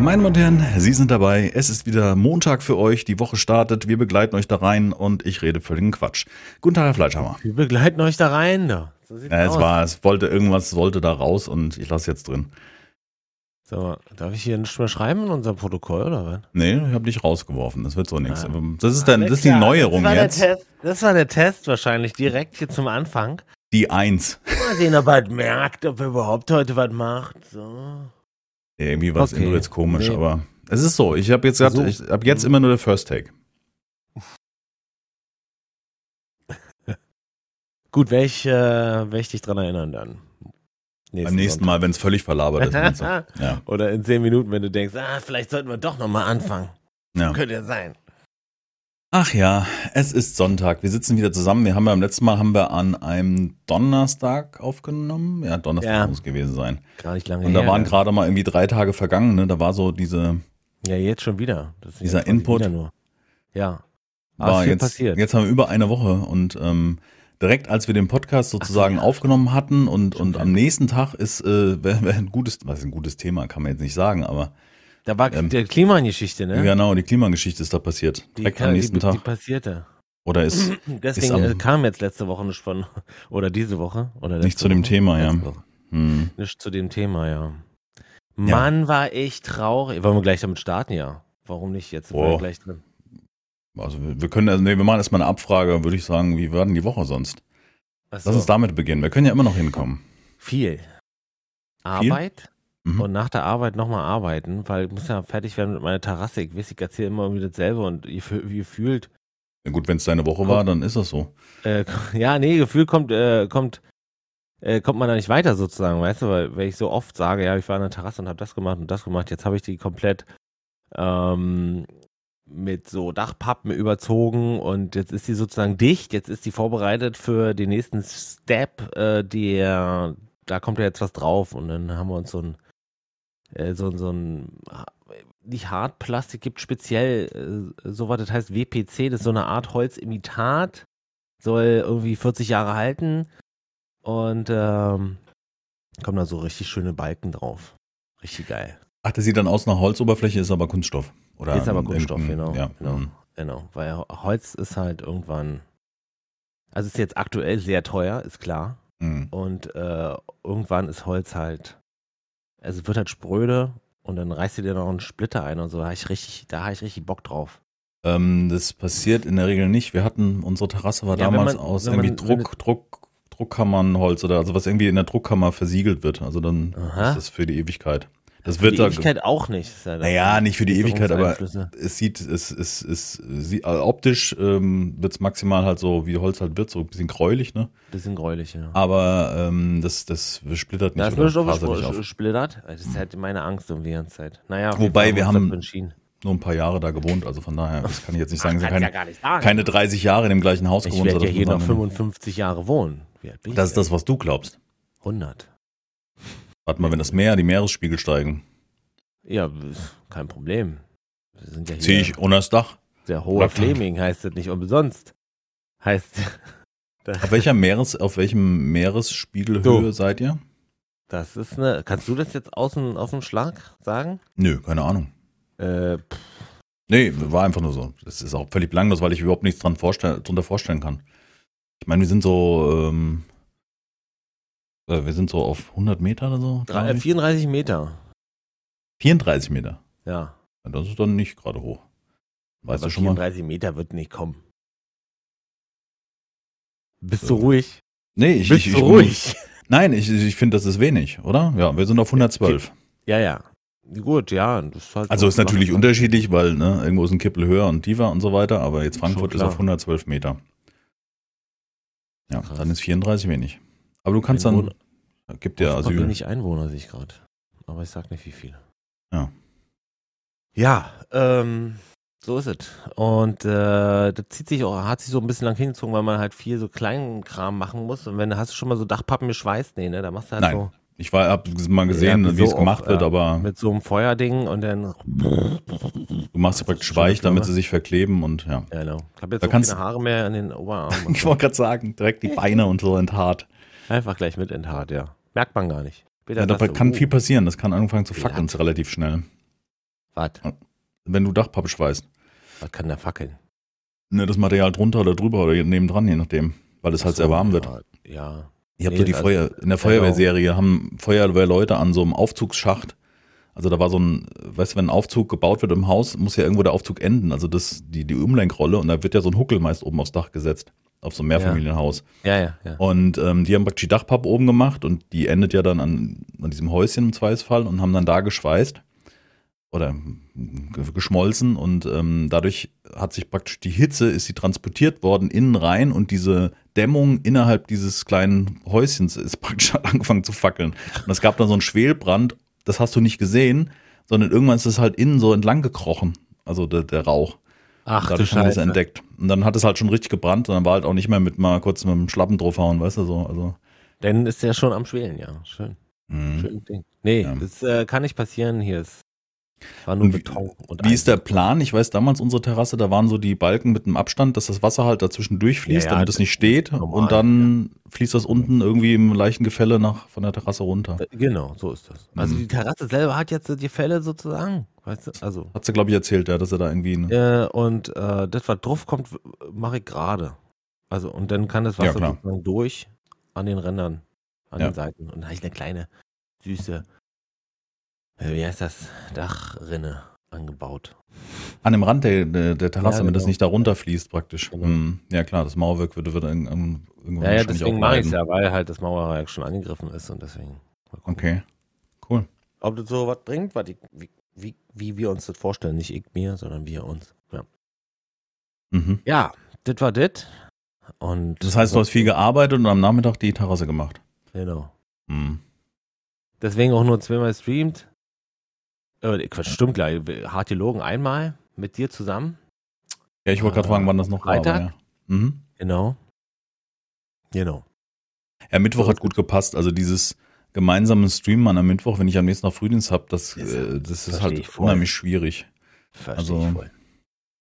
Meine Damen und Herren, Sie sind dabei. Es ist wieder Montag für euch. Die Woche startet. Wir begleiten euch da rein und ich rede völligen Quatsch. Guten Tag, Herr Fleischhammer. Wir begleiten euch da rein. Da. So Ja, es aus. war, es wollte irgendwas, sollte da raus und ich lasse jetzt drin. So, darf ich hier nicht mehr schreiben in unserem Protokoll oder was? Nee, ich habe dich rausgeworfen. Das wird so nichts. Ah. Das ist, dann, das ist die Neuerung das war jetzt. Der Test, das war der Test wahrscheinlich direkt hier zum Anfang. Die Eins. Mal sehen, ob er merkt, ob er überhaupt heute was macht. So. Irgendwie war es Okay. jetzt komisch, Nee. aber es ist so. Ich habe jetzt gesagt, So. ich ab jetzt immer nur der First Take. Gut, werde ich, äh, werd ich dich dran erinnern dann. Beim nächsten Mal, wenn es völlig verlabert ist. Ja, Oder in zehn Minuten, wenn du denkst, ah, vielleicht sollten wir doch nochmal anfangen. ja. Könnte ja sein. Ach ja, es ist Sonntag. Wir sitzen wieder zusammen. Wir haben beim letzten Mal haben wir an einem Donnerstag aufgenommen. Ja, Donnerstag Ja. muss es gewesen sein. Gar nicht lange Und da her. waren gerade mal irgendwie drei Tage vergangen. Ne? Da war so diese, Ja, jetzt schon wieder. Dieser Input. wieder Nur. Ja. Aber war jetzt, passiert. jetzt haben wir über eine Woche und ähm, direkt als wir den Podcast sozusagen aufgenommen hatten und, und am nächsten Tag ist äh, wär, wär ein gutes, was ist ein gutes Thema, kann man jetzt nicht sagen, aber Da war ähm, der Klimageschichte, ne? genau, die Klimageschichte ist da passiert. Die, Direkt am nächsten die, Tag. Die passierte. Oder ist Deswegen am- äh, kam jetzt letzte Woche nicht von, oder diese Woche. Oder Nicht zu dem Woche? Thema, ja. Hm, Nicht zu dem Thema, ja. Mann, war ich traurig. Wollen wir gleich damit starten, ja? Warum nicht? Jetzt sind wir gleich drin. also wir, können, also, nee, wir machen erstmal eine Abfrage, würde ich sagen, wie war denn die Woche sonst? Ach Lass so. uns damit beginnen. Wir können ja immer noch hinkommen. Viel. Arbeit Mhm. und nach der Arbeit nochmal arbeiten, weil ich muss ja fertig werden mit meiner Terrasse. Ich weiß, ich erzähle immer irgendwie dasselbe und ihr, fü- ihr fühlt, Ja, gut, wenn es deine Woche war, dann ist das so. äh, ja, nee, Gefühl kommt, äh, kommt, äh, kommt man da nicht weiter sozusagen, weißt du, weil wenn ich so oft sage, ja, ich war an der Terrasse und habe das gemacht und das gemacht, jetzt habe ich die komplett ähm, mit so Dachpappen überzogen und jetzt ist die sozusagen dicht, jetzt ist die vorbereitet für den nächsten Step, äh, der, da kommt ja jetzt was drauf und dann haben wir uns so ein, äh, so, so ein, nicht Hartplastik gibt speziell äh, sowas, das heißt WPC, das ist so eine Art Holzimitat, soll irgendwie 40 Jahre halten und ähm, kommen da so richtig schöne Balken drauf. Richtig geil. Ach, das sieht dann aus nach Holzoberfläche, ist aber Kunststoff. Oder ist aber Kunststoff, genau. Ja, genau, mhm. genau. Weil Holz ist halt irgendwann, also ist jetzt aktuell sehr teuer, ist klar. Mhm. Und äh, irgendwann ist Holz halt, also wird halt spröde und dann reißt du dir noch einen Splitter ein und so. Da habe ich richtig, da habe ich richtig Bock drauf. Ähm, das passiert in der Regel nicht. Wir hatten, unsere Terrasse war Ja, damals man- aus irgendwie man- Druck, Druck, Druckkammernholz oder also was irgendwie in der Druckkammer versiegelt wird. Also dann Aha. ist das für die Ewigkeit. Das Für wird die da, Ewigkeit auch nicht. Ja das- naja, nicht für die Ewigkeit, aber es sieht, es, es, es, sie, also optisch ähm, wird es maximal halt so, wie Holz halt wird, so ein bisschen gräulich, ne? Bisschen gräulich, ja. Aber ähm, das, das splittert nicht Da ist oder nicht auf. gesplittert. Das ist halt meine Angst irgendwie die ganze Zeit. Naja, Wobei, wir haben-. Nur ein paar Jahre da gewohnt, also von daher, das kann ich jetzt nicht sagen. Es sind keine, ja gar nicht sagen. keine 30 Jahre in dem gleichen Haus ich gewohnt. werde ja hier noch sagen- 55 Jahre wohnen. Ich Das ist das, was du glaubst. 100. Warte mal, wenn das Meer, die Meeresspiegel steigen, Ja, kein Problem. Wir sind ja hier ziehe ich unter das Dach. der hohe Lockdown. Fleming, heißt das nicht umsonst. Heißt, Auf welcher Meeres, auf welchem Meeresspiegelhöhe Du. seid ihr? das ist eine, kannst du das jetzt außen auf dem Schlag sagen? Nö, keine Ahnung. Äh, pff, Nee, war einfach nur so. Das ist auch völlig belanglos, weil ich überhaupt nichts dran vorstell, drunter vorstellen kann. Ich meine, wir sind so, ähm, äh, wir sind so auf 100 Meter oder so. drei- glaub äh, ich. 34 Meter. 34 Meter. Ja. Das ist dann nicht gerade hoch. Weißt Aber du schon mal? 34 Meter wird nicht kommen. Bist du ruhig? Nee, ich, Bist ich, du ich ruhig? Nein, ich, ich finde, das ist wenig, oder? Ja, wir sind auf 112. Ja, ja. Gut, ja. Das ist halt Also so ist natürlich machen. unterschiedlich, weil ne, irgendwo ist ein Kippel höher und tiefer und so weiter, aber jetzt Frankfurt ist auf 112 Meter. Ja, Krass. dann ist 34 wenig. Aber du kannst dann, gibt ja Asyl. wenig Einwohner sehe ich gerade. Aber ich sag nicht wie viele. Ja. Ja, ähm, so ist es. Und äh, das zieht sich auch, hat sich so ein bisschen lang hingezogen, weil man halt viel so kleinen Kram machen muss. Und wenn hast du schon mal so Dachpappen geschweißt, nee, ne? Da machst du halt Nein. so Ich war, hab mal gesehen, Ja, wie es so gemacht auch, wird, ja. aber mit so einem Feuerding und dann. du machst praktisch weich, damit sie sich verkleben und ja. Ja, genau. Ich habe jetzt Da kannst- keine Haare mehr an den Oberarmen. Ich wollte gerade sagen, direkt die Beine und so enthaart. Einfach gleich mit enthaart, ja. Merkt man gar nicht. Ja, da sagst du, kann oh, viel passieren. Das kann anfangen zu fackeln relativ schnell. Was? Wenn du Dachpappe schweißt. Was kann der fackeln? Ne, das Material drunter oder drüber oder nebendran, je nachdem. Weil es halt sehr warm wird. Ja. Ich habe Nee, so die also- Feuer, in der Feuerwehrserie haben Feuerwehrleute an so einem Aufzugsschacht. Also da war so ein, weißt du, wenn ein Aufzug gebaut wird im Haus, muss ja irgendwo der Aufzug enden. Also das, die, die Umlenkrolle und da wird ja so ein Huckel meist oben aufs Dach gesetzt. Auf so einem Mehrfamilienhaus. Ja, ja, ja. Und ähm, die haben praktisch die Dachpappe oben gemacht und die endet ja dann an, an diesem Häuschen im Zweifelsfall und haben dann da geschweißt oder ge- geschmolzen und ähm, dadurch hat sich praktisch die Hitze, ist sie transportiert worden innen rein und diese Dämmung innerhalb dieses kleinen Häuschens ist praktisch angefangen zu fackeln. Und es gab dann so einen Schwelbrand, das hast du nicht gesehen, sondern irgendwann ist es halt innen so entlang gekrochen, also der, der Rauch. Ach du Dadurch haben wir es Scheiße. entdeckt. Und dann hat es halt schon richtig gebrannt und dann war halt auch nicht mehr mit mal kurz mit dem Schlappen draufhauen, weißt du so. Also, Dann ist der schon am Schwelen, ja. Schön. mh. Schön Ding. Nee, Ja. das äh, kann nicht passieren. Hier ist war nur Und wie- Beton. Und Wie ist der Eisen. Plan? Ich weiß damals unsere Terrasse, da waren so die Balken mit einem Abstand, dass das Wasser halt dazwischen durchfließt, Ja, ja, damit es nicht steht. normal, und dann fließt das unten irgendwie im leichten Gefälle nach von der Terrasse runter. Äh, Genau, so ist das. Also Mhm. die Terrasse selber hat jetzt die Fälle sozusagen, weißt du? Also Hat sie, glaube ich, erzählt, ja, dass er da irgendwie. Eine, äh, und äh, das, was drauf kommt, mache ich gerade. Also und dann kann das Ja, Wasser sozusagen durch an den Rändern, an Ja. den Seiten. Und dann habe ich eine kleine, süße, äh, wie heißt das, Dachrinne angebaut. An dem Rand der, der, der Terrasse, Ja, damit das genau. nicht da runterfließt praktisch. Genau. Mhm. Ja klar, das Mauerwerk würde, würde irgendwann Ja, ja, deswegen mache ich es ja, weil halt das Mauerwerk schon angegriffen ist und deswegen. Okay, cool. Ob das so was bringt, was ich, wie, wie, wie wir uns das vorstellen. Nicht ich mir, sondern wir uns. Ja, Mhm. ja das war das. Und Das heißt, du hast viel gearbeitet und am Nachmittag die Terrasse gemacht. Genau. Mhm. Deswegen auch nur zweimal streamt. Äh, Quatsch, stimmt gleich. Hart gelogen einmal mit dir zusammen. Ja, ich wollte gerade fragen, wann das noch war. aber Freitag? Ja. Mhm. Genau. Genau. Ja, Mittwoch hat gut gepasst. Also dieses gemeinsame Streamen am Mittwoch, wenn ich am nächsten Tag Frühdienst habe, das, Ist- äh, das ist versteh halt unheimlich schwierig. Verstehe Also, ich voll.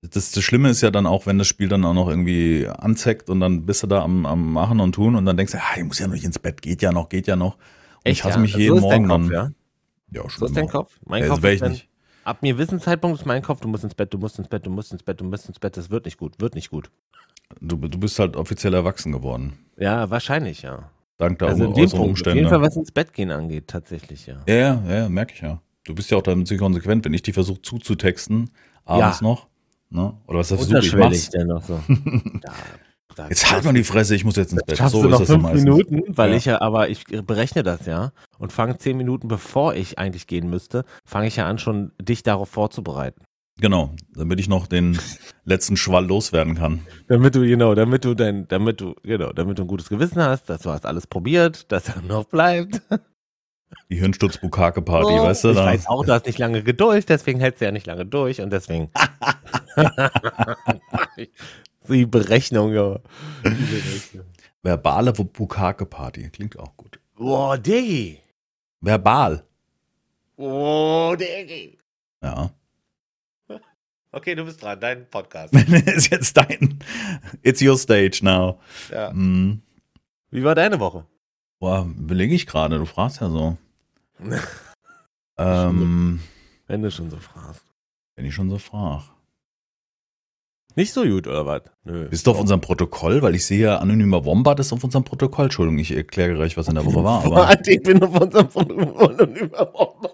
Das, das Schlimme ist ja dann auch, wenn das Spiel dann auch noch irgendwie anzeigt und dann bist du da am, am Machen und Tun und dann denkst du, ah, ich muss ja noch nicht ins Bett, geht ja noch, geht ja noch. Und ich hasse ja? mich So jeden Morgen Kopf, dann. Ja? Ja, So ist dein. Kopf. Mein Ja, Kopf ist dann, nicht. ab einem gewissen Zeitpunkt ist mein Kopf, du musst ins Bett, du musst ins Bett, du musst ins Bett, du musst ins Bett, das wird nicht gut, wird nicht gut. Du, du bist halt offiziell erwachsen geworden. Ja, wahrscheinlich, ja. Dank der Also äußeren Punkt, auf Umstände. jeden Fall, was ins Bett gehen angeht, tatsächlich, ja. Ja, ja, ja, merke ich ja. Du bist ja auch dann ziemlich konsequent, wenn ich die versuche zuzutexten, abends Ja. noch. Ne? Oder was versuche ich Unterschwellig mach's. denn noch so. Da Jetzt halt mal die Fresse, ich muss jetzt ins Bett. Schaffst So du ist noch das dann fünf. Minuten, weil Ja. ich ja, aber ich berechne das ja und fange zehn Minuten bevor ich eigentlich gehen müsste, fange ich ja an, schon dich darauf vorzubereiten. Genau, damit ich noch den letzten Schwall loswerden kann. Damit du, genau, damit du dein, damit du, genau, damit du ein gutes Gewissen hast, dass du hast alles probiert, dass er noch bleibt. Die Hirnsturz-Bukake-Party, Oh, weißt du? ich Da, weiß auch, du hast nicht lange Geduld, deswegen hältst du ja nicht lange durch und deswegen. Die Berechnung, ja. Die Berechnung. verbale Bukake-Party, klingt auch gut. Boah, Diggi. Verbal, Oh, Diggi. ja. Okay, du bist dran, dein Podcast. ist jetzt dein, it's your stage now. Ja. Hm. Wie war deine Woche? Boah, überlege ich gerade, du fragst ja so. ähm, Wenn du schon so fragst. wenn ich schon so frage. Nicht so gut, oder was? Nö. Bist du auf unserem Protokoll? Weil ich sehe ja, anonymer Wombat ist auf unserem Protokoll. Entschuldigung, ich erkläre gleich, was in der Woche war. Aber Warte, ich bin auf unserem Protokoll und überhaupt.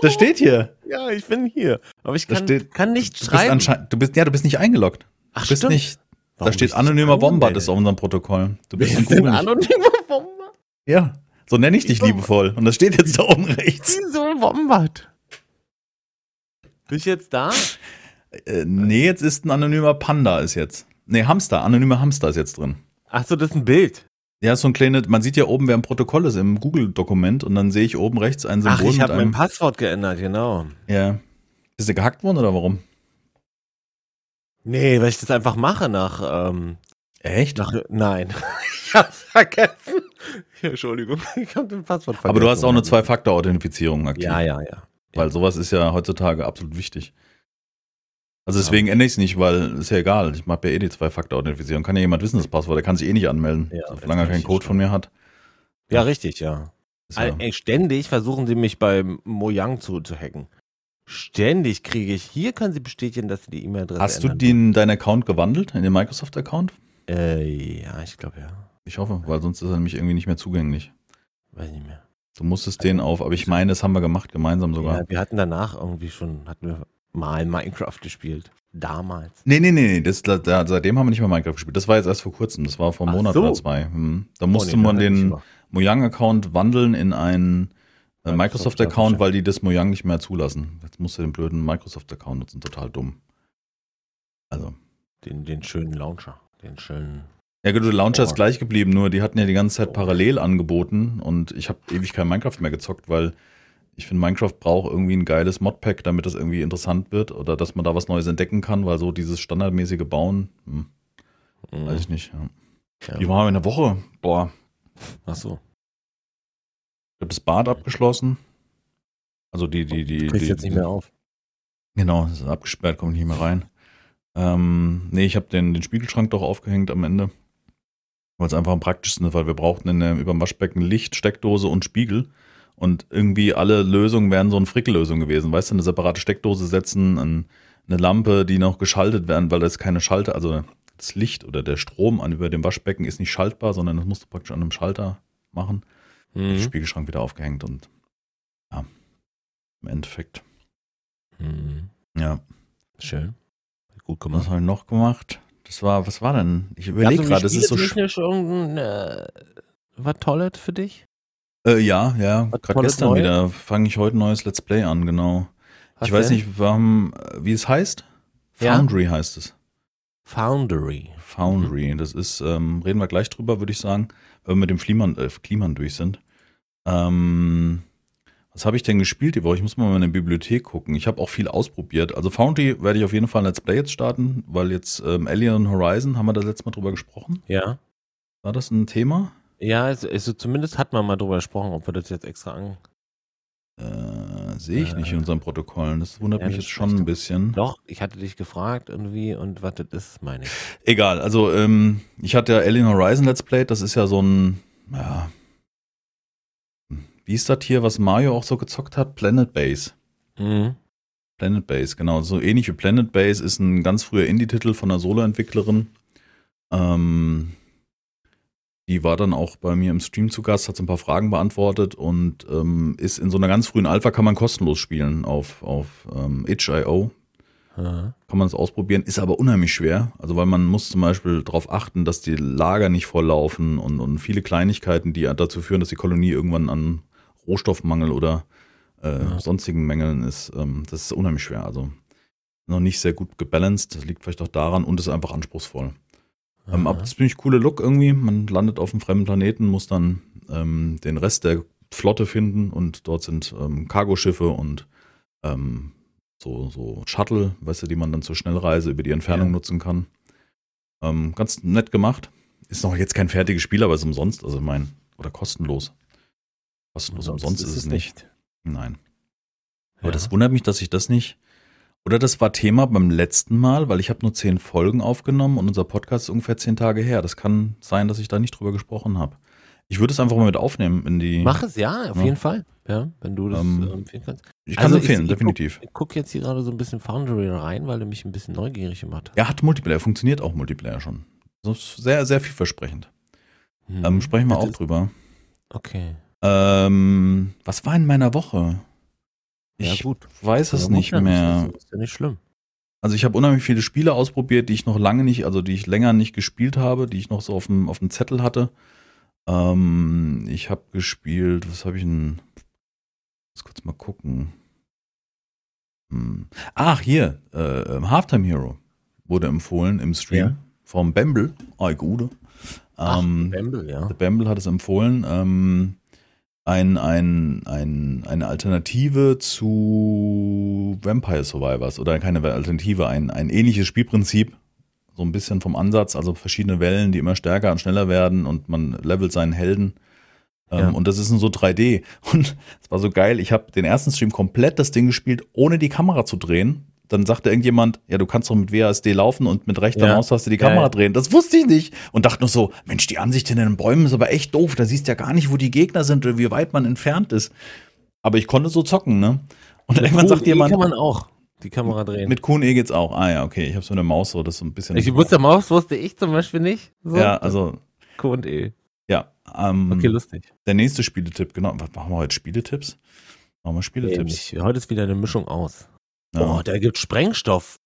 das steht hier. Ja, ich bin hier. Aber ich kann, steht- kann nicht Du bist schreiben. anscheinend, du bist, ja, du bist nicht eingeloggt. Ach, Du bist stimmt. nicht, Warum da steht bist anonymer Wombat ist auf unserem Protokoll. Du bist ein komisch. anonymer Wombat. Ja, so nenne ich dich Wieso? liebevoll. Und das steht jetzt da oben rechts. Wieso Wombat? Bist du jetzt da? Äh, nee, jetzt ist ein anonymer Panda ist jetzt. Nee, Hamster, anonymer Hamster ist jetzt drin. Ach so, das ist ein Bild. Ja, ist so ein kleines, man sieht ja oben, wer im Protokoll ist, im Google-Dokument und dann sehe ich oben rechts ein Ach, Symbol ich mit habe mein. Passwort geändert, genau. Ja. Bist du gehackt worden oder warum? Nee, weil ich das einfach mache nach, ähm, Echt? nach nein. ich hab's vergessen. Entschuldigung, ich habe den Passwort vergessen. Aber du hast auch eine Zwei-Faktor-Authentifizierung aktiv. Ja, ja, ja. Weil sowas ist ja heutzutage absolut wichtig. Also deswegen ändere ich es nicht, weil ist ja egal. Ich mache ja eh die Zwei-Faktor-Authentifizierung. Kann ja jemand wissen, das Passwort. Der kann sich eh nicht anmelden. Ja, solange er keinen richtig Code von mir hat. Ja, richtig, ja. Ist ja Al- Ey, ständig versuchen sie mich bei Mojang zu, zu hacken. Ständig kriege ich. Hier können Sie bestätigen, dass Sie die E-Mail-Adresse Hast du den, deinen Account gewandelt in den Microsoft-Account? Äh, ja, ich glaube ja. Ich hoffe, weil sonst ist er nämlich irgendwie nicht mehr zugänglich. Weiß nicht mehr. Du musstest den auf, aber ich meine, das haben wir gemacht, gemeinsam sogar. Ja, wir hatten danach irgendwie schon, hatten wir mal Minecraft gespielt. Damals. Nee, nee, nee, nee. Das, da, seitdem haben wir nicht mehr Minecraft gespielt. Das war jetzt erst vor kurzem. Das war vor einem Ach Monat so. oder zwei. Hm. Da Oh, musste nee, man den. Mojang-Account wandeln in einen äh, Microsoft Microsoft-Account, Account. weil die das Mojang nicht mehr zulassen. Jetzt musst du den blöden Microsoft-Account nutzen. Total dumm. Also. Den, den schönen Launcher. Den schönen. Ja, gut, der Launcher Oh. ist gleich geblieben, nur die hatten ja die ganze Zeit parallel angeboten und ich habe ewig kein Minecraft mehr gezockt, weil ich finde, Minecraft braucht irgendwie ein geiles Modpack, damit das irgendwie interessant wird oder dass man da was Neues entdecken kann, weil so dieses standardmäßige Bauen, hm, weiß ich nicht. Ja. Ja. Die waren in der Woche, boah, Ach so. ich habe das Bad abgeschlossen. Also die, die, die, Du kriegst die jetzt nicht mehr auf. Genau, es ist abgesperrt, kommt nicht mehr rein. Ähm, nee, ich habe den, den Spiegelschrank doch aufgehängt am Ende. Weil es einfach am praktischsten ist, weil wir brauchten in der, über dem Waschbecken Licht, Steckdose und Spiegel. Und irgendwie alle Lösungen wären so eine Frickellösung gewesen. Weißt du, eine separate Steckdose setzen, ein, eine Lampe, die noch geschaltet werden, weil das keine Schalter, also das Licht oder der Strom an über dem Waschbecken ist nicht schaltbar, sondern das musst du praktisch an einem Schalter machen. Den Mhm. Spiegelschrank wieder aufgehängt und ja, im Endeffekt, Mhm. ja. Schön. Gut Was gemacht. habe ich noch gemacht? Das war, was war denn? Ich überlege gerade, das ist so. sch- technisch irgendein, äh, was Tolles für dich? Äh, ja, ja. Gerade gestern Neues? wieder fange ich heute ein neues Let's Play an, genau. Was ich weiß denn? nicht, warum, wie es heißt. Ja? Foundry heißt es. Foundry. Foundry. Das ist, ähm, reden wir gleich drüber, würde ich sagen, wenn wir mit dem Flimmern, äh, Kliman durch sind. Ähm, was habe ich denn gespielt die Woche? Ich muss mal in meine Bibliothek gucken. Ich habe auch viel ausprobiert. Also Foundry werde ich auf jeden Fall ein Let's Play jetzt starten, weil jetzt ähm, Alien Horizon, haben wir da letztes Mal drüber gesprochen. Ja. War das ein Thema? Ja, also, also zumindest hat man mal drüber gesprochen, ob wir das jetzt extra an. Äh, sehe ich nicht Äh, in unseren Protokollen. Das wundert ja, mich das jetzt schon ein bisschen. Doch, ich hatte dich gefragt irgendwie und was das ist, meine ich. Egal, also ähm, ich hatte ja Alien Horizon Let's Play, das ist ja so ein, ja, wie ist das hier, was Mario auch so gezockt hat? Planet Base. Mhm. Planet Base, genau. So ähnlich wie Planet Base ist ein ganz früher Indie-Titel von einer Solo-Entwicklerin. Ähm, die war dann auch bei mir im Stream zu Gast, hat so ein paar Fragen beantwortet und ähm, ist in so einer ganz frühen Alpha, kann man kostenlos spielen auf, auf ähm, itch.io. Kann man es ausprobieren, ist aber unheimlich schwer. Also weil man muss zum Beispiel darauf achten, dass die Lager nicht volllaufen und, und viele Kleinigkeiten, die dazu führen, dass die Kolonie irgendwann an Rohstoffmangel oder äh, Ja. sonstigen Mängeln ist. Ähm, das ist unheimlich schwer. Also noch nicht sehr gut gebalanced. Das liegt vielleicht auch daran und ist einfach anspruchsvoll. Ähm, aber das ist ziemlich coole Look irgendwie. Man landet auf einem fremden Planeten, muss dann ähm, den Rest der Flotte finden und dort sind ähm, Cargoschiffe und ähm, so, so Shuttle, weißt du, die man dann zur Schnellreise über die Entfernung Ja. nutzen kann. Ähm, ganz nett gemacht. Ist noch jetzt kein fertiges Spiel, aber ist umsonst. Also mein, oder kostenlos. Kostenlos, umsonst, ist es nicht. Nein. Aber Ja. das wundert mich, dass ich das nicht. Oder das war Thema beim letzten Mal, weil ich habe nur zehn Folgen aufgenommen und unser Podcast ist ungefähr zehn Tage her. Das kann sein, dass ich da nicht drüber gesprochen habe. Ich würde es einfach mal mit aufnehmen in die. Mach es, ja, auf Ja. jeden Fall. Ja, wenn du das Ähm, äh, empfehlen kannst. Ich kann Also es empfehlen, ich- definitiv. Ich gucke jetzt hier gerade so ein bisschen Foundry rein, weil du mich ein bisschen neugierig gemacht hast. Ja, hat Multiplayer, funktioniert auch Multiplayer schon. Das ist sehr, sehr vielversprechend. Hm. Ähm, sprechen wir Das auch drüber. Okay. Ähm, was war in meiner Woche? Ja, Ich gut. weiß es nicht ja mehr. Das ist ja nicht schlimm. Also ich habe unheimlich viele Spiele ausprobiert, die ich noch lange nicht, also die ich länger nicht gespielt habe, die ich noch so auf dem, auf dem Zettel hatte. Ähm, ich habe gespielt, was habe ich denn? Muss kurz mal gucken. Hm. Ach, hier, äh, Halftime Hero wurde empfohlen im Stream Ja. vom Bamble. Ah, gute. Ähm, Bamble, ja. The Bamble hat es empfohlen. Ähm, ein, ein, ein, eine Alternative zu Vampire Survivors oder keine Alternative, ein, ein ähnliches Spielprinzip. So ein bisschen vom Ansatz, also verschiedene Wellen, die immer stärker und schneller werden und man levelt seinen Helden. Ähm, Ja. Und das ist in so 3D. Und es war so geil. Ich habe den ersten Stream komplett das Ding gespielt, ohne die Kamera zu drehen. Dann sagte irgendjemand, ja, du kannst doch mit WASD laufen und mit rechter Ja. Maustaste die Kamera ja. drehen. Das wusste ich nicht. Und dachte nur so, Mensch, die Ansicht in den Bäumen ist aber echt doof. Da siehst du ja gar nicht, wo die Gegner sind oder wie weit man entfernt ist. Aber ich konnte so zocken, ne? Und dann irgendwann sagt QE jemand, kann man auch die Kamera drehen. mit QE geht's auch. Ah ja, okay, ich habe so eine Maus so, das ist so ein bisschen. ich wusste, Maus wusste ich zum Beispiel nicht. So. ja, also Q und E. ja. Ähm, Okay, lustig. Der nächste Spieletipp, genau. Was machen wir heute? Spieletipps? Machen wir Spieletipps? Ähnlich. Heute ist wieder eine Mischung aus. Ja. Oh, der gibt Sprengstoff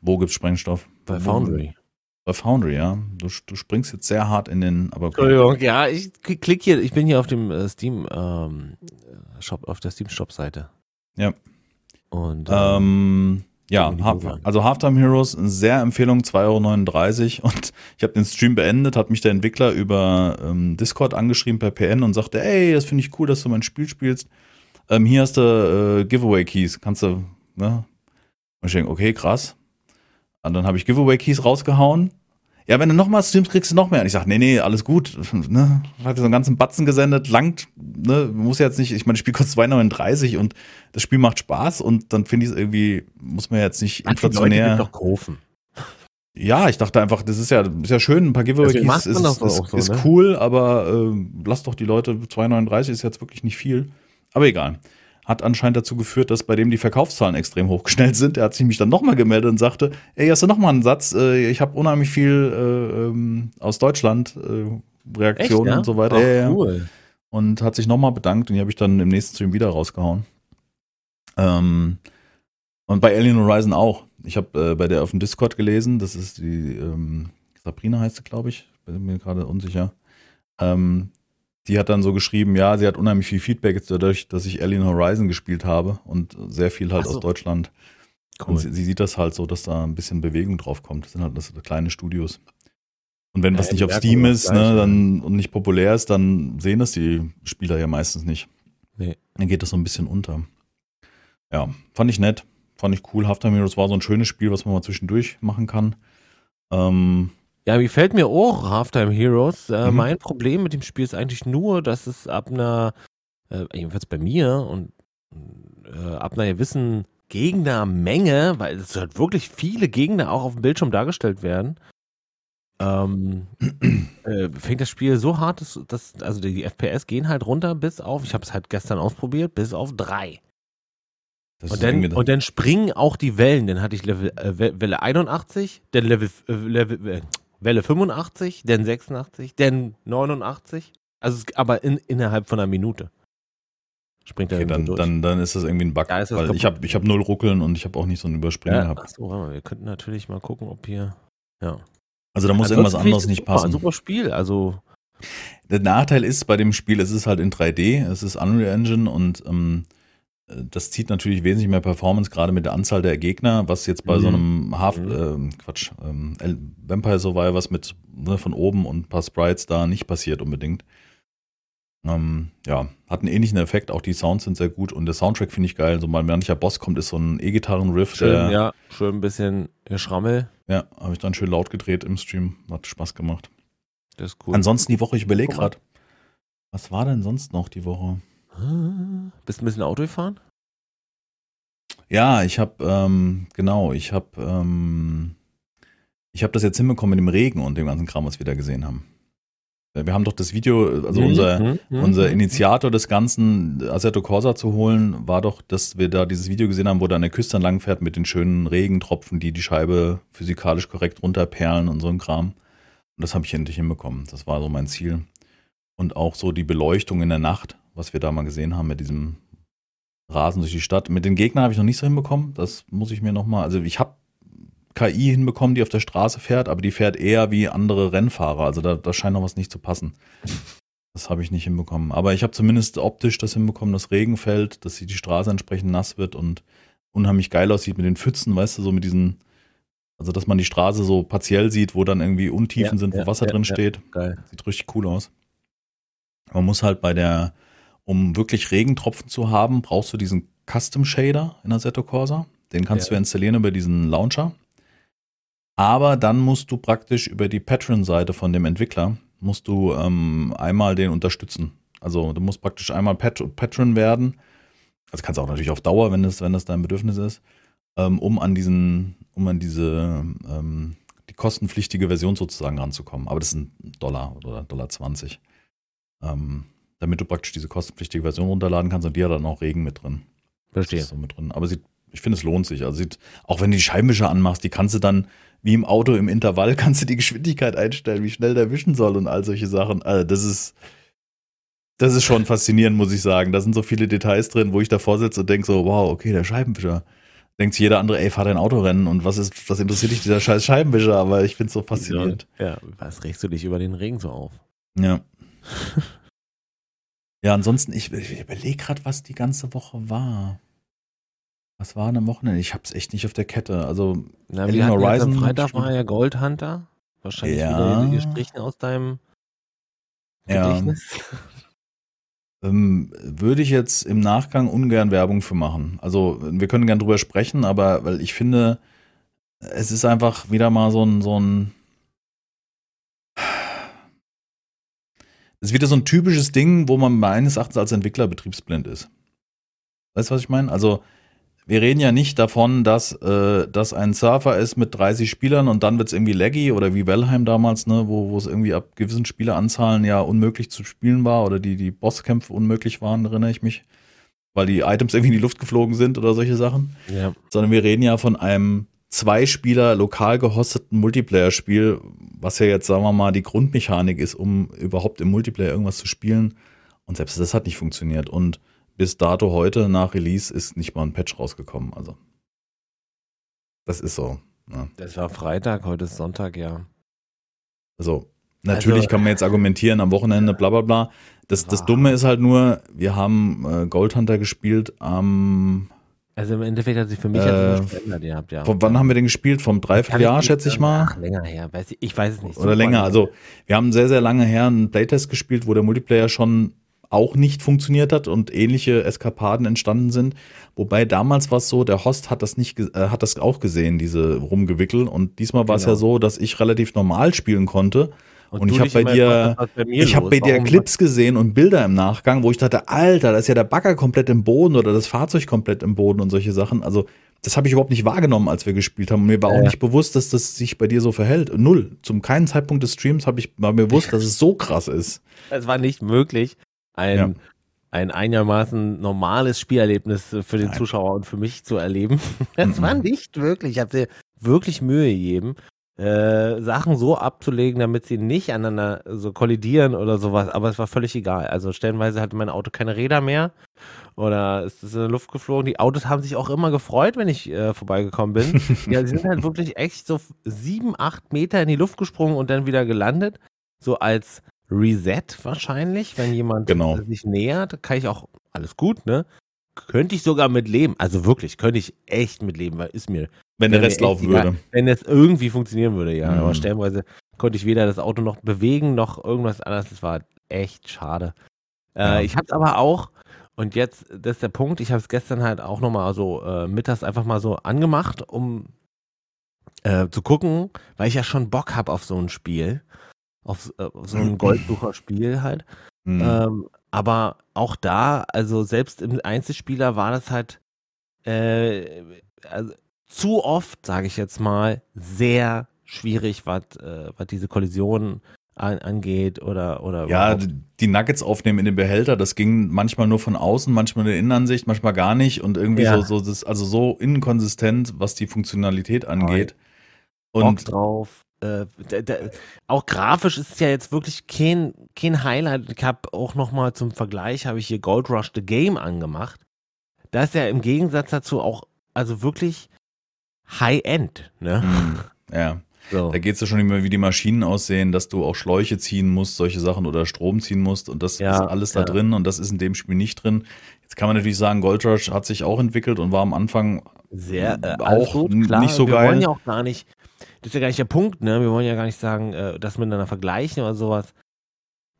Wo gibt's Sprengstoff? bei Foundry. Bei Foundry, ja. Du, du springst jetzt sehr hart in den, aber. Entschuldigung, ja, ich k- klick hier, ich bin hier auf dem äh, Steam ähm, Shop, auf der Steam Shop Seite. Ja. Und Ähm, ja, Kurve an. also Halftime Heroes, eine sehr Empfehlung, 2,39 Euro. Und ich habe den Stream beendet, hat mich der Entwickler über ähm, Discord angeschrieben per PN und sagte, ey, das finde ich cool, dass du mein Spiel spielst. Ähm, hier hast du äh, Giveaway-Keys, kannst du, ne? Und ich denke, okay, krass. Und dann habe ich Giveaway-Keys rausgehauen. Ja, wenn du nochmal streamst, kriegst du noch mehr. Und ich sage, nee, nee, alles gut. Ne? Hat so einen ganzen Batzen gesendet, langt, ne? Muss jetzt nicht, ich meine, das Spiel kostet 2,39 und das Spiel macht Spaß und dann finde ich es irgendwie, muss man jetzt nicht Ach, die Leute inflationär. doch kaufen. Ja, ich dachte einfach, das ist ja, ist ja schön, ein paar Giveaway-Keys ist, ist, so, ist ne? cool, aber äh, lass doch die Leute, 2,39 ist jetzt wirklich nicht viel. Aber egal. Hat anscheinend dazu geführt, dass bei dem die Verkaufszahlen extrem hochgestellt sind. Er hat sich mich dann nochmal gemeldet und sagte, ey, hast du nochmal einen Satz? Äh, ich habe unheimlich viel äh, ähm, aus Deutschland äh, Reaktionen ja? und so weiter. Ach, cool. und hat sich nochmal bedankt und die habe ich dann im nächsten Stream wieder rausgehauen. Ähm, und bei Alien Horizon auch. Ich habe äh, bei der auf dem Discord gelesen, das ist die ähm, Sabrina heißt sie, glaube ich, bin mir gerade unsicher. Ähm, die hat dann so geschrieben, ja, sie hat unheimlich viel Feedback jetzt dadurch, dass ich Alien Horizon gespielt habe und sehr viel halt so. aus Deutschland. Und Cool. sie, sie sieht das halt so, dass da ein bisschen Bewegung drauf kommt. Das sind halt das kleine Studios. Und wenn Ja, was nicht auf Steam das ist, gleich, ne, dann und nicht populär ist, dann sehen das die Spieler ja meistens nicht. Nee. Dann geht das so ein bisschen unter. Ja, fand ich nett, fand ich cool. Halftime Heroes war so ein schönes Spiel, was man mal zwischendurch machen kann. Ähm, Ja, wie fällt mir auch Halftime Heroes. Äh, Mhm. Mein Problem mit dem Spiel ist eigentlich nur, dass es ab einer, äh, jedenfalls bei mir und äh, ab einer gewissen Gegnermenge, weil es halt wirklich viele Gegner auch auf dem Bildschirm dargestellt werden, ähm, äh, fängt das Spiel so hart, dass, dass also die FPS gehen halt runter bis auf, ich habe es halt gestern ausprobiert, bis auf drei. das Und dann, und dann springen auch die Wellen. Dann hatte ich Level, äh, We- Welle 81, dann Level, äh, Level, äh, Welle 85, dann 86, dann 89. Also, aber in, innerhalb von einer Minute. Springt er okay, dann, durch. dann, dann ist das irgendwie ein Bug, Ja, das weil ich habe ich hab null Ruckeln und ich habe auch nicht so ein Überspringen ja, gehabt. achso, warte mal, wir könnten natürlich mal gucken, ob hier. Ja. Also da muss Ansonsten irgendwas anderes das nicht super, passen. Ein super Spiel, also. Der Nachteil ist bei dem Spiel, es ist halt in 3D, es ist Unreal Engine und ähm, äh, das zieht natürlich wesentlich mehr Performance, gerade mit der Anzahl der Gegner, was jetzt bei so Mhm. einem Half, ähm, Quatsch, ähm, Vampire Survivors mit ne, von oben und ein paar Sprites da nicht passiert unbedingt. Ähm, ja, hat einen ähnlichen Effekt, auch die Sounds sind sehr gut und der Soundtrack finde ich geil. So mal mancher Boss kommt, ist so ein E-Gitarren-Riff, Schön, der, ja, schön ein bisschen Schrammel. ja, habe ich dann schön laut gedreht im Stream, hat Spaß gemacht. Das ist cool. Ansonsten die Woche, ich überlege gerade, was war denn sonst noch die Woche? Bist du ein bisschen Auto gefahren? Ja, ich habe ähm, genau, ich habe ähm, ich habe das jetzt hinbekommen mit dem Regen und dem ganzen Kram, was wir da gesehen haben. Äh, Wir haben doch das Video, also Mhm, unser mhm, mhm, unser mhm. Initiator des Ganzen, Assetto Corsa zu holen, war doch, dass wir da dieses Video gesehen haben, wo da an der Küste entlang fährt mit den schönen Regentropfen, die die Scheibe physikalisch korrekt runterperlen und so ein Kram. Und das habe ich endlich hinbekommen. Das war so mein Ziel. Und auch so die Beleuchtung in der Nacht, was wir da mal gesehen haben mit diesem Rasen durch die Stadt. Mit den Gegnern habe ich noch nicht so hinbekommen. Das muss ich mir nochmal, also ich habe KI hinbekommen, die auf der Straße fährt, aber die fährt eher wie andere Rennfahrer. Also da, da scheint noch was nicht zu passen. Das habe ich nicht hinbekommen. Aber ich habe zumindest optisch das hinbekommen, dass Regen fällt, dass die Straße entsprechend nass wird und unheimlich geil aussieht mit den Pfützen, weißt du, so mit diesen, also dass man die Straße so partiell sieht, wo dann irgendwie Untiefen Ja, sind, wo ja, Wasser ja, drin steht. Geil. Sieht richtig cool aus. Man muss halt bei der, um wirklich Regentropfen zu haben, brauchst du diesen Custom Shader in Assetto Corsa. Den kannst Ja. du installieren über diesen Launcher. Aber dann musst du praktisch über die Patreon-Seite von dem Entwickler, musst du ähm, einmal den unterstützen. Also du musst praktisch einmal Pat Patron werden. Also kannst auch natürlich auf Dauer, wenn das, wenn das dein Bedürfnis ist, ähm, um an diesen, um an diese ähm, die kostenpflichtige Version sozusagen ranzukommen. Aber das ist ein Dollar oder Dollar 20. Ähm, damit du praktisch diese kostenpflichtige Version runterladen kannst und die hat dann auch Regen mit drin. Verstehe. So mit drin. Aber sieht, ich finde, es lohnt sich. Also sieht, auch wenn du die Scheibenwischer anmachst, die kannst du dann, wie im Auto im Intervall, kannst du die Geschwindigkeit einstellen, wie schnell der wischen soll und all solche Sachen. Also das ist, das ist schon faszinierend, muss ich sagen. Da sind so viele Details drin, wo ich davor sitze und denke so, wow, okay, der Scheibenwischer. Denkt sich jeder andere, ey, fahr dein Autorennen und was ist, was interessiert dich dieser scheiß Scheibenwischer? Aber ich finde es so faszinierend. Ja, was regst du dich über den Regen so auf? Ja. ja, ansonsten, ich, ich überlege gerade, was die ganze Woche war. Was war denn am Wochenende? Ich hab's echt nicht auf der Kette. Also, Na, Alien Horizon am Freitag war ja Gold Hunter. Wahrscheinlich Ja. wieder gestrichen aus deinem ja, Gedächtnis. ähm, würde ich jetzt im Nachgang ungern Werbung für machen. Also, wir können gern drüber sprechen, aber weil ich finde, es ist einfach wieder mal so ein, so ein. Ist wieder so ein typisches Ding, wo man meines Erachtens als Entwickler betriebsblind ist. Weißt du, was ich meine? Also, wir reden ja nicht davon, dass äh, das ein Surfer ist mit 30 Spielern und dann wird es irgendwie laggy oder wie Valheim damals, ne, wo, wo es irgendwie ab gewissen Spieleranzahlen ja unmöglich zu spielen war oder die, die Bosskämpfe unmöglich waren, erinnere ich mich. Weil die Items irgendwie in die Luft geflogen sind oder solche Sachen. Ja. Sondern wir reden ja von einem Zwei-Spieler lokal gehosteten Multiplayer-Spiel, was ja jetzt, sagen wir mal, die Grundmechanik ist, um überhaupt im Multiplayer irgendwas zu spielen. Und selbst das hat nicht funktioniert. Und bis dato heute nach Release ist nicht mal ein Patch rausgekommen. Also, das ist so. Ne? Das war Freitag, heute ist Sonntag, ja. Also, natürlich Also- kann man jetzt argumentieren am Wochenende, bla bla bla. Das, das. Dumme ist halt nur, wir haben äh, Gold Hunter gespielt am. Also im Endeffekt hat sich für mich Äh, jetzt verändert, ihr habt ja. Von wann haben wir den gespielt? Vom Dreivierteljahr, schätze ich mal. Ach, länger her, weiß ich, ich weiß es nicht. Oder Super länger. Also, wir haben sehr, sehr lange her einen Playtest gespielt, wo der Multiplayer schon auch nicht funktioniert hat und ähnliche Eskapaden entstanden sind. Wobei damals war es so, der Host hat das nicht, äh, hat das auch gesehen, diese Rumgewickel. Und diesmal war es Genau. ja so, dass ich relativ normal spielen konnte. Und, ich du habe bei dir, was bei ich habe dir Warum- Clips gesehen und Bilder im Nachgang, wo ich dachte, Alter, da ist ja der Bagger komplett im Boden oder das Fahrzeug komplett im Boden und solche Sachen. Also das habe ich überhaupt nicht wahrgenommen, als wir gespielt haben. Und mir war auch ja. nicht bewusst, dass das sich bei dir so verhält. Null. Zum keinen Zeitpunkt des Streams habe ich war mir bewusst, dass es so krass ist. Es war nicht möglich, ein, Ja. ein einigermaßen normales Spielerlebnis für den Nein. Zuschauer und für mich zu erleben. Es Mhm. war nicht möglich. Ich habe dir wirklich Mühe gegeben, äh, Sachen so abzulegen, damit sie nicht aneinander so kollidieren oder sowas. Aber es war völlig egal. Also stellenweise hatte mein Auto keine Räder mehr oder es ist in der Luft geflogen. Die Autos haben sich auch immer gefreut, wenn ich äh, vorbeigekommen bin. ja, sie sind halt wirklich echt so sieben, acht Meter in die Luft gesprungen und dann wieder gelandet. So als Reset wahrscheinlich, wenn jemand Genau. äh, sich nähert, kann ich auch, alles gut, ne? Könnte ich sogar mit leben. Also wirklich, könnte ich echt mit leben, weil ist mir, Wenn der Rest laufen egal. würde. wenn es irgendwie funktionieren würde, ja. Mhm. Aber stellenweise konnte ich weder das Auto noch bewegen, noch irgendwas anderes. Das war echt schade. Ja. Äh, ich habe es aber auch, und jetzt, das ist der Punkt, ich habe es gestern halt auch nochmal so äh, mittags einfach mal so angemacht, um äh, zu gucken, weil ich ja schon Bock habe auf so ein Spiel. Auf, äh, auf so ein Goldsucher-Spiel halt. Hm. Ähm, aber auch da, also selbst im Einzelspieler war das halt äh, also zu oft, sage ich jetzt mal, sehr schwierig, was äh, diese Kollisionen an, angeht oder oder Ja, überhaupt. die Nuggets aufnehmen in den Behälter, das ging manchmal nur von außen, manchmal in der Innenansicht, manchmal gar nicht und irgendwie Ja. so, so das, also so inkonsistent, was die Funktionalität angeht. Bock Und drauf. Äh, da, da, auch grafisch ist es ja jetzt wirklich kein, kein Highlight. Ich habe auch noch mal zum Vergleich habe ich hier Gold Rush the Game angemacht. Da ist ja im Gegensatz dazu auch also wirklich High-End. Ne? hm, ja, So. da geht es ja schon immer, wie die Maschinen aussehen, dass du auch Schläuche ziehen musst, solche Sachen oder Strom ziehen musst und das Ja, ist alles da ja. drin und das ist in dem Spiel nicht drin. Jetzt kann man natürlich sagen, Gold Rush hat sich auch entwickelt und war am Anfang Sehr, äh, auch gut, klar. nicht so wir geil. wollen ja auch gar nicht, das ist ja gar nicht der Punkt, ne? Wir wollen ja gar nicht sagen, äh, das miteinander vergleichen oder sowas.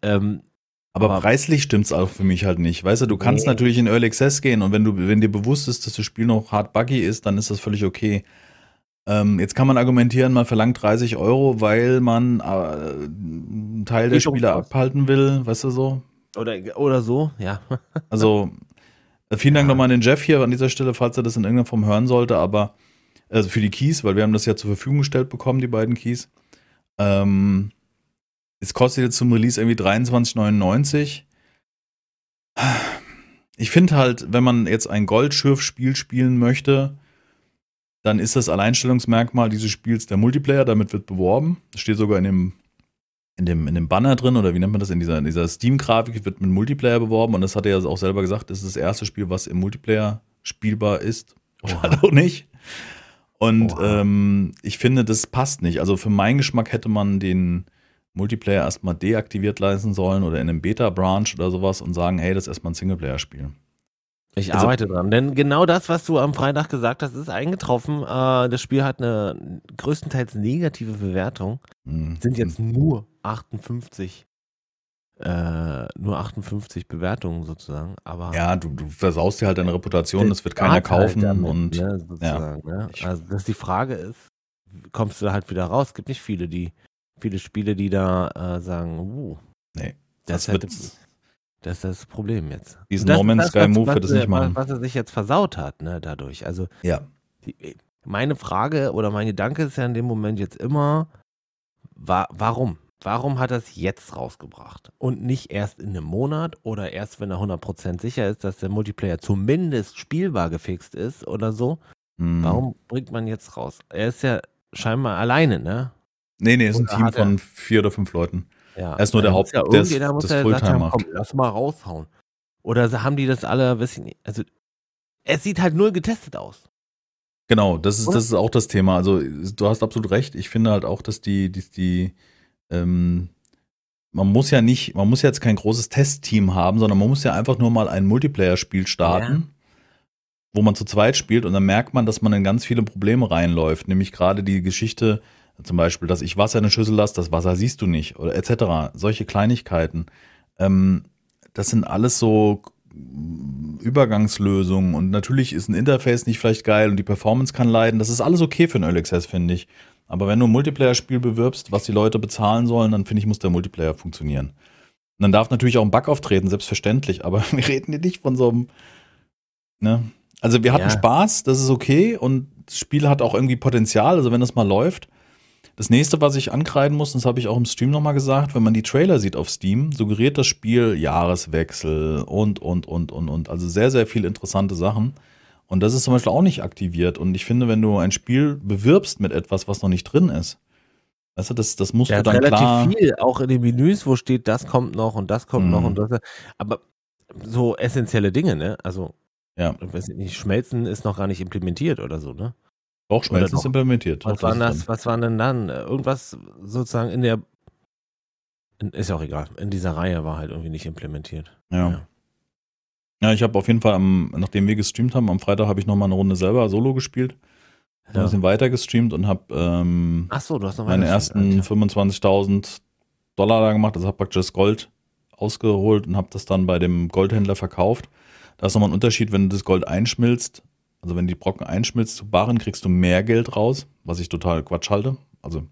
Ähm, Aber, Aber- preislich stimmt's auch für mich halt nicht. Weißt du, du kannst Nee. natürlich in Early Access gehen und wenn du, wenn dir bewusst ist, dass das Spiel noch hart buggy ist, dann ist das völlig okay. Ähm, jetzt kann man argumentieren, man verlangt 30 Euro, weil man äh, einen Teil der Spieler abhalten will, weißt du so? oder, oder so, ja. Also, äh, vielen Dank Ja. nochmal an den Jeff hier an dieser Stelle, falls er das in irgendeiner Form hören sollte, aber also für die Keys, weil wir haben das ja zur Verfügung gestellt bekommen, die beiden Keys. Ähm, es kostet jetzt zum Release irgendwie 23,99. Ich finde halt, wenn man jetzt ein Goldschürf-Spiel spielen möchte, dann ist das Alleinstellungsmerkmal dieses Spiels der Multiplayer, damit wird beworben. Das steht sogar in dem, in dem, in dem Banner drin, oder wie nennt man das, in dieser, in dieser Steam-Grafik wird mit Multiplayer beworben. Und das hat er ja auch selber gesagt, das ist das erste Spiel, was im Multiplayer spielbar ist. Oder halt auch nicht. Und ähm, ich finde, das passt nicht. Also für meinen Geschmack hätte man den Multiplayer erstmal deaktiviert leisten sollen oder in einem Beta-Branch oder sowas und sagen, hey, das ist erstmal ein Singleplayer-Spiel. Ich also, arbeite dran, denn genau das, was du am Freitag gesagt hast, ist eingetroffen. Äh, das Spiel hat eine größtenteils negative Bewertung. Mhm. Sind jetzt nur 58 äh, nur 58 Bewertungen sozusagen. Aber ja, du, du versaust dir halt deine Reputation, das wird keiner halt kaufen. Halt damit, und, ne, sozusagen, ja. ne? Also, dass die Frage ist, kommst du da halt wieder raus? Es gibt nicht viele, die, viele Spiele, die da äh, sagen, uh, nee, das, das, wird, das ist das Problem jetzt. Diesen das, No Man's Sky Move wird es nicht machen. Was, was er sich jetzt versaut hat, ne, dadurch. Also, ja. Die, meine Frage oder mein Gedanke ist ja in dem Moment jetzt immer, wa warum? Warum hat er es jetzt rausgebracht und nicht erst in einem Monat oder erst, wenn er 100% sicher ist, dass der Multiplayer zumindest spielbar gefixt ist oder so? Hm. Warum bringt man jetzt raus? Er ist ja scheinbar alleine, ne? Nee, nee, es ist ein Team von vier oder fünf Leuten. Ja. Er ist nur der Haupt, ja der, der das Fulltime macht. Komm, lass mal raushauen. Oder haben die das alle, weiß ich nicht, also es sieht halt null getestet aus. Genau, das ist, das ist auch das Thema. Also du hast absolut recht. Ich finde halt auch, dass die, die, die ähm, man muss ja nicht, man muss jetzt kein großes Testteam haben, sondern man muss ja einfach nur mal ein Multiplayer-Spiel starten, ja. wo man zu zweit spielt und dann merkt man, dass man in ganz viele Probleme reinläuft. Nämlich gerade die Geschichte, zum Beispiel, dass ich Wasser in eine Schüssel lasse, das Wasser siehst du nicht oder etc. Solche Kleinigkeiten. Ähm, das sind alles so Übergangslösungen und natürlich ist ein Interface nicht vielleicht geil und die Performance kann leiden. Das ist alles okay für ein Early Access, finde ich. Aber wenn du ein Multiplayer-Spiel bewirbst, was die Leute bezahlen sollen, dann finde ich, muss der Multiplayer funktionieren. Und dann darf natürlich auch ein Bug auftreten, selbstverständlich, aber wir reden hier nicht von so einem, ne? Also wir hatten ja. Spaß, das ist okay und das Spiel hat auch irgendwie Potenzial, also wenn das mal läuft. Das nächste, was ich ankreiden muss, das habe ich auch im Stream nochmal gesagt, wenn man die Trailer sieht auf Steam, suggeriert das Spiel Jahreswechsel und, und, und, und, und. Also sehr, sehr viele interessante Sachen. Und das ist zum Beispiel auch nicht aktiviert. Und ich finde, wenn du ein Spiel bewirbst mit etwas, was noch nicht drin ist, weißt du, das, das musst ja, du dann relativ klar. viel, auch in den Menüs, wo steht, das kommt noch und das kommt mhm. noch und das. Aber so essentielle Dinge, ne? Also, ja. ich weiß nicht, Schmelzen ist noch gar nicht implementiert oder so, ne? Doch, Schmelzen ist implementiert. Was war das, was war denn dann? Irgendwas sozusagen in der, ist ja auch egal, in dieser Reihe war halt irgendwie nicht implementiert. ja. ja. Ja, ich habe auf jeden Fall, am, nachdem wir gestreamt haben, am Freitag habe ich noch mal eine Runde selber Solo gespielt. Ja. Ein bisschen weiter gestreamt und habe ähm, so, du hast noch meine ersten 25.000 Dollar da gemacht. Also habe praktisch das Gold ausgeholt und habe das dann bei dem Goldhändler verkauft. Da ist nochmal ein Unterschied, wenn du das Gold einschmilzt, also wenn die Brocken einschmilzt zu Barren, kriegst du mehr Geld raus, was ich total Quatsch halte. Also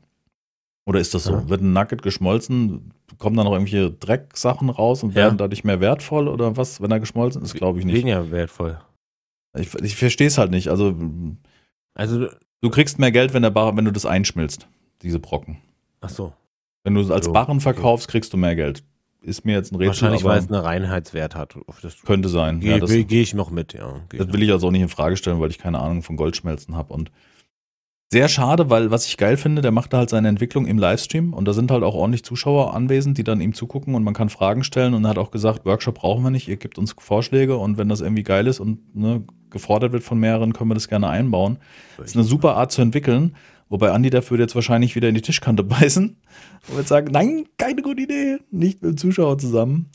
oder ist das so? Ja. Wird ein Nugget geschmolzen, kommen da noch irgendwelche Drecksachen raus und werden ja. dadurch mehr wertvoll oder was, wenn er geschmolzen ist? Glaube ich nicht. Weniger wertvoll. Ich, ich verstehe es halt nicht. Also, also du kriegst mehr Geld, wenn, der Bar, wenn du das einschmilzt, diese Brocken. Ach so. Wenn du es als so, Barren verkaufst, okay. kriegst du mehr Geld. Ist mir jetzt ein Rätsel. Wahrscheinlich, weil es einen Reinheitswert hat. Das könnte sein. Gehe ja, geh ich noch mit, ja. das will ich also auch nicht in Frage stellen, weil ich keine Ahnung von Goldschmelzen habe und sehr schade, weil was ich geil finde, der macht halt seine Entwicklung im Livestream und da sind halt auch ordentlich Zuschauer anwesend, die dann ihm zugucken und man kann Fragen stellen und er hat auch gesagt, Workshop brauchen wir nicht, ihr gebt uns Vorschläge und wenn das irgendwie geil ist und ne, gefordert wird von mehreren, können wir das gerne einbauen. Das ist eine super Art zu entwickeln, wobei Andi dafür jetzt wahrscheinlich wieder in die Tischkante beißen und wird sagen, nein, keine gute Idee, nicht mit dem Zuschauer zusammen.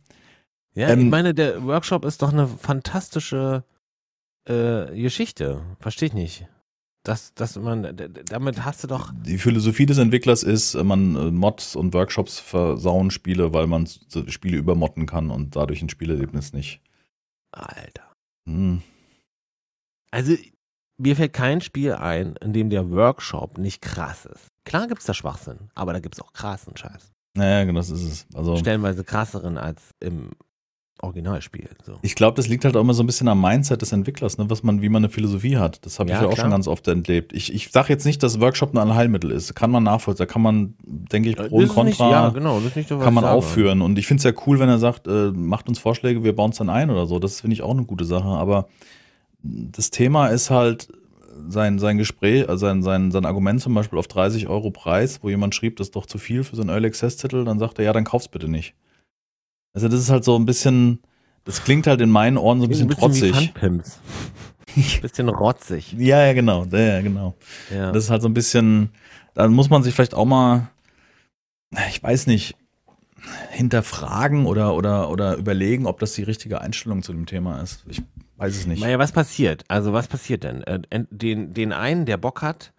Ja, ähm, ich meine, der Workshop ist doch eine fantastische äh, Geschichte. Verstehe ich nicht. Das, das man, damit hast du doch. Die Philosophie des Entwicklers ist, man äh, Mods und Workshops versauen Spiele, weil man Spiele übermotten kann und dadurch ein Spielerlebnis nicht. Alter. Hm. Also, mir fällt kein Spiel ein, in dem der Workshop nicht krass ist. Klar gibt es da Schwachsinn, aber da gibt es auch krassen Scheiß. Naja, genau, das ist es. Also, Stellenweise krasseren als im Originalspiel. So. Ich glaube, das liegt halt auch immer so ein bisschen am Mindset des Entwicklers, ne, was man, wie man eine Philosophie hat. Das habe Ja, ich ja auch schon ganz oft entlebt. Ich, ich sage jetzt nicht, dass Workshop nur ein Heilmittel ist. Kann man nachvollziehen. Da kann man, denke ich, Pro und ist nicht, Contra ja, genau, das ist nicht kann man aufführen. Und ich finde es ja cool, wenn er sagt, äh, macht uns Vorschläge, wir bauen es dann ein oder so. Das finde ich auch eine gute Sache. Aber das Thema ist halt sein, sein Gespräch, also sein, sein, sein Argument zum Beispiel auf 30 Euro Preis, wo jemand schrieb, das ist doch zu viel für so einen Early Access Titel, dann sagt er, ja, dann kauf's bitte nicht. Also das ist halt so ein bisschen, das klingt halt in meinen Ohren so ein bisschen, Wie trotzig. Funpimps. bisschen rotzig. Ja, ja, genau, ja, ja, genau. Ja. Das ist halt so ein bisschen, da muss man sich vielleicht auch mal, ich weiß nicht, hinterfragen oder, oder, oder überlegen, ob das die richtige Einstellung zu dem Thema ist. Ich weiß es nicht. Naja, was passiert? Also was passiert denn? Äh, Den, den einen, der Bock hat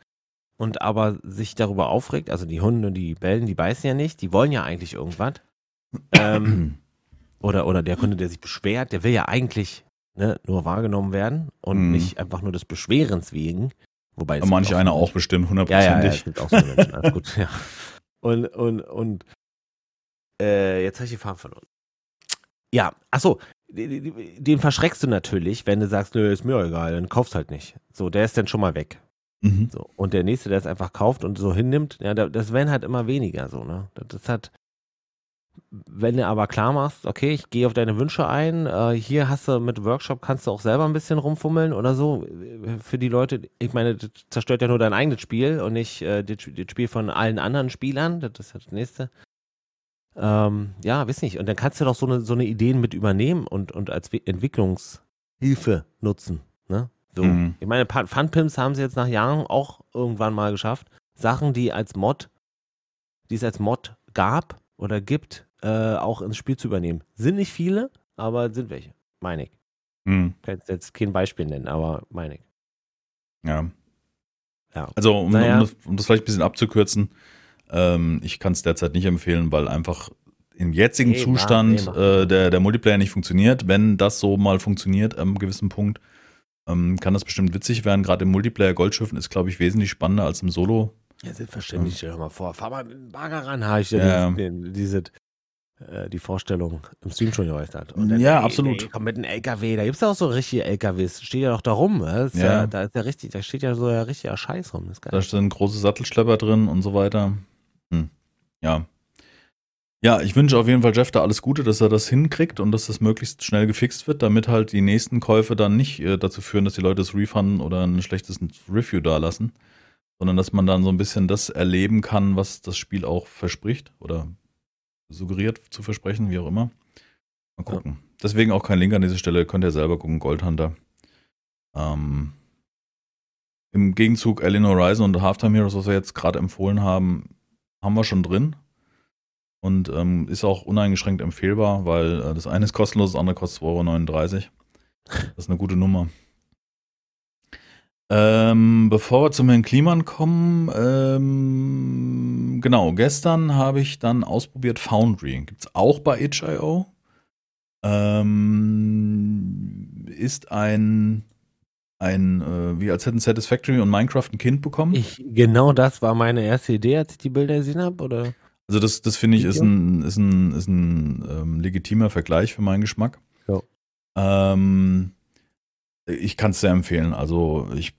und aber sich darüber aufregt, also die Hunde, die bellen, die beißen ja nicht, die wollen ja eigentlich irgendwas. Ähm, oder, oder der Kunde, der sich beschwert, der will ja eigentlich ne, nur wahrgenommen werden und Mhm. nicht einfach nur des Beschwerens wegen. Wobei Manch einer auch bestimmt, Ja, ja, ja, hundertprozentig. gibt auch so Menschen, alles gut, ja. Und, und, und, äh, jetzt habe ich die Farbe verloren. Ja, achso, den verschreckst du natürlich, wenn du sagst, nö, ist mir egal, dann kaufst halt nicht. So, der ist dann schon mal weg. Mhm. So. Und der nächste, der es einfach kauft und so hinnimmt, ja, da- das werden halt immer weniger so, ne? Das, hat, wenn du aber klar machst, okay, ich gehe auf deine Wünsche ein, äh, hier hast du mit Workshop kannst du auch selber ein bisschen rumfummeln oder so. äh, Für die Leute, ich meine, das zerstört ja nur dein eigenes Spiel und nicht äh, das, das Spiel von allen anderen Spielern. Das ist ja das nächste. Ähm, ja, weiß nicht. Und dann kannst du doch so eine, so eine Ideen mit übernehmen und, und als Entwicklungshilfe nutzen. Ne? So. Mhm. Ich meine, Funpimps haben sie jetzt nach Jahren auch irgendwann mal geschafft. Sachen, die als Mod, die es als Mod gab oder gibt, äh, auch ins Spiel zu übernehmen. Sind nicht viele, aber sind welche. Meine ich. Mhm. Kann jetzt kein Beispiel nennen, aber meine ich. Ja. Ja. Also, um, Naja. um, das, um das vielleicht ein bisschen abzukürzen, ähm, ich kann es derzeit nicht empfehlen, weil einfach im jetzigen Nee, Zustand nee, äh, der, der Multiplayer nicht funktioniert. Wenn das so mal funktioniert am gewissen Punkt, ähm, kann das bestimmt witzig werden. Gerade im Multiplayer Goldschiffen ist, glaube ich, wesentlich spannender als im Solo. Ja, selbstverständlich. Stell dir mal vor, fahr mal mit dem Bagger ran, habe ich ja, den, diese, äh, die Vorstellung im Stream schon geäußert. Und Ja, ey, absolut. Ey, komm mit einem LKW, da gibt's ja auch so richtige LKWs. Steht ja doch da rum. ne? Ja. ja. da ist ja richtig, da steht ja so ja richtiger Scheiß rum. Da sind große Sattelschlepper drin und so weiter. Hm. Ja. Ja, ich wünsche auf jeden Fall Jeff da alles Gute, dass er das hinkriegt und dass das möglichst schnell gefixt wird, damit halt die nächsten Käufe dann nicht äh, dazu führen, dass die Leute es refunden oder ein schlechtes Review dalassen, sondern dass man dann so ein bisschen das erleben kann, was das Spiel auch verspricht oder suggeriert zu versprechen, wie auch immer. Mal gucken. Deswegen auch kein Link an dieser Stelle, könnt ihr selber gucken, Goldhunter. Ähm, Im Gegenzug Alien Horizon und Halftime Heroes, was wir jetzt gerade empfohlen haben, haben wir schon drin. Und ähm, ist auch uneingeschränkt empfehlbar, weil äh, das eine ist kostenlos, das andere kostet 2,39 Euro. Das ist eine gute Nummer. Ähm, bevor wir zum Herrn Kliman kommen, ähm, genau, gestern habe ich dann ausprobiert Foundry. Gibt es auch bei itch.io. Ähm, ist ein, ein äh, wie als hätten Satisfactory und Minecraft ein Kind bekommen. Ich, genau das war meine erste Idee, als ich die Bilder gesehen habe, oder? Also das, das finde ich ist ein, ist ein, ist ein ähm, legitimer Vergleich für meinen Geschmack. Ja. Ähm, ich kann es sehr empfehlen. Also ich,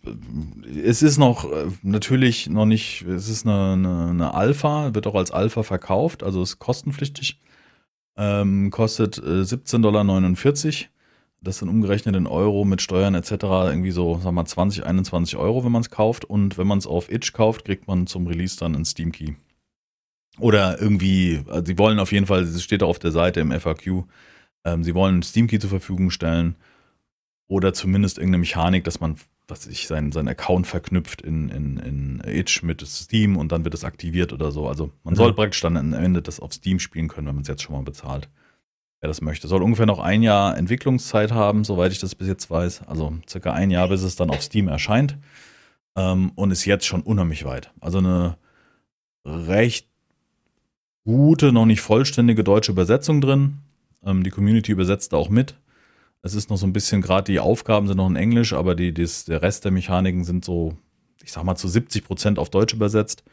es ist noch äh, natürlich noch nicht, es ist eine, eine, eine Alpha, wird auch als Alpha verkauft, also ist kostenpflichtig. Ähm, kostet äh, 17,49 Dollar. Das sind umgerechnet in Euro mit Steuern etc. irgendwie so, sag mal, 20, 21 Euro, wenn man es kauft. Und wenn man es auf Itch kauft, kriegt man zum Release dann einen Steam Key. Oder irgendwie, also sie wollen auf jeden Fall, es steht auch auf der Seite im FAQ, ähm, sie wollen einen Steam Key zur Verfügung stellen oder zumindest irgendeine Mechanik, dass man, was ich, seinen, seinen Account verknüpft in, in, in Itch mit Steam und dann wird es aktiviert oder so. Also man Mhm. soll praktisch dann am Ende das auf Steam spielen können, wenn man es jetzt schon mal bezahlt. Wer das möchte. Soll ungefähr noch ein Jahr Entwicklungszeit haben, soweit ich das bis jetzt weiß. Also circa ein Jahr, bis es dann auf Steam erscheint. Ähm, und ist jetzt schon unheimlich weit. Also eine recht gute, noch nicht vollständige deutsche Übersetzung drin. Ähm, die Community übersetzt da auch mit. Es ist noch so ein bisschen, gerade die Aufgaben sind noch in Englisch, aber die, das, der Rest der Mechaniken sind so, ich sag mal, zu 70 Prozent auf Deutsch übersetzt.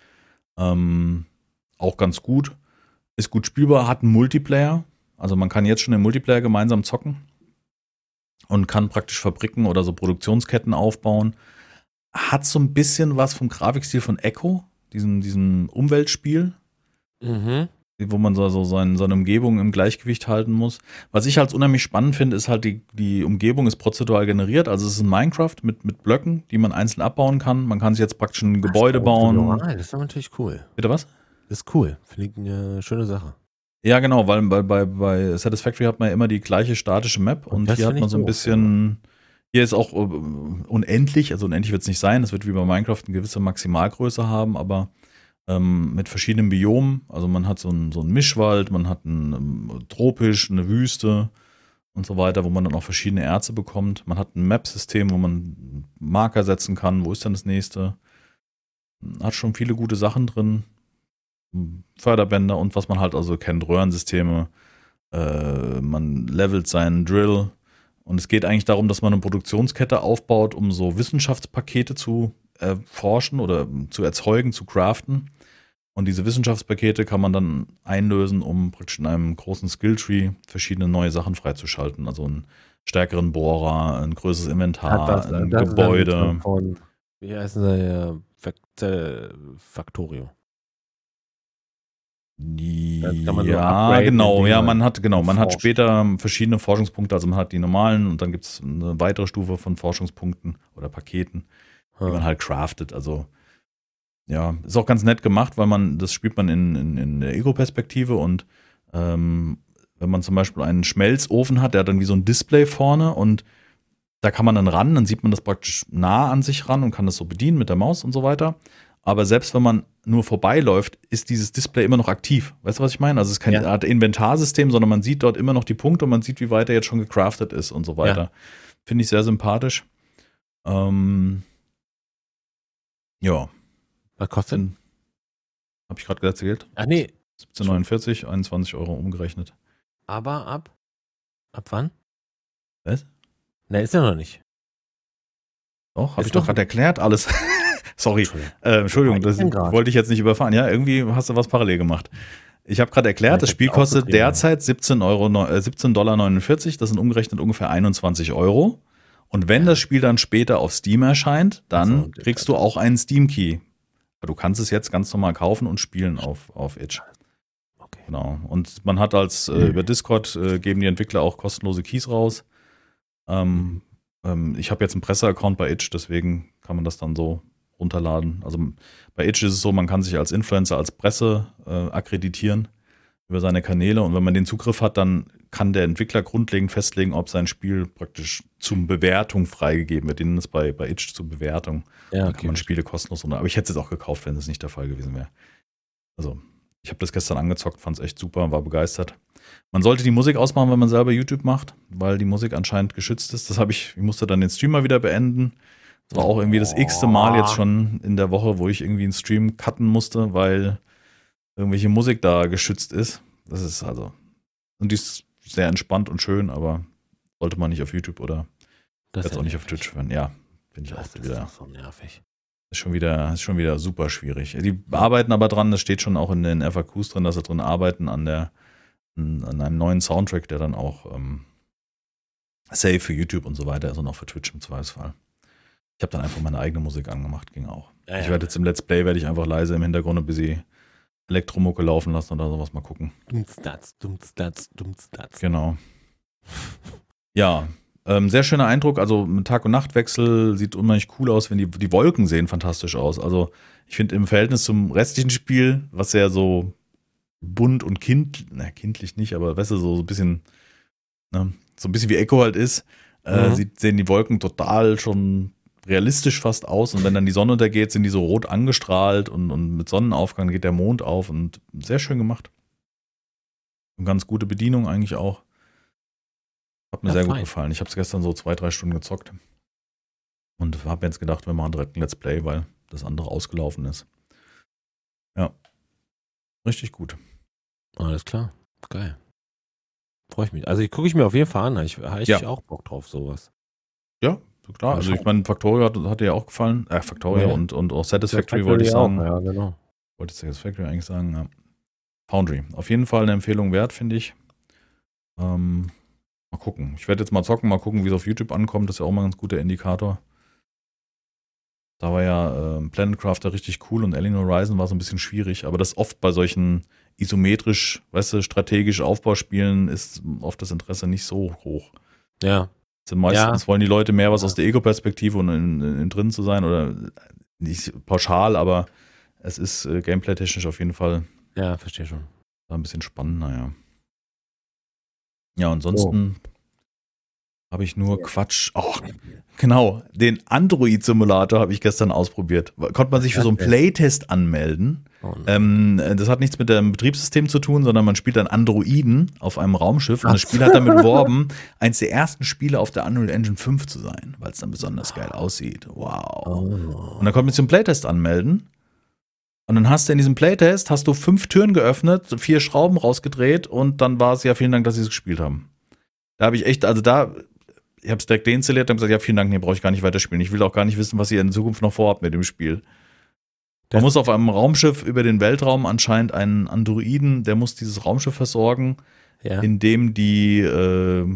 Ähm, auch ganz gut. Ist gut spielbar, hat einen Multiplayer. Also man kann jetzt schon im Multiplayer gemeinsam zocken und kann praktisch Fabriken oder so Produktionsketten aufbauen. Hat so ein bisschen was vom Grafikstil von Echo, diesem, diesem Umweltspiel. Mhm wo man so, so sein, seine Umgebung im Gleichgewicht halten muss. Was ich halt unheimlich spannend finde, ist halt die, die Umgebung ist prozedural generiert. Also es ist ein Minecraft mit, mit Blöcken, die man einzeln abbauen kann. Man kann sich jetzt praktisch ein Gebäude das bauen. Das ist natürlich cool. Bitte was? Das ist cool. Finde ich eine schöne Sache. Ja, genau, weil bei, bei, bei Satisfactory hat man ja immer die gleiche statische Map und, und hier hat man so ein bisschen. Hier ist auch uh, unendlich, also unendlich wird es nicht sein. Es wird wie bei Minecraft eine gewisse Maximalgröße haben, aber ähm, mit verschiedenen Biomen. Also man hat so einen, so einen Mischwald, man hat einen um, tropisch, eine Wüste und so weiter, wo man dann auch verschiedene Erze bekommt. Man hat ein Map-System, wo man Marker setzen kann, wo ist denn das nächste. Hat schon viele gute Sachen drin. Förderbänder und was man halt also kennt, Röhrensysteme. Äh, man levelt seinen Drill. Und es geht eigentlich darum, dass man eine Produktionskette aufbaut, um so Wissenschaftspakete zu erforschen oder zu erzeugen, zu craften. Und diese Wissenschaftspakete kann man dann einlösen, um praktisch in einem großen Skilltree verschiedene neue Sachen freizuschalten. Also einen stärkeren Bohrer, ein größeres Inventar, das, ein das Gebäude. Von, wie heißen sie? Factorio. Ja, genau, ja, man hat, genau, man hat später verschiedene Forschungspunkte, also man hat die normalen und dann gibt es eine weitere Stufe von Forschungspunkten oder Paketen, die man halt craftet. Also ja, ist auch ganz nett gemacht, weil man, das spielt man in, in, in der Ego-Perspektive und ähm, wenn man zum Beispiel einen Schmelzofen hat, der hat dann wie so ein Display vorne und da kann man dann ran, dann sieht man das praktisch nah an sich ran und kann das so bedienen mit der Maus und so weiter. Aber selbst wenn man nur vorbeiläuft, ist dieses Display immer noch aktiv. Weißt du, was ich meine? Also es ist keine ja. Art Inventarsystem, sondern man sieht dort immer noch die Punkte und man sieht, wie weit er jetzt schon gecraftet ist und so weiter. Ja. Finde ich sehr sympathisch. Ähm, ja. Was kostet? Habe ich gerade erzählt. Ach nee. 17,49, 21 Euro umgerechnet. Aber ab? Ab wann? Was? Ne, ist ja noch nicht. Doch, habe ich doch gerade erklärt, alles. Sorry. Entschuldigung, äh, Entschuldigung das wollte ich jetzt nicht überfahren. Ja, irgendwie hast du was parallel gemacht. Ich habe gerade erklärt, ja, das Spiel kostet derzeit 17 Euro, äh, 17 Dollar 49. Das sind umgerechnet ungefähr 21 Euro. Und wenn das Spiel dann später auf Steam erscheint, dann so, kriegst du auch einen Steam Key. Du kannst es jetzt ganz normal kaufen und spielen auf, auf Itch. Okay. Genau. Und man hat als äh, über Discord äh, geben die Entwickler auch kostenlose Keys raus. Ähm, ähm, ich habe jetzt einen Presseaccount bei Itch, deswegen kann man das dann so runterladen. Also bei Itch ist es so, man kann sich als Influencer, als Presse äh, akkreditieren über seine Kanäle und wenn man den Zugriff hat, dann kann der Entwickler grundlegend festlegen, ob sein Spiel praktisch zum Bewertung freigegeben wird. Den ist bei, bei Itch zur Bewertung. Ja, okay. Da kann man Spiele kostenlos runter. Aber ich hätte es jetzt auch gekauft, wenn das nicht der Fall gewesen wäre. Also, ich habe das gestern angezockt, fand es echt super, war begeistert. Man sollte die Musik ausmachen, wenn man selber YouTube macht, weil die Musik anscheinend geschützt ist. Das habe ich, ich musste dann den Streamer wieder beenden. Das war auch irgendwie das x-te Mal jetzt schon in der Woche, wo ich irgendwie einen Stream cutten musste, weil irgendwelche Musik da geschützt ist. Das ist also. Und die ist sehr entspannt und schön, aber sollte man nicht auf YouTube oder das jetzt auch nicht auf Twitch hören. Ja, finde ich das auch wieder. Ist so nervig. Ist schon wieder, ist schon wieder super schwierig. Die arbeiten aber dran, das steht schon auch in den FAQs drin, dass sie drin arbeiten an der, an einem neuen Soundtrack, der dann auch ähm, safe für YouTube und so weiter ist und auch für Twitch im Zweifelsfall. Ich habe dann einfach meine eigene Musik angemacht, ging auch. Ja, ja. Ich werde jetzt im Let's Play werde ich einfach leise im Hintergrund ein bisschen Elektromucke laufen lassen oder sowas mal gucken. Dumstats, dumstats, dumstats. Genau. Ja, ähm, sehr schöner Eindruck. Also mit Tag- und Nachtwechsel sieht unheimlich cool aus, wenn die, die Wolken sehen fantastisch aus. Also ich finde im Verhältnis zum restlichen Spiel, was ja so bunt und kind, na, kindlich nicht, aber weißt du, so, so ein bisschen, ne, so ein bisschen wie Echo halt ist, äh, mhm. sieht, sehen die Wolken total schon realistisch fast aus. Und wenn dann die Sonne untergeht, sind die so rot angestrahlt und, und mit Sonnenaufgang geht der Mond auf und sehr schön gemacht. Und ganz gute Bedienung eigentlich auch. Hat mir ja, sehr fein. gut gefallen. Ich habe es gestern so zwei, drei Stunden gezockt. Und habe jetzt gedacht, wir machen direkt ein Let's Play, weil das andere ausgelaufen ist. Ja. Richtig gut. Alles klar. Geil. Freue ich mich. Also, gucke ich mir auf jeden Fall an. Ich habe ja. auch Bock drauf, sowas. Klar. Also, ich meine, Factorio hat, hat dir ja auch gefallen. Äh, Factorio ja. und, und auch Satisfactory ja, wollte ich sagen. Auch. Ja, genau. Wollte Satisfactory eigentlich sagen, ja. Foundry. Auf jeden Fall eine Empfehlung wert, finde ich. Ähm, mal gucken. Ich werde jetzt mal zocken, mal gucken, wie es auf YouTube ankommt. Das ist ja auch mal ein ganz guter Indikator. Da war ja äh, Planet Crafter richtig cool und Alien Horizon war so ein bisschen schwierig, aber das oft bei solchen isometrisch, weißt du, strategisch Aufbauspielen ist oft das Interesse nicht so hoch. Ja. Also meistens ja. wollen die Leute mehr was aus der Ego-Perspektive und in, in, in, drin zu sein oder nicht pauschal, aber es ist äh, gameplay-technisch auf jeden Fall. Ja, verstehe schon. Ein bisschen spannender, ja. Ja, ansonsten oh habe ich nur ja. Quatsch. Oh, genau, den Android-Simulator habe ich gestern ausprobiert. Konnte man sich für so einen Playtest anmelden. Oh ähm, das hat nichts mit dem Betriebssystem zu tun, sondern man spielt einen Androiden auf einem Raumschiff und das Spiel hat damit beworben, eins der ersten Spiele auf der Unreal Engine 5 zu sein, weil es dann besonders geil aussieht. Wow. Oh. Und dann konnte man sich zum Playtest anmelden. Und dann hast du in diesem Playtest hast du fünf Türen geöffnet, vier Schrauben rausgedreht und dann war es ja vielen Dank, dass sie es gespielt haben. Da habe ich echt, also da ich habe es direkt deinstalliert und gesagt, ja, vielen Dank, nee, brauche ich gar nicht weiterspielen. Ich will auch gar nicht wissen, was ihr in Zukunft noch vorhabt mit dem Spiel. Man muss auf einem Raumschiff über den Weltraum anscheinend einen Androiden, der muss dieses Raumschiff versorgen, ja. in dem die, äh,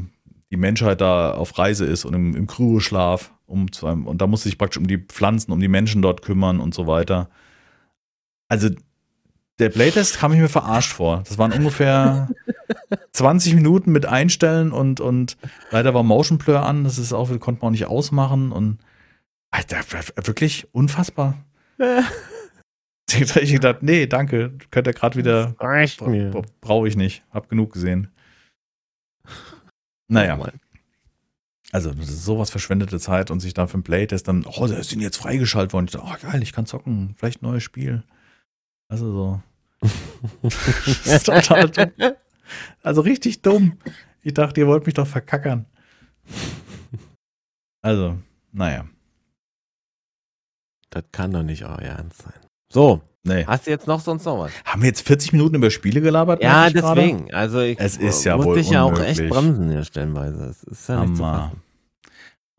die Menschheit da auf Reise ist und im, im Kryoschlaf. Um zu einem, und da muss sich praktisch um die Pflanzen, um die Menschen dort kümmern und so weiter. Also der Playtest kam ich mir verarscht vor. Das waren ungefähr 20 Minuten mit Einstellen und, und leider war Motion Blur an. Das ist auch, konnte man auch nicht ausmachen und Alter, wirklich unfassbar. ich habe gedacht, nee, danke, könnt ihr gerade wieder. Reicht mir. Brauche ich nicht. Hab genug gesehen. Naja. Also, das ist sowas verschwendete Zeit und sich da für ein Playtest dann, oh, der ist jetzt freigeschaltet worden. Ich dachte, oh, geil, ich kann zocken, vielleicht ein neues Spiel. Also so. das ist total dumm. Also richtig dumm. Ich dachte, ihr wollt mich doch verkackern. Also, naja. Das kann doch nicht euer Ernst sein. So, nee. hast du jetzt noch sonst noch was? Haben wir jetzt 40 Minuten über Spiele gelabert? Ja, deswegen. Grade? Also ich es ist ja muss dich ja auch echt bremsen hier stellenweise. Es ist ja nicht zu fassen.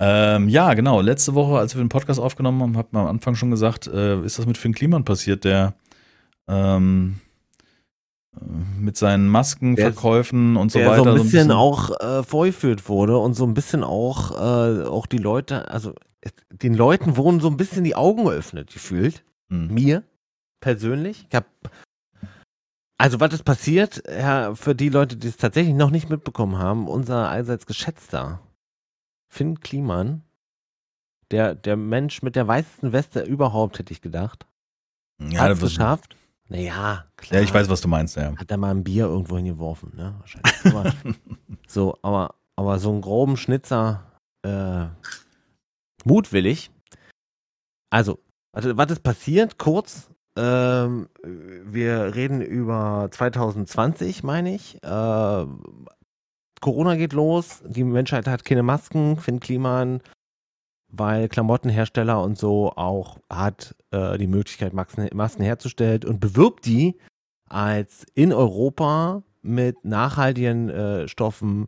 Ähm, ja, genau. Letzte Woche, als wir den Podcast aufgenommen haben, hat man am Anfang schon gesagt, äh, ist das mit Finn Kliman passiert, der ähm, mit seinen Maskenverkäufen und so der weiter. so ein bisschen, so ein bisschen auch äh, vorgeführt wurde und so ein bisschen auch, äh, auch die Leute, also den Leuten wurden so ein bisschen die Augen geöffnet, gefühlt. Hm. Mir persönlich. Ich hab, also was ist passiert, ja, für die Leute, die es tatsächlich noch nicht mitbekommen haben, unser allseits geschätzter Finn Kliman, der, der Mensch mit der weißesten Weste überhaupt, hätte ich gedacht, ja, hat es geschafft naja, klar. Ja, ich weiß, was du meinst, ja. Hat er mal ein Bier irgendwo hingeworfen, ne? Wahrscheinlich. Aber, so, aber, aber so einen groben Schnitzer äh, mutwillig. Also, was, was ist passiert? Kurz. Ähm, wir reden über 2020, meine ich. Äh, Corona geht los, die Menschheit hat keine Masken, Finn Kliman weil Klamottenhersteller und so auch hat äh, die Möglichkeit, Masken, herzustellen und bewirbt die als in Europa mit nachhaltigen äh, Stoffen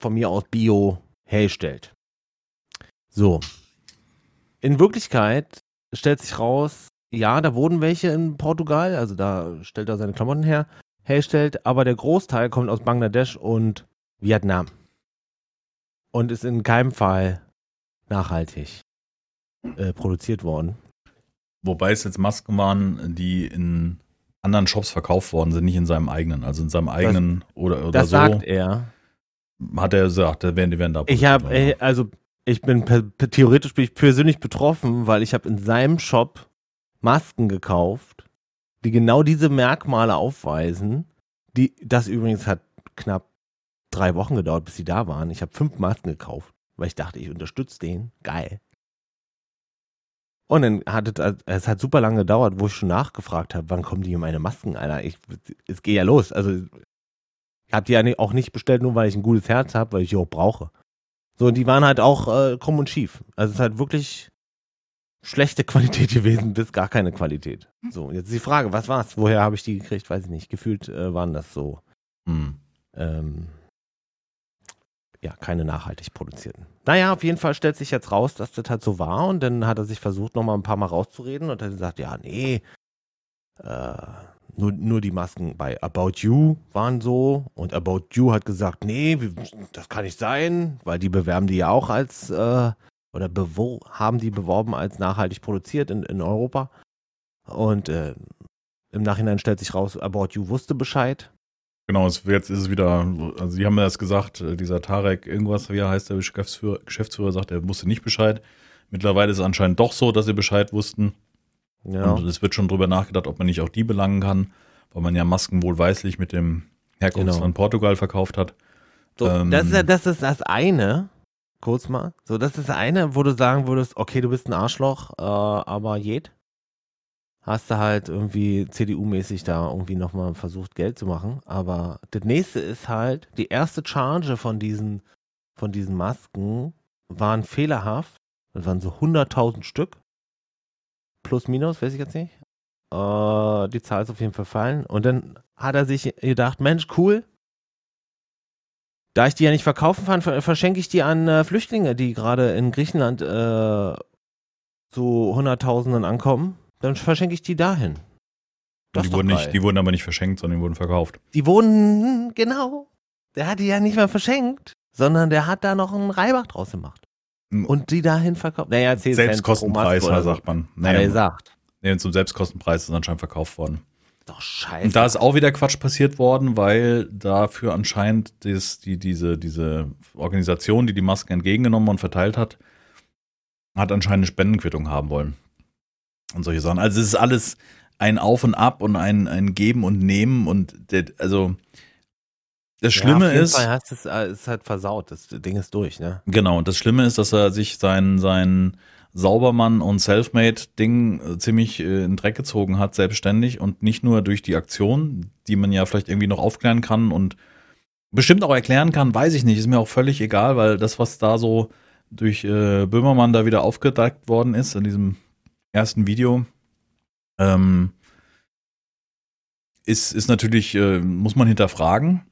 von mir aus Bio herstellt. So. In Wirklichkeit stellt sich raus, ja, da wurden welche in Portugal, also da stellt er seine Klamotten her, herstellt, aber der Großteil kommt aus Bangladesch und Vietnam. Und ist in keinem Fall nachhaltig äh, produziert worden. Wobei es jetzt Masken waren, die in anderen Shops verkauft worden sind, nicht in seinem eigenen. Also in seinem eigenen das, oder, oder das so. Das sagt er. Hat er gesagt, die werden, die werden da Ich habe, äh, also ich bin theoretisch bin ich persönlich betroffen, weil ich habe in seinem Shop Masken gekauft, die genau diese Merkmale aufweisen. Die, das übrigens hat knapp drei Wochen gedauert, bis sie da waren. Ich habe fünf Masken gekauft weil ich dachte, ich unterstütze den. Geil. Und dann hat es, es hat super lange gedauert, wo ich schon nachgefragt habe, wann kommen die in meine Masken, Alter? Ich, es geht ja los. Also, ich habe die ja auch nicht bestellt, nur weil ich ein gutes Herz habe, weil ich die auch brauche. So, und die waren halt auch äh, krumm und schief. Also, es ist halt wirklich schlechte Qualität gewesen, bis gar keine Qualität. So, jetzt die Frage, was war's? Woher habe ich die gekriegt? Weiß ich nicht. Gefühlt äh, waren das so. Hm. Ähm, ja, keine nachhaltig produzierten. Naja, auf jeden Fall stellt sich jetzt raus, dass das halt so war und dann hat er sich versucht, nochmal ein paar Mal rauszureden und hat gesagt, ja, nee, äh, nur, nur die Masken bei About You waren so und About You hat gesagt, nee, das kann nicht sein, weil die bewerben die ja auch als äh, oder haben die beworben als nachhaltig produziert in, in Europa. Und äh, im Nachhinein stellt sich raus, About You wusste Bescheid. Genau, jetzt ist es wieder, also sie haben ja das gesagt, äh, dieser Tarek, irgendwas, wie er heißt, der Geschäftsführer, Geschäftsführer sagt, er wusste nicht Bescheid. Mittlerweile ist es anscheinend doch so, dass sie Bescheid wussten. Ja. Und es wird schon drüber nachgedacht, ob man nicht auch die belangen kann, weil man ja Masken wohlweislich mit dem Herkunftsland genau. Portugal verkauft hat. So, ähm, das, ist, das ist das eine, kurz mal. So, das ist das eine, wo du sagen würdest, okay, du bist ein Arschloch, äh, aber jed hast du halt irgendwie CDU-mäßig da irgendwie nochmal versucht, Geld zu machen. Aber das nächste ist halt, die erste Charge von diesen, von diesen Masken waren fehlerhaft. Das waren so 100.000 Stück. Plus, minus, weiß ich jetzt nicht. Äh, die Zahl ist auf jeden Fall fallen. Und dann hat er sich gedacht, Mensch, cool. Da ich die ja nicht verkaufen kann, verschenke ich die an äh, Flüchtlinge, die gerade in Griechenland äh, zu Hunderttausenden ankommen dann verschenke ich die dahin. Die wurden, nicht, die wurden aber nicht verschenkt, sondern die wurden verkauft. Die wurden, genau. Der hat die ja nicht mal verschenkt, sondern der hat da noch einen Reibach draus gemacht. Hm. Und die dahin verkauft. Naja, 10 Selbstkostenpreis, Cent sagt man. Naja, hat er gesagt. Nee, zum Selbstkostenpreis ist anscheinend verkauft worden. Doch scheiße. Und da ist auch wieder Quatsch passiert worden, weil dafür anscheinend das, die, diese, diese Organisation, die die Masken entgegengenommen und verteilt hat, hat anscheinend eine Spendenquittung haben wollen und solche Sachen. Also es ist alles ein Auf und Ab und ein, ein Geben und Nehmen und der, also das Schlimme ja, auf jeden ist. Fall hast es äh, ist halt versaut, das Ding ist durch, ne? Genau, und das Schlimme ist, dass er sich sein, sein Saubermann und Selfmade-Ding äh, ziemlich äh, in den Dreck gezogen hat, selbstständig und nicht nur durch die Aktion, die man ja vielleicht irgendwie noch aufklären kann und bestimmt auch erklären kann, weiß ich nicht, ist mir auch völlig egal, weil das, was da so durch äh, Böhmermann da wieder aufgedeckt worden ist, in diesem ersten Video, ähm, ist, ist natürlich, äh, muss man hinterfragen.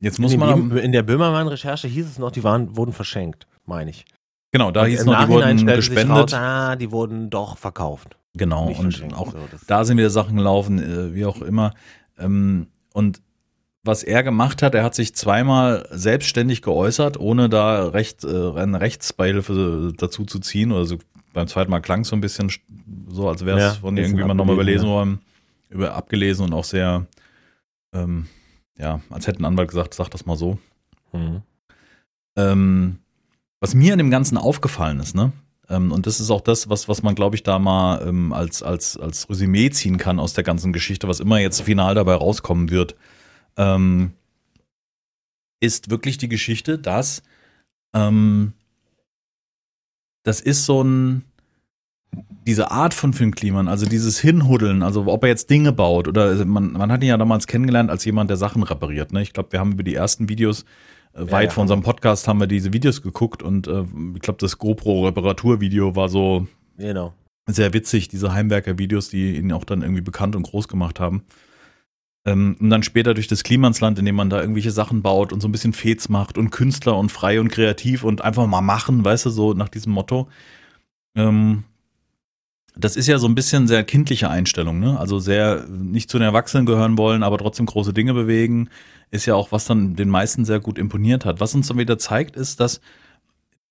Jetzt muss in man. in der Böhmermann-Recherche hieß es noch, die waren, wurden verschenkt, meine ich. Genau, da hieß es noch, die wurden gespendet. Raus, ah, die wurden doch verkauft. Genau, und auch so, da sind wieder Sachen gelaufen, äh, wie auch immer. Ähm, und was er gemacht hat, er hat sich zweimal selbstständig geäußert, ohne da recht, äh, eine Rechtsbeihilfe dazu zu ziehen oder so beim zweiten Mal klang es so ein bisschen so, als wäre es ja, von irgendjemand nochmal überlesen worden, über, abgelesen und auch sehr, ähm, ja, als hätte ein Anwalt gesagt, sag das mal so. Mhm. Ähm, was mir an dem Ganzen aufgefallen ist, ne? Ähm, und das ist auch das, was, was man, glaube ich, da mal ähm, als, als, als Resümee ziehen kann aus der ganzen Geschichte, was immer jetzt final dabei rauskommen wird, ähm, ist wirklich die Geschichte, dass ähm, das ist so ein, diese Art von Finn Kliman, also dieses Hinhuddeln, also ob er jetzt Dinge baut oder also man, man hat ihn ja damals kennengelernt als jemand, der Sachen repariert. Ne? Ich glaube, wir haben über die ersten Videos äh, weit ja, vor unserem Podcast haben wir diese Videos geguckt und äh, ich glaube, das GoPro-Reparaturvideo war so genau. sehr witzig, diese Heimwerker-Videos, die ihn auch dann irgendwie bekannt und groß gemacht haben. Ähm, und dann später durch das Klimansland, in dem man da irgendwelche Sachen baut und so ein bisschen Fets macht und Künstler und frei und kreativ und einfach mal machen, weißt du, so nach diesem Motto. Ähm, das ist ja so ein bisschen sehr kindliche Einstellung, ne? Also sehr nicht zu den Erwachsenen gehören wollen, aber trotzdem große Dinge bewegen, ist ja auch was dann den meisten sehr gut imponiert hat. Was uns dann wieder zeigt, ist, dass